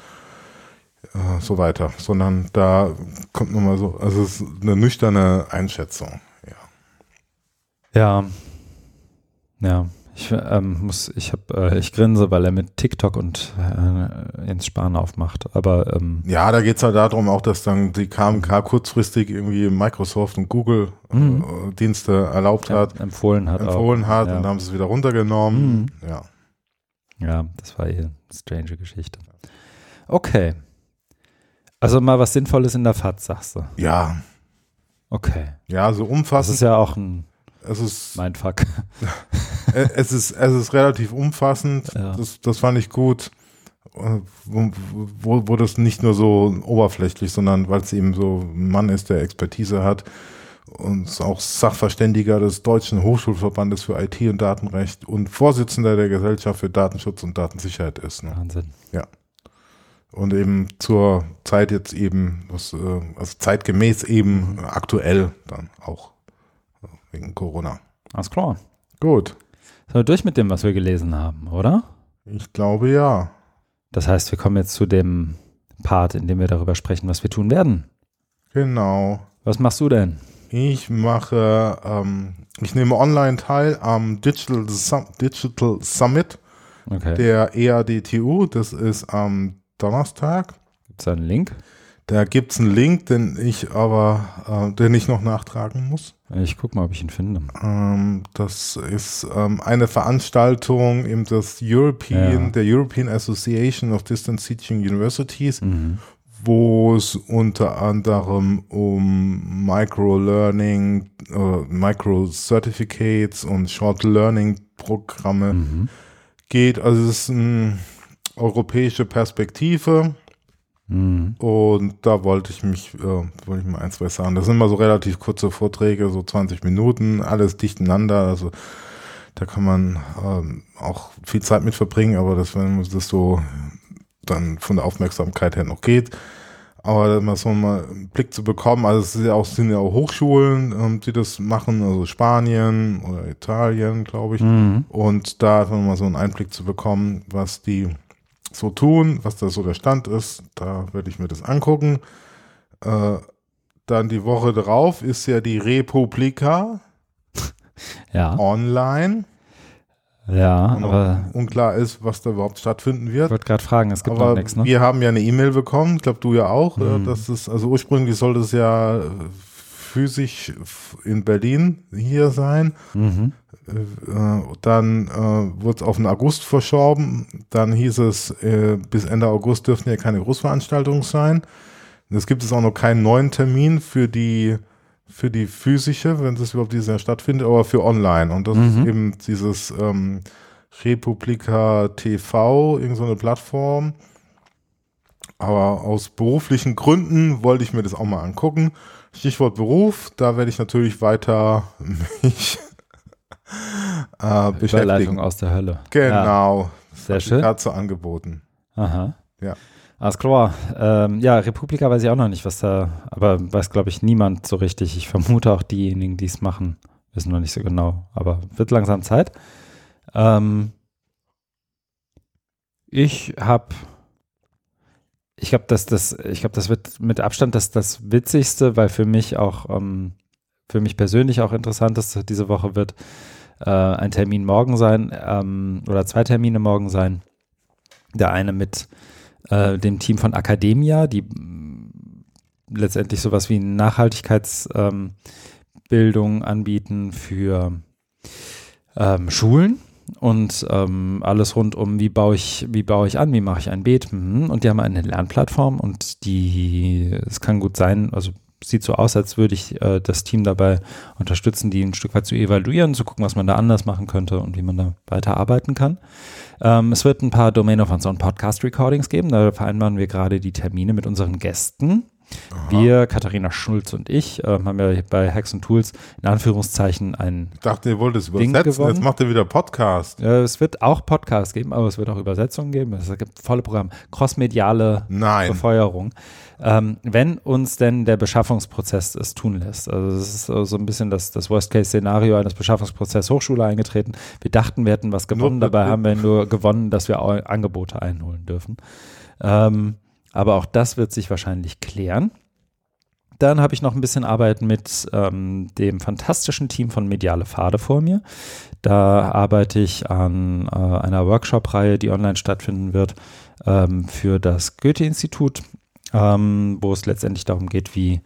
äh, so weiter, sondern da kommt nochmal so, also es ist eine nüchterne Einschätzung, ja. Ja. Ja. Ich ähm, muss, ich habe, äh, ich grinse, weil er mit TikTok und äh, Jens Spahn aufmacht. Aber ähm, ja, da geht es halt darum, auch dass dann die KMK kurzfristig irgendwie Microsoft und Google äh, mhm. Dienste erlaubt hat, empfohlen hat, empfohlen auch. hat ja. und dann haben sie es wieder runtergenommen. Mhm. Ja, ja, das war hier eine strange Geschichte. Okay, also mal was Sinnvolles in der FAZ, sagst du? Ja. Okay. Ja, so umfassend. Das ist ja auch ein es ist mein Fuck. es ist es ist relativ umfassend. Ja. Das, das fand ich gut, wo, wo, wo das nicht nur so oberflächlich, sondern weil es eben so ein Mann ist, der Expertise hat und auch Sachverständiger des Deutschen Hochschulverbandes für IT und Datenrecht und Vorsitzender der Gesellschaft für Datenschutz und Datensicherheit ist. Ne? Wahnsinn. Ja. Und eben zur Zeit jetzt eben, was, äh, also zeitgemäß eben aktuell dann auch wegen Corona. Alles klar. Gut. Sind wir durch mit dem, was wir gelesen haben, oder? Ich glaube ja. Das heißt, wir kommen jetzt zu dem Part, in dem wir darüber sprechen, was wir tun werden. Genau. Was machst du denn? Ich mache, ähm, ich nehme online teil am Digital, Digital Summit okay. der EADTU. Das ist am Donnerstag. Gibt es einen Link? Da gibt es einen Link, den ich aber, äh, den ich noch nachtragen muss. Ich gucke mal, ob ich ihn finde. Ähm, das ist ähm, eine Veranstaltung im das European, ja. der European Association of Distance Teaching Universities, mhm. wo es unter anderem um Micro-Learning, äh, Micro-Certificates und Short-Learning-Programme mhm. geht. Also es ist eine europäische Perspektive Mhm. Und da wollte ich mich, äh, wollte ich mal ein, zwei sagen. Das sind immer so relativ kurze Vorträge, so 20 Minuten, alles dichteinander. Also da kann man ähm, auch viel Zeit mit verbringen, aber das, wenn das so dann von der Aufmerksamkeit her noch geht. Aber mal so mal einen Blick zu bekommen, also es sind ja auch, sind ja auch Hochschulen, ähm, die das machen, also Spanien oder Italien, glaube ich. Mhm. Und da einfach mal so einen Einblick zu bekommen, was die so tun, was da so der Stand ist. Da werde ich mir das angucken. Äh, dann die Woche drauf ist ja die Republika ja. online. Ja, und aber unklar ist, was da überhaupt stattfinden wird. Ich wollte gerade fragen, es gibt aber noch nichts, ne? Wir haben ja eine E-Mail bekommen, ich glaube du ja auch, mhm. dass es, also ursprünglich sollte es ja physisch in Berlin hier sein. Mhm. Äh, dann äh, wurde es auf den August verschoben. Dann hieß es, äh, bis Ende August dürften ja keine Großveranstaltungen sein. Es gibt es auch noch keinen neuen Termin für die für die physische, wenn es überhaupt dieses Jahr stattfindet, aber für online. Und das mhm. ist eben dieses ähm, Republika TV, irgendeine so Plattform. Aber aus beruflichen Gründen wollte ich mir das auch mal angucken. Stichwort Beruf, da werde ich natürlich weiter mich äh, beschäftigen. aus der Hölle. Genau. Ja. Sehr schön. Dazu angeboten. Aha. Ja. Alles klar. Ähm, ja, Republika weiß ich auch noch nicht, was da, aber weiß, glaube ich, niemand so richtig. Ich vermute auch diejenigen, die es machen, wissen noch nicht so genau. Aber wird langsam Zeit. Ähm, ich habe, ich glaube, dass das, ich glaube, das wird mit Abstand das, das Witzigste, weil für mich auch, ähm, für mich persönlich auch interessant ist, diese Woche wird äh, ein Termin morgen sein ähm, oder zwei Termine morgen sein. Der eine mit äh, dem Team von Academia, die letztendlich sowas wie Nachhaltigkeitsbildung ähm, anbieten für ähm, Schulen und ähm, alles rund um, wie baue ich, wie baue ich an, wie mache ich ein Beet. Mhm. Und die haben eine Lernplattform und die, es kann gut sein, also sieht so aus, als würde ich äh, das Team dabei unterstützen, die ein Stück weit zu evaluieren, zu gucken, was man da anders machen könnte und wie man da weiterarbeiten kann. Ähm, es wird ein paar Domain of Unseen Podcast Recordings geben. Da vereinbaren wir gerade die Termine mit unseren Gästen. Wir, Katharina Schulz und ich, äh, haben ja bei Hacks und Tools in Anführungszeichen ein. Ich dachte, ihr wollt es übersetzen. Jetzt macht ihr wieder Podcast. Ja, es wird auch Podcast geben, aber es wird auch Übersetzungen geben. Es gibt volle Programme. Crossmediale Nein. Befeuerung. Ähm, wenn uns denn der Beschaffungsprozess es tun lässt. Also es ist so ein bisschen das, das Worst-Case-Szenario eines Beschaffungsprozesses Hochschule eingetreten. Wir dachten, wir hätten was gewonnen, dabei haben wir nur gewonnen, dass wir Angebote einholen dürfen. Ähm, aber auch das wird sich wahrscheinlich klären. Dann habe ich noch ein bisschen Arbeit mit ähm, dem fantastischen Team von Mediale Pfade vor mir. Da arbeite ich an äh, einer Workshop-Reihe, die online stattfinden wird ähm, für das Goethe-Institut, ähm, wo es letztendlich darum geht, wie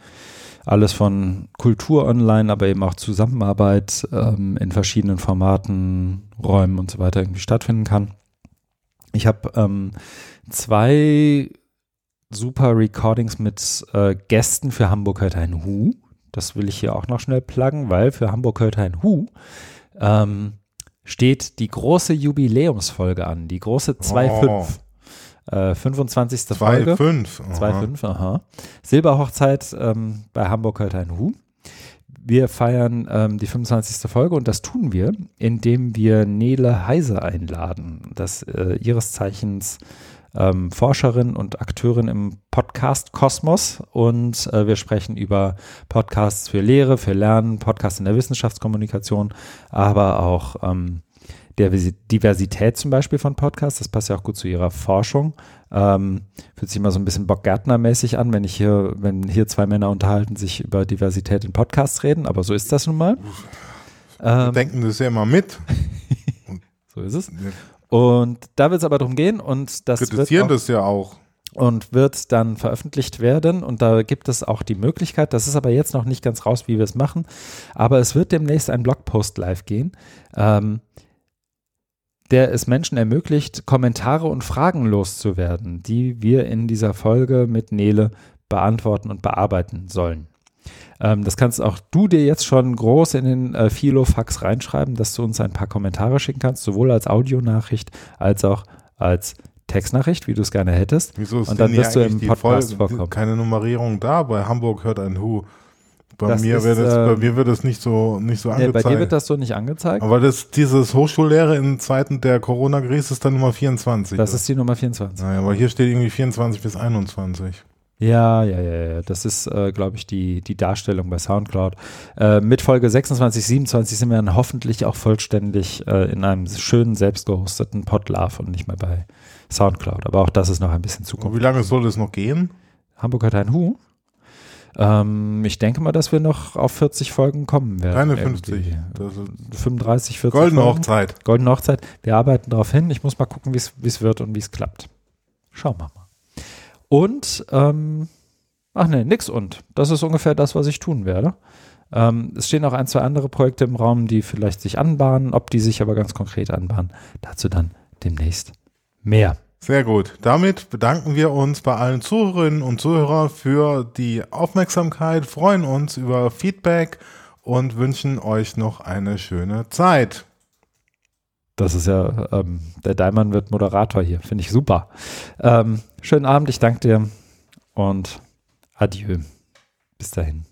alles von Kultur online, aber eben auch Zusammenarbeit ähm, in verschiedenen Formaten, Räumen und so weiter irgendwie stattfinden kann. Ich habe ähm, zwei super Recordings mit äh, Gästen für Hamburg hört ein Hu. Das will ich hier auch noch schnell pluggen, weil für Hamburg hört ein Hu ähm, steht die große Jubiläumsfolge an, die große 2.5. Oh. Äh, 25. 2, Folge. 2.5. 2.5, aha. Silberhochzeit ähm, bei Hamburg hört ein Hu. Wir feiern ähm, die 25. Folge und das tun wir, indem wir Nele Heise einladen, das äh, ihres Zeichens ähm, Forscherin und Akteurin im Podcast-Kosmos und äh, wir sprechen über Podcasts für Lehre, für Lernen, Podcasts in der Wissenschaftskommunikation, aber auch ähm, der Diversität zum Beispiel von Podcasts. Das passt ja auch gut zu ihrer Forschung. Ähm, fühlt sich immer so ein bisschen Bock Gärtner-mäßig an, wenn ich hier, wenn hier zwei Männer unterhalten, sich über Diversität in Podcasts reden, aber so ist das nun mal. Wir ähm, denken das ja immer mit. so ist es. Und da wird es aber darum gehen und das Kritisieren das ja auch. Und wird dann veröffentlicht werden und da gibt es auch die Möglichkeit, das ist aber jetzt noch nicht ganz raus, wie wir es machen, aber es wird demnächst ein Blogpost live gehen, ähm, der es Menschen ermöglicht, Kommentare und Fragen loszuwerden, die wir in dieser Folge mit Nele beantworten und bearbeiten sollen. Ähm, das kannst auch du dir jetzt schon groß in den äh, Filofax reinschreiben, dass du uns ein paar Kommentare schicken kannst, sowohl als Audionachricht als auch als Textnachricht, wie du es gerne hättest. Wieso ist und dann wirst du im Podcast Folge, vorkommen. Keine Nummerierung da. Bei Hamburg hört ein Hu. Bei mir, ist, wird es, äh, bei mir wird es nicht so, nicht so angezeigt. Nee, bei dir wird das so nicht angezeigt. Aber das, dieses Hochschullehre in Zeiten der Corona-Krise ist dann Nummer 24. Das ist die Nummer 24. Naja, aber hier steht irgendwie 24 bis 21. Ja, ja, ja, ja. Das ist, äh, glaube ich, die, die Darstellung bei Soundcloud. Äh, mit Folge 26, 27 sind wir dann hoffentlich auch vollständig äh, in einem schönen, selbst gehosteten Podlove und nicht mehr bei Soundcloud. Aber auch das ist noch ein bisschen Zukunft. Und wie lange soll das noch gehen? Hamburg hat ein Hu. Ähm, ich denke mal, dass wir noch auf 40 Folgen kommen werden. Keine 50. 35, 40 Goldene Folgen. Hochzeit. Goldene Hochzeit. Wir arbeiten darauf hin. Ich muss mal gucken, wie es wird und wie es klappt. Schauen wir mal. Und, ähm, ach nee, nix und. Das ist ungefähr das, was ich tun werde. Ähm, es stehen auch ein, zwei andere Projekte im Raum, die vielleicht sich anbahnen, ob die sich aber ganz konkret anbahnen. Dazu dann demnächst mehr. Sehr gut. Damit bedanken wir uns bei allen Zuhörerinnen und Zuhörern für die Aufmerksamkeit, freuen uns über Feedback und wünschen euch noch eine schöne Zeit. Das ist ja, ähm, der Daimann wird Moderator hier. Finde ich super. Ähm, schönen Abend, ich danke dir und adieu. Bis dahin.